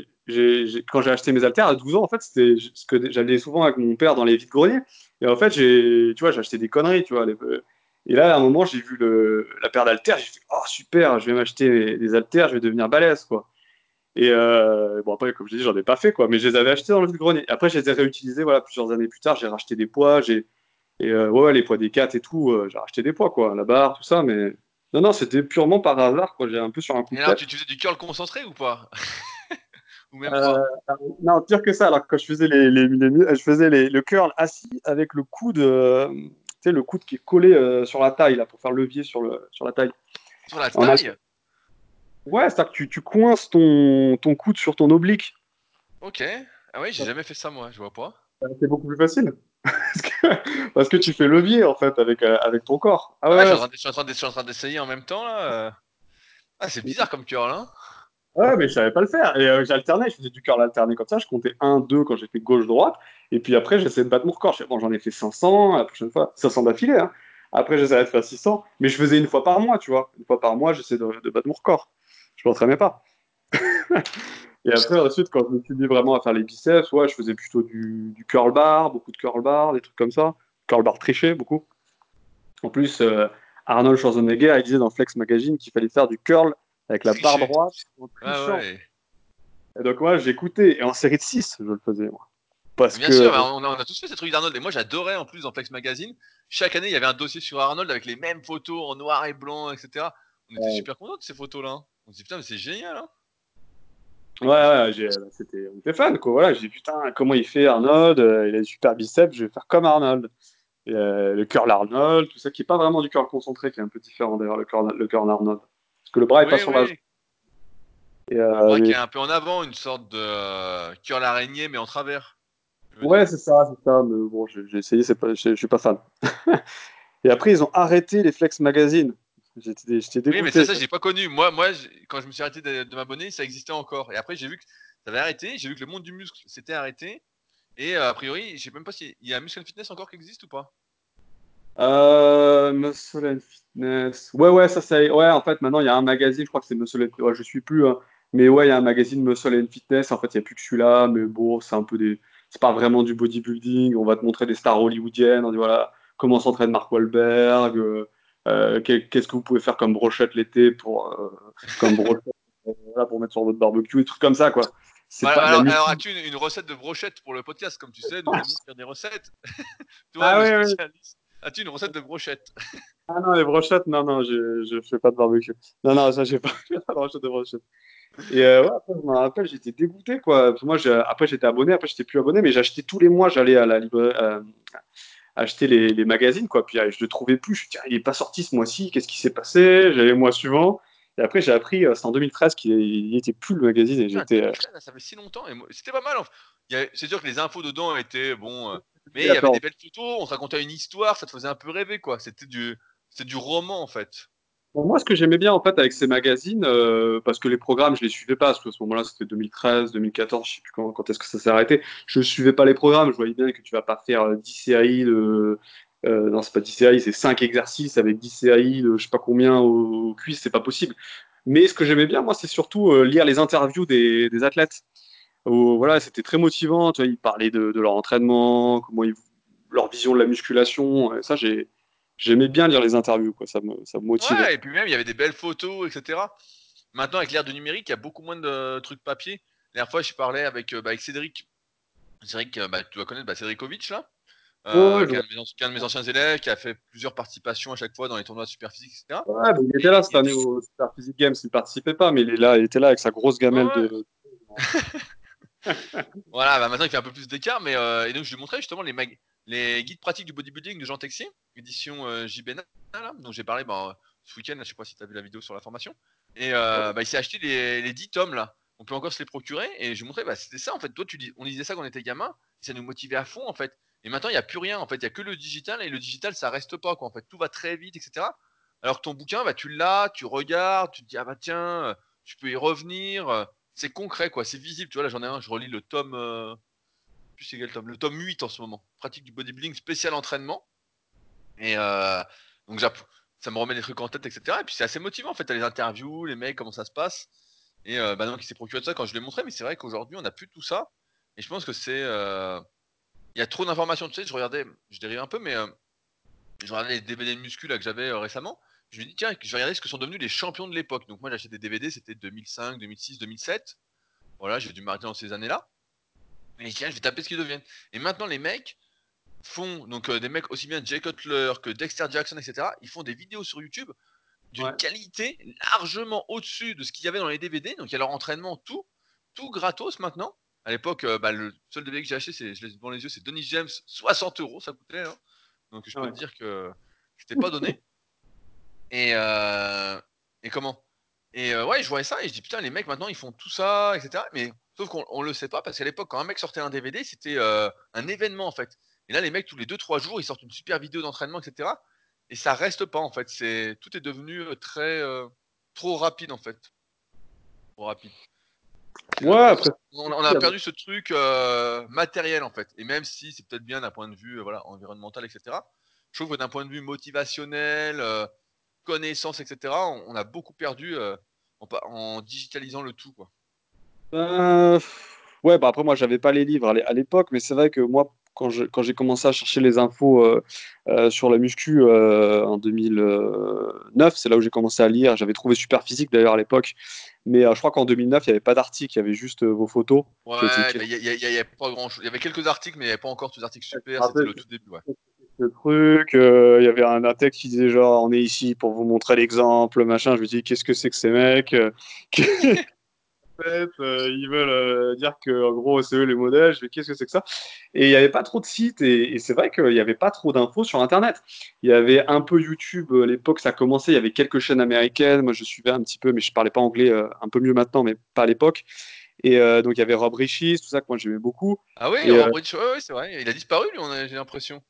quand j'ai acheté mes haltères à 12 ans, en fait, c'était ce que j'allais souvent avec mon père dans les vides greniers. Et en fait, j'ai, tu vois, acheté des conneries, tu vois. et là, à un moment, j'ai vu le, la paire d'haltères, j'ai fait, oh super, je vais m'acheter des haltères, je vais devenir balèze, quoi. Et euh, bon, après, comme je dis, j'en ai pas fait, quoi, mais je les avais achetés dans le vide-grenier. Après, je les ai réutilisés, voilà, plusieurs années plus tard, j'ai racheté des poids, j'ai, et euh, ouais, les poids des 4 et tout, euh, j'ai racheté des poids, quoi, la barre, tout ça, mais non, non, c'était purement par hasard, quoi, j'ai un peu sur un coup de tu, tu faisais du curl concentré ou pas? Non, pire que ça. Alors quand je faisais les, les, je faisais les, le curl assis avec le coude, tu sais, le coude qui est collé sur la taille là pour faire levier sur le sur la taille. Sur la taille? Ouais, c'est à que tu, tu coinces ton, ton coude sur ton oblique. Ok. Ah oui, j'ai jamais fait ça moi. Je vois pas. C'est beaucoup plus facile. parce, que, tu fais levier en fait avec avec ton corps. Ah ouais. je suis en train d'essayer en même temps là. Ah, c'est bizarre comme curl, hein. Ouais, mais je savais pas le faire. Et euh, j'alternais, je faisais du curl alterné comme ça. Je comptais 1, 2 quand j'ai fait gauche-droite. Et puis après, j'essayais de battre mon record. Bon, j'en ai fait 500, la prochaine fois, 500 d'affilée. Hein. Après, j'essayais de faire 600. Mais je faisais une fois par mois, tu vois. Une fois par mois, j'essayais de, battre mon record. Je m'entraînais pas. et après, ensuite, quand je me suis mis vraiment à faire les biceps, ouais, je faisais plutôt du, du curl bar, beaucoup de curl bar, des trucs comme ça. Curl bar triché, beaucoup. En plus, euh, Arnold Schwarzenegger, il disait dans Flex Magazine qu'il fallait faire du curl avec la barre droite. Ah et donc moi j'écoutais, et en série de 6 je le faisais moi. Parce Bien sûr, on a, tous fait ces trucs d'Arnold, et moi j'adorais en plus dans Flex Magazine, chaque année il y avait un dossier sur Arnold avec les mêmes photos en noir et blanc, etc. On était super contents de ces photos-là. On se dit putain mais c'est génial hein Ouais, ouais c'était, on était fan quoi. Voilà, j'ai dit putain, comment il fait Arnold euh, Il a des super biceps, je vais faire comme Arnold. Euh, le curl Arnold, tout ça qui est pas vraiment du curl concentré, qui est un peu différent d'ailleurs, le curl, le curl Arnold que le bras est pas sur la. Et, euh, qui est un peu en avant, une sorte de euh, curl araignée mais en travers. Ouais, c'est ça, c'est ça. Mais bon, j'ai essayé, c'est pas, je suis pas fan. Et après, ils ont arrêté les Flex Magazine. J'étais dégoûté. Oui, mais ça, ça, j'ai pas connu. Moi, moi quand je me suis arrêté de, m'abonner, ça existait encore. Et après, j'ai vu que ça avait arrêté. J'ai vu que le monde du muscle s'était arrêté. Et euh, a priori, je sais même pas s'il y a Muscle Fitness encore qui existe ou pas. Euh, Muscle Fitness. Ouais, ouais, ça c'est. Ouais, en fait, maintenant il y a un magazine, je crois que c'est Muscle and ouais, Je suis plus. Hein. Mais ouais, il y a un magazine Muscle and Fitness. En fait, il n'y a plus que celui-là. Mais bon, c'est un peu des. C'est pas vraiment du bodybuilding. On va te montrer des stars hollywoodiennes. On dit voilà, comment s'entraîne Mark Wahlberg. Euh, euh, qu'est-ce que vous pouvez faire comme brochette l'été pour, euh, comme brochette, pour mettre sur votre barbecue, des trucs comme ça, quoi. alors, as-tu une, recette de brochette pour le podcast Comme tu sais, nous allons faire des recettes. Toi, ah, le spécialiste. As-tu une recette de brochette? Ah non, les brochettes, non, non, je ne fais pas de barbecue. Non, non, ça, j'ai pas, pas de recette de brochette. Et euh, ouais, après, je me rappelle, j'étais dégoûté, quoi. moi, après, j'étais abonné, après, j'étais plus abonné, mais j'achetais tous les mois, j'allais à la librairie, euh, acheter les, les, magazines, quoi. Puis je le trouvais plus. Je me dis, il est pas sorti ce mois-ci, qu'est-ce qui s'est passé? J'allais le mois suivant. Et après, j'ai appris, euh, c'est en 2013 qu'il n'était plus le magazine. Et j'étais, euh, Ça fait si longtemps. Et c'était pas mal. C'est sûr que les infos dedans étaient bon. Euh, mais il y avait des belles photos, on se racontait une histoire, ça te faisait un peu rêver, quoi. C'était du, du roman, en fait. Moi, ce que j'aimais bien en fait avec ces magazines, parce que les programmes, je les suivais pas, parce qu'à ce moment-là, c'était 2013, 2014, je sais plus quand, quand est-ce que ça s'est arrêté. Je suivais pas les programmes, je voyais bien que tu vas pas faire 10 séries de, euh, non, c'est pas 10 séries, c'est 5 exercices avec 10 séries de je sais pas combien aux, cuisses, c'est pas possible. Mais ce que j'aimais bien, moi, c'est surtout euh, lire les interviews des, des athlètes. voilà, c'était très motivant. Ils parlaient de, leur entraînement, comment leur vision de la musculation. Ça, j'ai, j'aimais bien lire les interviews, quoi. Ça me, ça me motivait. Ouais, et puis même, il y avait des belles photos, etc. Maintenant, avec l'ère du numérique, il y a beaucoup moins de trucs papier. La dernière fois, je parlais avec, euh, bah, avec Cédric. Cédric, bah, tu dois connaître bah, Cédric là euh, qui, est un de mes anciens élèves, qui a fait plusieurs participations à chaque fois dans les tournois de Superphysique, etc. Ouais, il était là cette année au Superphysique Games, il ne participait pas, mais il, est là, il était là avec sa grosse gamelle de. voilà, bah maintenant il fait un peu plus d'écart, mais euh, et donc je lui montrais justement les, les guides pratiques du bodybuilding de Jean Texier, édition euh, JBNA, là, dont j'ai parlé bah, ce week-end, je sais pas si tu as vu la vidéo sur la formation. Et euh, bah, il s'est acheté les, les 10 tomes là. On peut encore se les procurer. Et je montrais, bah, c'était ça en fait. Toi, tu dis, on disait ça quand on était gamin, ça nous motivait à fond en fait. Et maintenant, il n'y a plus rien. En fait, il n'y a que le digital et le digital, ça reste pas. Quoi. En fait, tout va très vite, etc. Alors que ton bouquin, bah, tu l'as, tu regardes, tu te dis ah bah tiens, euh, tu peux y revenir. Euh, c'est concret, quoi. C'est visible. Tu vois, là, j'en ai un. Je relis le tome. Euh... C'est Le tome 8 en ce moment. Pratique du bodybuilding spécial entraînement. Et euh, donc, ça me remet des trucs en tête, etc. Et puis, c'est assez motivant. En fait, les interviews, les mecs, comment ça se passe. Et euh, bah, donc, il s'est procuré de ça quand je l'ai montré. Mais c'est vrai qu'aujourd'hui, on n'a plus tout ça. Et je pense que c'est il y a trop d'informations. Tu sais, je regardais, je dérive un peu, mais euh, je regardais les DVD de muscu que j'avais euh, récemment. Je me dis, tiens, je vais regarder ce que sont devenus les champions de l'époque. Donc, moi, acheté des DVD, c'était 2005, 2006, 2007. Voilà, j'ai dû m'arrêter dans ces années-là. Mais tiens, je vais taper ce qu'ils deviennent. Et maintenant, les mecs font, donc euh, des mecs aussi bien Jay Cutler que Dexter Jackson, etc., ils font des vidéos sur YouTube d'une qualité largement au-dessus de ce qu'il y avait dans les DVD. Donc, il y a leur entraînement, tout, tout gratos maintenant. À l'époque, euh, bah, le seul DVD que j'ai acheté, c'est, je l'ai devant les yeux, c'est Denis James, 60 euros, ça coûtait. Hein. Donc je peux te dire que c'était pas donné. Et, euh, et comment? Et euh, ouais, je voyais ça et je dis putain, les mecs maintenant ils font tout ça, etc. Mais sauf qu'on on le sait pas parce qu'à l'époque, quand un mec sortait un DVD, c'était un événement en fait. Et là, les mecs, tous les 2-3 jours, ils sortent une super vidéo d'entraînement, etc. Et ça reste pas en fait. C'est, tout est devenu très. trop rapide en fait. Trop rapide. Ouais, on, a perdu ce truc euh, matériel en fait. Et même si c'est peut-être bien d'un point de vue euh, voilà, environnemental, etc. Je trouve que d'un point de vue motivationnel, euh, connaissance, etc., on, a beaucoup perdu en, digitalisant le tout. Quoi. Ouais, bah après moi j'avais pas les livres à l'époque, mais c'est vrai que moi quand j'ai commencé à chercher les infos sur la muscu en 2009, c'est là où j'ai commencé à lire. J'avais trouvé Super Physique d'ailleurs à l'époque mais euh, je crois qu'en 2009, il n'y avait pas d'article, il y avait juste euh, vos photos. Ouais, il n'y avait pas grand chose. Il y avait quelques articles, mais il n'y avait pas encore tous les articles super. C'était le tout début. Ouais. Ce truc, euh, il y avait un, texte qui disait genre on est ici pour vous montrer l'exemple, machin. Je me dis qu'est-ce que c'est que ces mecs euh, ils veulent euh, dire que en gros c'est eux les modèles. Je vais qu'est-ce que c'est que ça? Et il n'y avait pas trop de sites et, c'est vrai qu'il n'y avait pas trop d'infos sur Internet. Il y avait un peu YouTube à l'époque, ça commençait. Il y avait quelques chaînes américaines. Moi je suivais un petit peu, mais je parlais pas anglais, euh, un peu mieux maintenant, mais pas à l'époque. Et donc, il y avait Rob Richis, tout ça que moi j'aimais beaucoup. Ah oui, Rob Richis, ouais, c'est vrai. Il a disparu, lui, j'ai l'impression.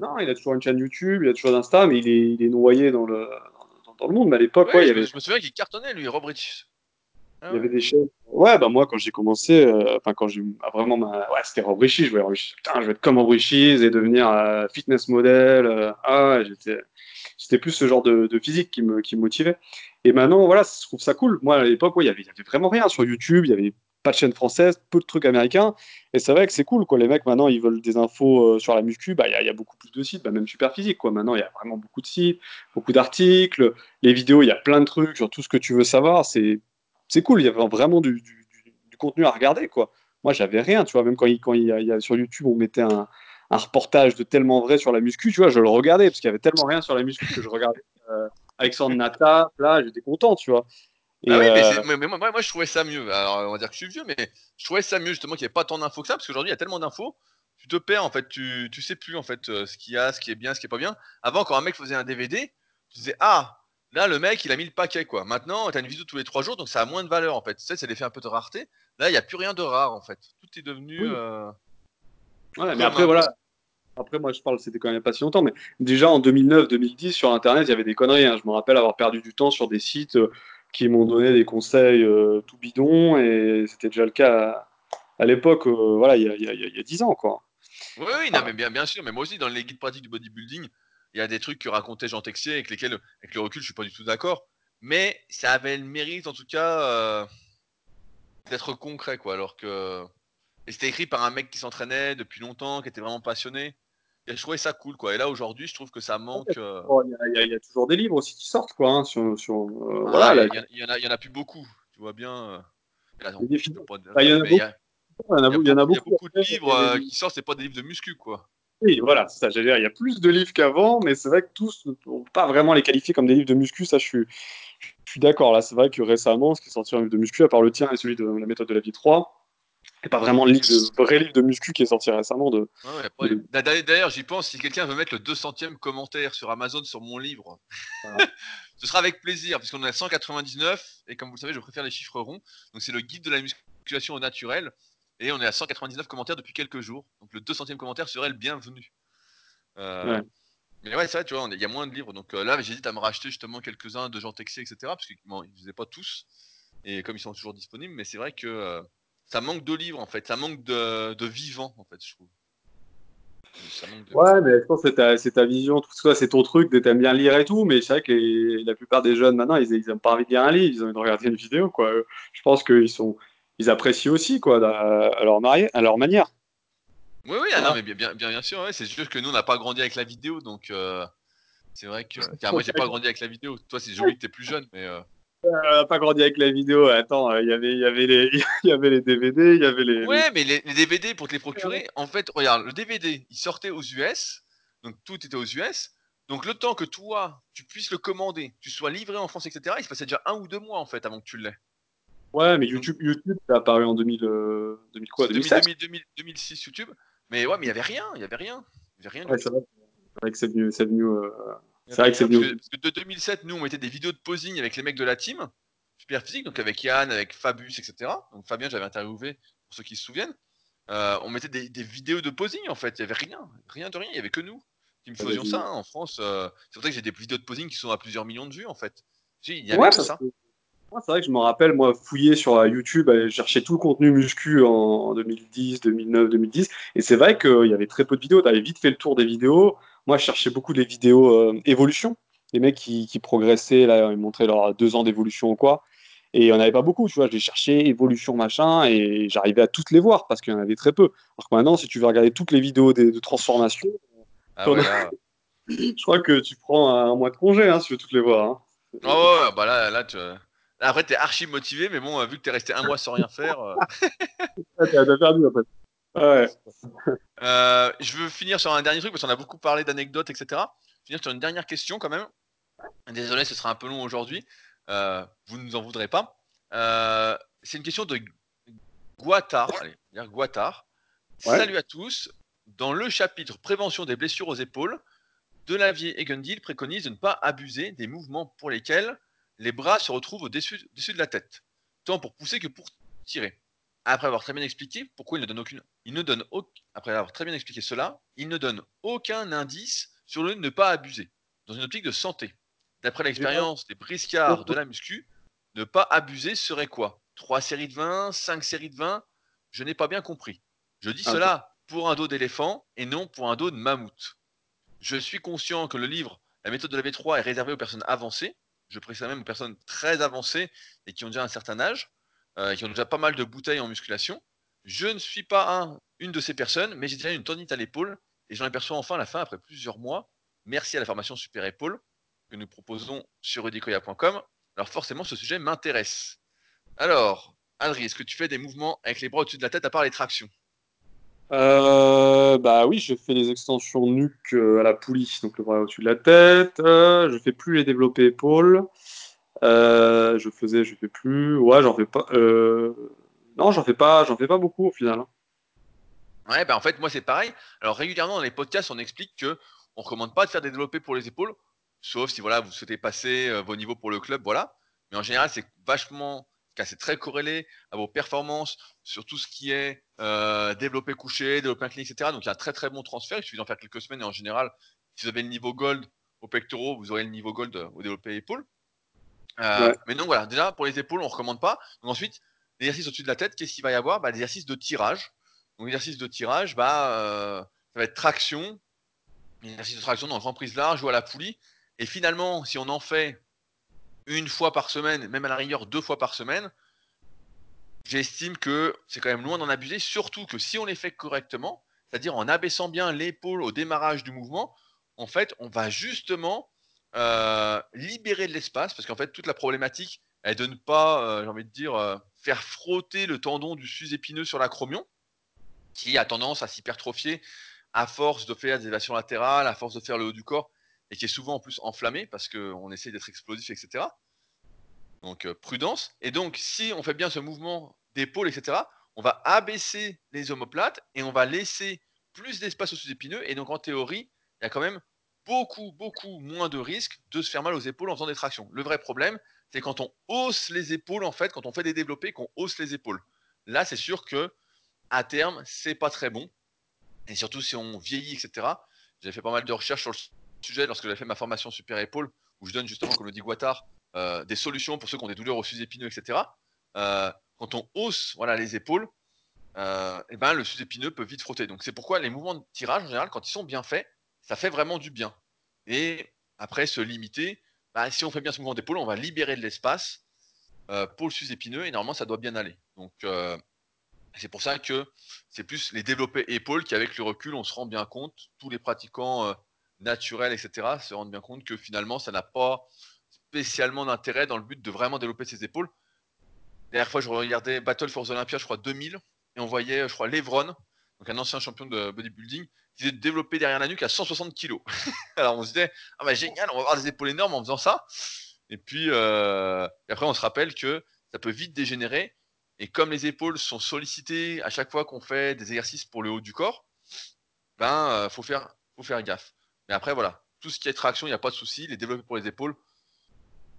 Non, il a toujours une chaîne YouTube, il a toujours Insta, mais il est, il est noyé dans le, dans, le monde. Mais à l'époque, ouais, il y avait... je me souviens qu'il cartonnait, lui, Rob Richis. Ah il y avait des chaînes. Ouais, bah moi, quand j'ai commencé, euh, enfin, quand j'ai ah, vraiment ma. Ouais, c'était Rob Richie. Je voulais Putain, je vais être comme Rob Richie et devenir euh, fitness model. Euh. ah j'étais. C'était plus ce genre de, de, physique qui me, qui me motivait. Et maintenant, voilà, je trouve ça cool. Moi, à l'époque, ouais, il y avait, y avait vraiment rien sur YouTube. Il y avait pas de chaîne française, peu de trucs américains. Et c'est vrai que c'est cool, quoi. Les mecs, maintenant, ils veulent des infos sur la muscu. Bah, il y, y, a beaucoup plus de sites, bah, même super physique, quoi. Maintenant, il y a vraiment beaucoup de sites, beaucoup d'articles. Les vidéos, il y a plein de trucs sur tout ce que tu veux savoir. C'est c'est cool, il y avait vraiment du, contenu à regarder, quoi. Moi, j'avais rien, tu vois, même quand il, quand il, y a, sur YouTube, on mettait un, reportage de tellement vrai sur la muscu, tu vois, je le regardais, parce qu'il y avait tellement rien sur la muscu que je regardais euh, Alexandre Nata, là, j'étais content, tu vois. ah oui, euh, mais, moi, moi, je trouvais ça mieux. Alors, on va dire que je suis vieux, mais je trouvais ça mieux, justement, qu'il n'y ait pas tant d'infos que ça, parce qu'aujourd'hui, il y a tellement d'infos, tu te perds, en fait, tu, tu sais plus, en fait, euh, ce qu'il y a, ce qui est bien, ce qui est pas bien. Avant, quand un mec faisait un DVD, tu disais, ah, Là, le mec, il a mis le paquet, quoi. Maintenant, tu as une vidéo tous les trois jours, donc ça a moins de valeur, en fait. Tu sais, ça l'effet un peu de rareté. Là, il n'y a plus rien de rare, en fait. Tout est devenu. Euh, ouais, mais après, voilà. Après, moi, je parle, c'était quand même pas si longtemps, mais déjà en 2009-2010, sur Internet, il y avait des conneries. Hein. Je me rappelle avoir perdu du temps sur des sites euh, qui m'ont donné des conseils euh, tout bidons, et c'était déjà le cas à, l'époque, voilà, il y, a, il, y a, 10 ans, quoi. Oui, oui, non, mais bien, bien sûr, mais moi aussi, dans les guides pratiques du bodybuilding, il y a des trucs que racontait Jean Texier avec lesquels, avec le recul, je suis pas du tout d'accord. Mais ça avait le mérite, en tout cas, euh, d'être concret, quoi. Alors que. Et c'était écrit par un mec qui s'entraînait depuis longtemps, qui était vraiment passionné. Et je trouvais ça cool, quoi. Et là, aujourd'hui, je trouve que ça manque. Euh, il y, a toujours des livres aussi qui sortent, quoi. Hein, sur, euh, ah, voilà, il y, en a, il y en a plus beaucoup. Tu vois bien. il y en a beaucoup. Il y a beaucoup de livres qui sortent, c'est pas des livres de muscu, quoi. Oui, voilà, c'est ça. Dire, il y a plus de livres qu'avant, mais c'est vrai que tous ne pas vraiment les qualifier comme des livres de muscu. Ça, je suis, je suis d'accord. Là, c'est vrai que récemment, ce qui est sorti un livre de muscu, à part le tien et celui de la méthode de la vie 3, c'est pas vraiment le, livre de, vrai livre de muscu qui est sorti récemment. De, D'ailleurs, j'y pense, si quelqu'un veut mettre le 200e commentaire sur Amazon sur mon livre, ce sera avec plaisir, puisqu'on est à 199, et comme vous le savez, je préfère les chiffres ronds. Donc, c'est le guide de la musculation au naturel. Et on est à 199 commentaires depuis quelques jours. Donc le 200e commentaire serait le bienvenu. Euh, mais ouais, c'est vrai, tu vois, il y a moins de livres. Donc euh, là, j'hésite à me racheter justement quelques-uns de Jean Texier, etc. Parce qu'ils ne faisaient pas tous. Et comme ils sont toujours disponibles, mais c'est vrai que euh, ça manque de livres en fait. Ça manque de, de vivants en fait, je trouve. Ouais, mais je pense que c'est ta, vision, tout ça, c'est ton truc, t'aimes bien lire et tout, mais c'est vrai que la plupart des jeunes maintenant, ils n'ont pas envie de lire un livre, ils ont envie de regarder une vidéo, quoi. Je pense qu'ils sont, ils apprécient aussi, quoi, à leur, à leur manière. Oui, oui, ah non, mais bien, bien, bien sûr, ouais, c'est juste que nous, on n'a pas grandi avec la vidéo, donc euh, c'est vrai que. Car moi, j'ai pas grandi avec la vidéo. Toi, c'est joli que t'es plus jeune, mais. Euh... Euh, pas grandi avec la vidéo. Attends, il y avait, il y avait les, il y avait les DVD, il y avait les. Ouais, mais les, DVD pour te les procurer, en fait, regarde, le DVD, il sortait aux US, donc tout était aux US. Donc le temps que toi, tu puisses le commander, tu sois livré en France, etc., il se passait déjà un ou deux mois en fait avant que tu l'aies. Ouais, mais YouTube, YouTube, ça a apparu en 2000, 2000 euh, quoi 2006 YouTube. Mais ouais, mais il y avait rien, il y avait rien. Y avait rien ouais, c'est vrai, que c'est venu. C'est venu euh, vrai que c'est venu. Parce que, de 2007, nous, on mettait des vidéos de posing avec les mecs de la team, super physique, donc avec Yann, avec Fabius, etc. Donc Fabien, j'avais interviewé, pour ceux qui se souviennent. Euh, on mettait des, vidéos de posing en fait, il y avait rien, rien de rien, il y avait que nous qui me faisions ça hein. en France. c'est pour ça que j'ai des vidéos de posing qui sont à plusieurs millions de vues en fait. Il y avait ouais, ça c'est vrai que je me rappelle, moi, fouiller sur euh, YouTube, aller chercher tout le contenu muscu en 2010, 2009, 2010. Et c'est vrai qu'il y avait très peu de vidéos. Tu avais vite fait le tour des vidéos. Moi, je cherchais beaucoup les vidéos euh, évolution. Les mecs qui, progressaient, là, ils montraient leurs deux ans d'évolution ou quoi. Et il n'y en avait pas beaucoup, tu vois. J'ai cherché évolution, machin, et j'arrivais à toutes les voir parce qu'il y en avait très peu. Alors que maintenant, si tu veux regarder toutes les vidéos de, transformation, ah je crois que tu prends un mois de congé hein, si tu veux toutes les voir. Hein. Oh, ouais, bah là, là tu. Après, t'es archi motivé, mais bon, vu que t'es resté un mois sans rien faire. Euh... t'as perdu en fait. Ouais. Euh, je veux finir sur un dernier truc parce qu'on a beaucoup parlé d'anecdotes, etc. Finir sur une dernière question quand même. Désolé, ce sera un peu long aujourd'hui. Euh, vous ne nous en voudrez pas. Euh, c'est une question de Guattard. Allez, dire Guattard. Salut à tous. Dans le chapitre prévention des blessures aux épaules, Delavier et Gundil préconisent de ne pas abuser des mouvements pour lesquels les bras se retrouvent au-dessus de la tête, tant pour pousser que pour tirer. après avoir très bien expliqué pourquoi il ne donne aucune. Il ne donne après avoir très bien expliqué cela, il ne donne aucun indice sur le ne pas abuser, dans une optique de santé. D'après l'expérience des briscards de la muscu, ne pas abuser serait quoi? 3 séries de 20, 5 séries de 20 Je n'ai pas bien compris. Je dis ah, cela pour un dos d'éléphant et non pour un dos de mammouth. Je suis conscient que le livre La méthode de la V3 est réservé aux personnes avancées, je précise même aux personnes très avancées et qui ont déjà un certain âge, euh, qui ont déjà pas mal de bouteilles en musculation. Je ne suis pas une de ces personnes, mais j'ai déjà une tendinite à l'épaule et j'en aperçois enfin la fin après plusieurs mois. Merci à la formation Super Épaule que nous proposons sur rudicoya.com. Alors forcément, ce sujet m'intéresse. Alors, Adri, est-ce que tu fais des mouvements avec les bras au-dessus de la tête à part les tractions? Euh, bah oui, je fais les extensions nuque euh, à la poulie, donc le bras au-dessus de la tête. Euh, je fais plus les développés épaules. je faisais, je fais plus. Ouais, j'en fais pas. Non, j'en fais pas, j'en fais pas beaucoup au final. Hein. Ouais, bah en fait, moi c'est pareil. Alors régulièrement dans les podcasts, on explique que on recommande pas de faire des développés pour les épaules, sauf si voilà vous souhaitez passer vos niveaux pour le club, voilà. Mais en général, c'est vachement c'est très corrélé à vos performances sur tout ce qui est euh, développé couché, développé incliné, etc. Donc il y a un très très bon transfert. Il suffit d'en faire quelques semaines et en général, si vous avez le niveau gold au pectoraux, vous aurez le niveau gold au développé épaule. Euh, mais donc voilà, déjà pour les épaules, on ne recommande pas. Donc ensuite, l'exercice au-dessus de la tête, qu'est-ce qu'il va y avoir? Bah, L'exercice de tirage. Donc l'exercice de tirage, bah, euh, ça va être traction, l'exercice de traction dans grand prise large ou à la poulie. Et finalement, si on en fait une fois par semaine, même à la rigueur deux fois par semaine, j'estime que c'est quand même loin d'en abuser, surtout que si on les fait correctement, c'est-à-dire en abaissant bien l'épaule au démarrage du mouvement, en fait, on va justement euh, libérer de l'espace, parce qu'en fait, toute la problématique est de ne pas, euh, j'ai envie de dire, euh, faire frotter le tendon du sus-épineux sur l'acromion, qui a tendance à s'hypertrophier à force de faire des élévations latérales, à force de faire le haut du corps, et qui est souvent en plus enflammé parce qu'on essaie d'être explosif, etc. Donc euh, prudence. Et donc si on fait bien ce mouvement d'épaule, etc., on va abaisser les omoplates et on va laisser plus d'espace au sous-épineux. Et donc en théorie, il y a quand même beaucoup, beaucoup moins de risques de se faire mal aux épaules en faisant des tractions. Le vrai problème, c'est quand on hausse les épaules, en fait, quand on fait des développés, qu'on hausse les épaules. Là, c'est sûr que à terme, c'est pas très bon. Et surtout si on vieillit, etc. J'ai fait pas mal de recherches sur le sujet lorsque j'ai fait ma formation super épaule, où je donne justement, comme le dit Guattard, euh, des solutions pour ceux qui ont des douleurs au sus-épineux, etc. Euh, quand on hausse voilà, les épaules, et euh, eh ben, le sus-épineux peut vite frotter. Donc c'est pourquoi les mouvements de tirage, en général, quand ils sont bien faits, ça fait vraiment du bien. Et après, se limiter, bah, si on fait bien ce mouvement d'épaule, on va libérer de l'espace pour le sus-épineux et normalement ça doit bien aller. Donc c'est pour ça que c'est plus les développés épaules qui, avec le recul, on se rend bien compte, tous les pratiquants naturel, etc., se rendent bien compte que finalement, ça n'a pas spécialement d'intérêt dans le but de vraiment développer ses épaules. Dernière fois, je regardais Battle for the Olympia, je crois 2000, et on voyait, je crois, Levron, donc un ancien champion de bodybuilding, qui s'est développé derrière la nuque à 160 kg. Alors on se disait, ah génial, on va avoir des épaules énormes en faisant ça. Et puis, euh, après, on se rappelle que ça peut vite dégénérer. Et comme les épaules sont sollicitées à chaque fois qu'on fait des exercices pour le haut du corps, ben, euh, faut faire, faut faire gaffe. Mais après, voilà, tout ce qui est traction, il n'y a pas de souci. Les développés pour les épaules,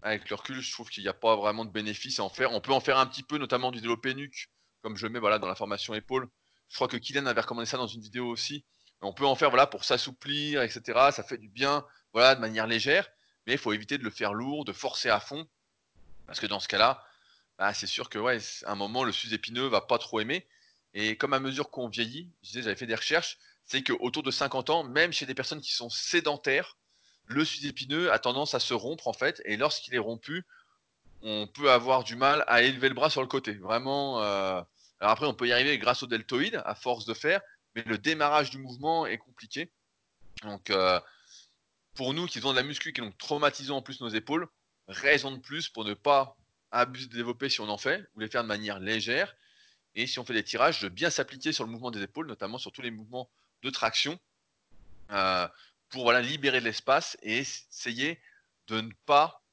avec le recul, je trouve qu'il n'y a pas vraiment de bénéfice à en faire. On peut en faire un petit peu, notamment du développé nuque, comme je mets voilà, dans la formation épaule. Je crois que Kylian avait recommandé ça dans une vidéo aussi. On peut en faire voilà, pour s'assouplir, etc. Ça fait du bien voilà, de manière légère, mais il faut éviter de le faire lourd, de forcer à fond. Parce que dans ce cas-là, bah, c'est sûr que ouais, à un moment, le sus-épineux va pas trop aimer. Et comme à mesure qu'on vieillit, je disais, j'avais fait des recherches, c'est qu'autour de 50 ans, même chez des personnes qui sont sédentaires, le sus-épineux a tendance à se rompre en fait, et lorsqu'il est rompu, on peut avoir du mal à élever le bras sur le côté. Vraiment. Euh, alors après, on peut y arriver grâce au deltoïde, à force de faire, mais le démarrage du mouvement est compliqué. Donc, euh, pour nous qui faisons de la muscu, qui donc traumatisons en plus nos épaules, raison de plus pour ne pas abuser de développer si on en fait, ou les faire de manière légère. Et si on fait des tirages, de bien s'appliquer sur le mouvement des épaules, notamment sur tous les mouvements de traction euh, pour libérer de l'espace et essayer de ne pas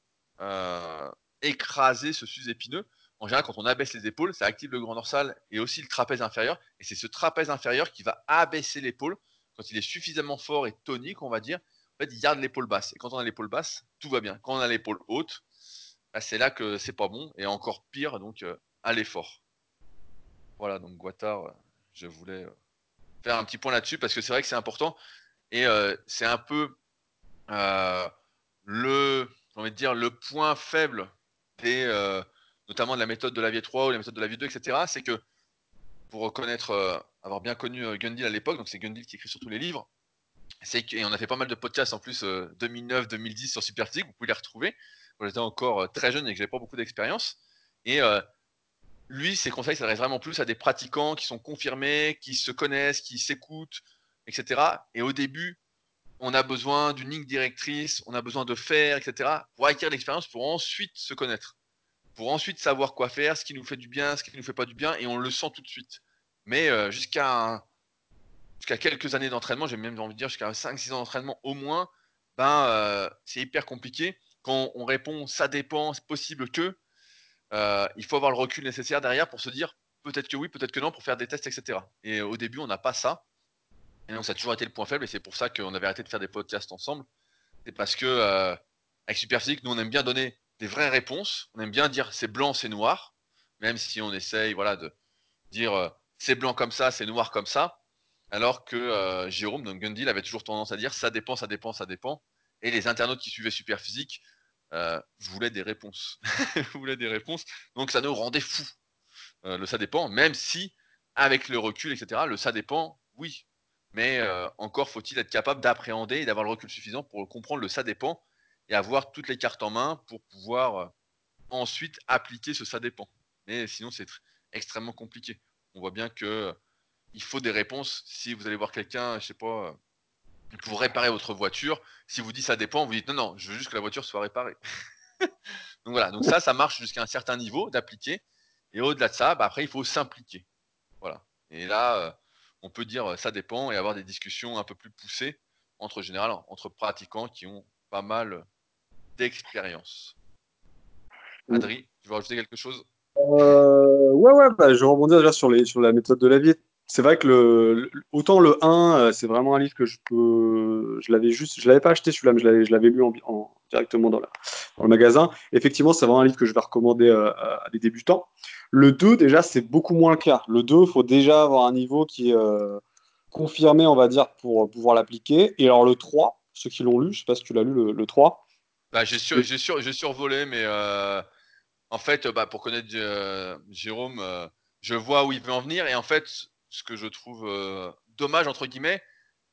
euh, écraser ce sus-épineux. En général, quand on abaisse les épaules, ça active le grand dorsal et aussi le trapèze inférieur. Et c'est ce trapèze inférieur qui va abaisser l'épaule quand il est suffisamment fort et tonique, on va dire. En fait, il garde l'épaule basse. Et quand on a l'épaule basse, tout va bien. Quand on a l'épaule haute, bah, c'est là que c'est pas bon et encore pire donc euh, à l'effort. Voilà, donc Guattard, je voulais faire un petit point là-dessus parce que c'est vrai que c'est important et c'est un peu le, envie de dire, le point faible des, notamment de la méthode de la vie 3 ou la méthode de la vie 2, etc. C'est que pour reconnaître, avoir bien connu Gundil à l'époque, donc c'est Gundil qui écrit sur tous les livres, c'est et on a fait pas mal de podcasts en plus 2009, 2010 sur Superphysique, vous pouvez les retrouver. J'étais encore très jeune et que j'avais pas beaucoup d'expérience. Lui, ses conseils s'adressent vraiment plus à des pratiquants qui sont confirmés, qui se connaissent, qui s'écoutent, etc. Et au début, on a besoin d'une ligne directrice, on a besoin de faire, etc. pour acquérir l'expérience, pour ensuite se connaître, pour ensuite savoir quoi faire, ce qui nous fait du bien, ce qui ne nous fait pas du bien, et on le sent tout de suite. Mais euh, jusqu'à quelques années d'entraînement, j'ai même envie de dire jusqu'à 5-6 ans d'entraînement au moins, ben euh, c'est hyper compliqué. Quand on répond ça dépend, c'est possible que, euh, il faut avoir le recul nécessaire derrière pour se dire peut-être que oui, peut-être que non, pour faire des tests, etc. Et au début, on n'a pas ça. Et donc ça a toujours été le point faible, et c'est pour ça qu'on avait arrêté de faire des podcasts ensemble. C'est parce que euh, avec Superphysique, nous on aime bien donner des vraies réponses. On aime bien dire c'est blanc, c'est noir, même si on essaye, voilà, de dire euh, c'est blanc comme ça, c'est noir comme ça. Alors que Jérôme, donc Gundil, avait toujours tendance à dire ça dépend, ça dépend, ça dépend. Et les internautes qui suivaient Superphysique euh, des réponses. des réponses. Donc ça nous rendait fous. le ça dépend, même si, avec le recul, etc., le ça dépend, oui, mais euh, encore faut-il être capable d'appréhender et d'avoir le recul suffisant pour comprendre le ça dépend et avoir toutes les cartes en main pour pouvoir euh, ensuite appliquer ce ça dépend. Mais sinon, c'est extrêmement compliqué. On voit bien que euh, il faut des réponses. Si vous allez voir quelqu'un, je sais pas, pour réparer votre voiture, si vous dites ça dépend, vous dites non, non, je veux juste que la voiture soit réparée. donc voilà, donc ça, ça marche jusqu'à un certain niveau d'appliquer. Et au-delà de ça, bah, après, il faut s'impliquer. Voilà. Et là, on peut dire ça dépend et avoir des discussions un peu plus poussées entre général, entre pratiquants qui ont pas mal d'expérience. Adri, tu veux rajouter quelque chose? Euh, Ouais, ouais, bah, je vais rebondir déjà sur, les, sur la méthode de la vie. C'est vrai que le, autant le 1, euh, c'est vraiment un livre que je peux. Je l'avais juste. Je l'avais pas acheté celui-là, mais je l'avais lu en, directement dans, le magasin. Effectivement, c'est vraiment un livre que je vais recommander euh, à des débutants. Le 2, déjà, c'est beaucoup moins le cas. Le 2, il faut déjà avoir un niveau qui est euh, confirmé, on va dire, pour pouvoir l'appliquer. Et alors, le 3, ceux qui l'ont lu, je sais pas si tu l'as lu, le, 3. Bah, j'ai, survolé, mais en fait, bah, pour connaître Jérôme, je vois où il veut en venir. Et en fait, ce que je trouve dommage, entre guillemets,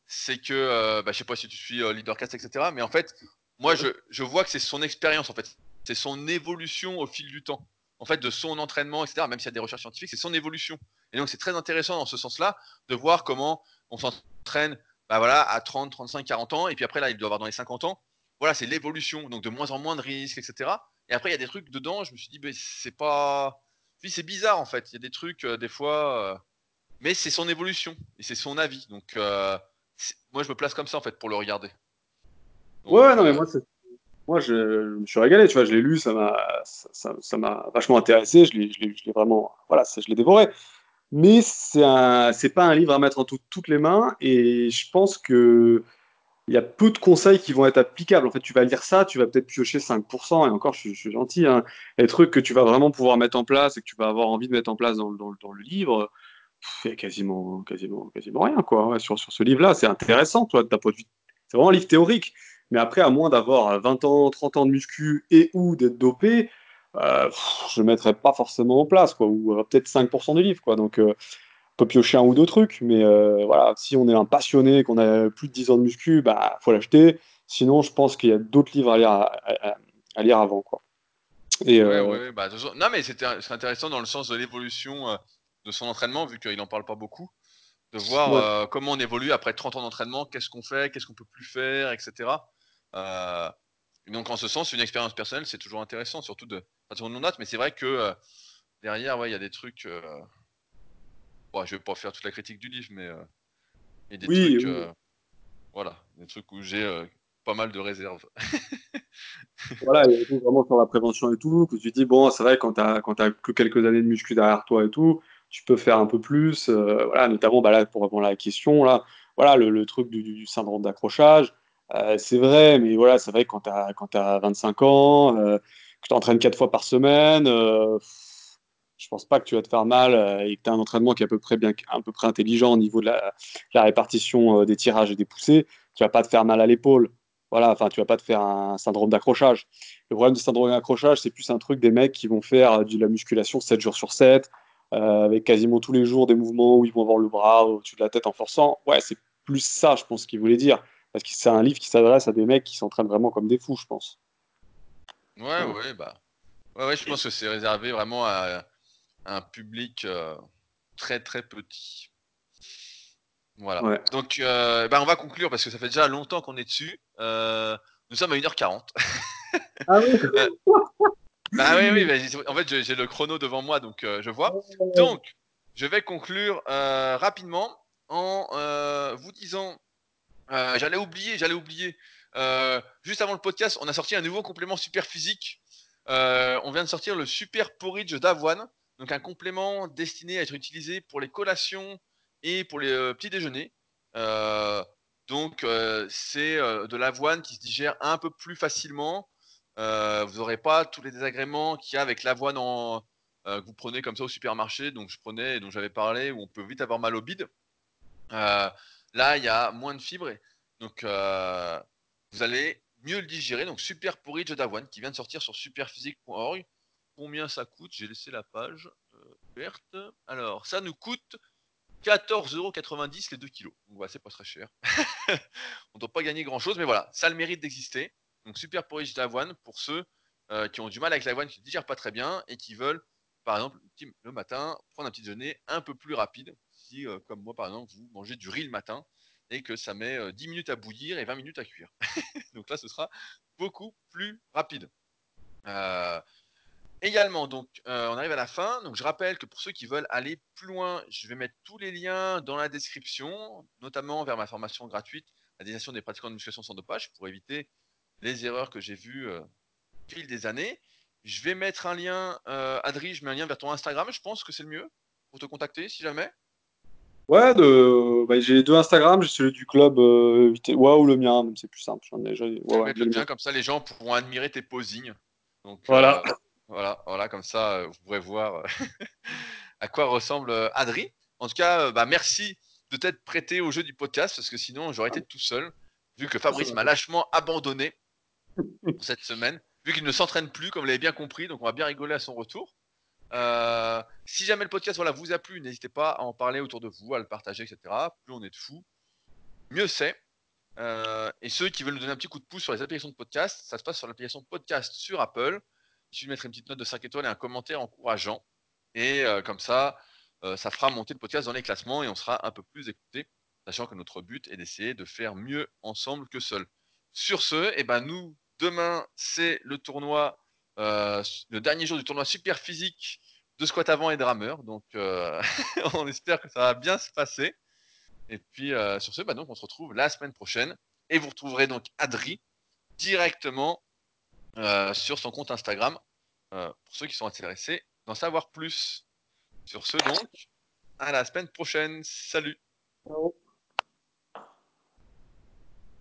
c'est que, bah, je sais pas si tu suis Leadercast, etc. Mais en fait, moi, je, je vois que c'est son expérience, en fait. C'est son évolution au fil du temps en fait, de son entraînement, etc., même s'il y a des recherches scientifiques, c'est son évolution. Et donc, c'est très intéressant dans ce sens-là de voir comment on s'entraîne bah voilà, à 30, 35, 40 ans, et puis après, là, il doit avoir dans les 50 ans. Voilà, c'est l'évolution, donc de moins en moins de risques, etc. Et après, il y a des trucs dedans, je me suis dit, bah, c'est pas. Oui, c'est bizarre, en fait. Il y a des trucs, euh, des fois. Euh, mais c'est son évolution, et c'est son avis. Donc, euh, moi, je me place comme ça, en fait, pour le regarder. ouais, non, mais moi, moi, je, me suis régalé, tu vois, je l'ai lu, ça m'a, ça, m'a vachement intéressé, je l'ai, vraiment, voilà, je l'ai dévoré. Mais c'est un, c'est pas un livre à mettre en toutes les mains, et je pense que il y a peu de conseils qui vont être applicables. En fait, tu vas lire ça, tu vas peut-être piocher 5%, et encore, je, suis gentil, hein, les trucs que tu vas vraiment pouvoir mettre en place et que tu vas avoir envie de mettre en place dans, dans, dans le livre, c'est quasiment, quasiment, quasiment rien, quoi. sur, sur ce livre-là, c'est intéressant, toi, de ta de. C'est vraiment un livre théorique. Mais après, à moins d'avoir 20 ans, 30 ans de muscu et ou d'être dopé, euh, je ne mettrais pas forcément en place, quoi, ou euh, peut-être 5% du livre. Quoi. Donc, euh, on peut piocher un ou deux trucs, mais voilà, si on est un passionné, qu'on a plus de 10 ans de muscu, bah faut l'acheter. Sinon, je pense qu'il y a d'autres livres à lire, à, lire avant. Quoi. Et, bah, non, mais c'est intéressant dans le sens de l'évolution de son entraînement, vu qu'il n'en parle pas beaucoup de voir comment on évolue après 30 ans d'entraînement, qu'est-ce qu'on fait, qu'est-ce qu'on peut plus faire, etc. Euh, donc en ce sens, une expérience personnelle, c'est toujours intéressant, surtout de sur une note, mais c'est vrai que euh, derrière, ouais, il y a des trucs. Euh, bon, je vais pas faire toute la critique du livre, mais il y a des trucs. Voilà, des trucs où j'ai pas mal de réserves. voilà, il y a vraiment sur la prévention et tout, que tu dis, bon, c'est vrai, quand tu as, quand as que quelques années de muscu derrière toi et tout, tu peux faire un peu plus, voilà, notamment bah, là, pour répondre à la question, là, voilà, le, truc du syndrome d'accrochage, euh, c'est vrai, mais voilà, c'est vrai que quand tu as, as, 25 ans, euh, que tu entraînes 4 fois par semaine, euh, Je pense pas que tu vas te faire mal et que tu as un entraînement qui est à peu près bien, à peu près intelligent au niveau de la, répartition des tirages et des poussées. Tu vas pas te faire mal à l'épaule. Voilà, enfin, tu vas pas te faire un syndrome d'accrochage. Le problème du syndrome d'accrochage, c'est plus un truc des mecs qui vont faire de la musculation 7 jours sur 7, avec quasiment tous les jours des mouvements où ils vont avoir le bras au-dessus de la tête en forçant. Ouais, c'est plus ça, je pense, qu'il voulait dire. Parce que c'est un livre qui s'adresse à des mecs qui s'entraînent vraiment comme des fous, je pense. Ouais, ouais, bah. Ouais, ouais, je pense que c'est réservé vraiment à, un public euh, très très petit. Voilà. Donc, euh, bah, on va conclure parce que ça fait déjà longtemps qu'on est dessus. Euh, nous sommes à 1h40. ah oui Bah oui, oui, bah, en fait, j'ai le chrono devant moi, donc je vois. Donc, je vais conclure rapidement en vous disant euh, j'allais oublier, j'allais oublier. Euh, juste avant le podcast, on a sorti un nouveau complément super physique. Euh, on vient de sortir le super porridge d'avoine, donc un complément destiné à être utilisé pour les collations et pour les petits déjeuners. donc c'est de l'avoine qui se digère un peu plus facilement. Vous n'aurez pas tous les désagréments qu'il y a avec l'avoine que vous prenez comme ça au supermarché, donc je prenais dont j'avais parlé, où on peut vite avoir mal au bide. Là, il y a moins de fibres. donc, euh, vous allez mieux le digérer. Donc, super porridge d'avoine qui vient de sortir sur superphysique.org. Combien ça coûte? J'ai laissé la page euh, verte. Alors, ça nous coûte 14,90€ les 2 kilos. Donc, c'est pas très cher. On ne doit pas gagner grand chose, mais voilà, ça a le mérite d'exister. Donc, super porridge d'avoine pour ceux euh, qui ont du mal avec l'avoine, qui ne digèrent pas très bien et qui veulent, par exemple, le matin, prendre un petit déjeuner un peu plus rapide. Euh, comme moi par exemple, vous mangez du riz le matin et que ça met 10 euh, minutes à bouillir et 20 minutes à cuire. donc là, ce sera beaucoup plus rapide. Également, donc, on arrive à la fin. Donc, je rappelle que pour ceux qui veulent aller plus loin, je vais mettre tous les liens dans la description, notamment vers ma formation gratuite, la destination des pratiquants de musculation sans dopage, pour éviter les erreurs que j'ai vues au fil des années. Je vais mettre un lien, Adri, je mets un lien vers ton Instagram, je pense que c'est le mieux pour te contacter si jamais. Ouais, de... Bah, j'ai deux Instagram, j'ai celui du club euh, ou le mien, c'est plus simple. J'en ai, ouais, le bien, comme ça les gens pourront admirer tes posings. Donc, voilà. Euh, voilà, voilà, comme ça euh, vous pourrez voir euh, à quoi ressemble Adri. En tout cas, bah, merci de t'être prêté au jeu du podcast parce que sinon j'aurais été tout seul, vu que Fabrice m'a lâchement abandonné cette semaine, vu qu'il ne s'entraîne plus, comme vous l'avez bien compris, donc on va bien rigoler à son retour. Euh, si jamais le podcast voilà, vous a plu, n'hésitez pas à en parler autour de vous, à le partager, etc. Plus on est de fous, mieux c'est. Euh, et ceux qui veulent nous donner un petit coup de pouce sur les applications de podcast, ça se passe sur l'application podcast sur Apple. Il suffit de mettre une petite note de 5 étoiles et un commentaire encourageant. Et euh, comme ça, ça fera monter le podcast dans les classements et on sera un peu plus écouté, sachant que notre but est d'essayer de faire mieux ensemble que seul. Sur ce, eh ben nous, demain, c'est le tournoi euh, le dernier jour du tournoi super physique de squat avant et de rameur. Donc, euh, on espère que ça va bien se passer. Et puis, euh, sur ce, bah, on se retrouve la semaine prochaine. Et vous retrouverez donc Adri directement sur son compte Instagram pour ceux qui sont intéressés d'en savoir plus. Sur ce, donc, à la semaine prochaine. Salut.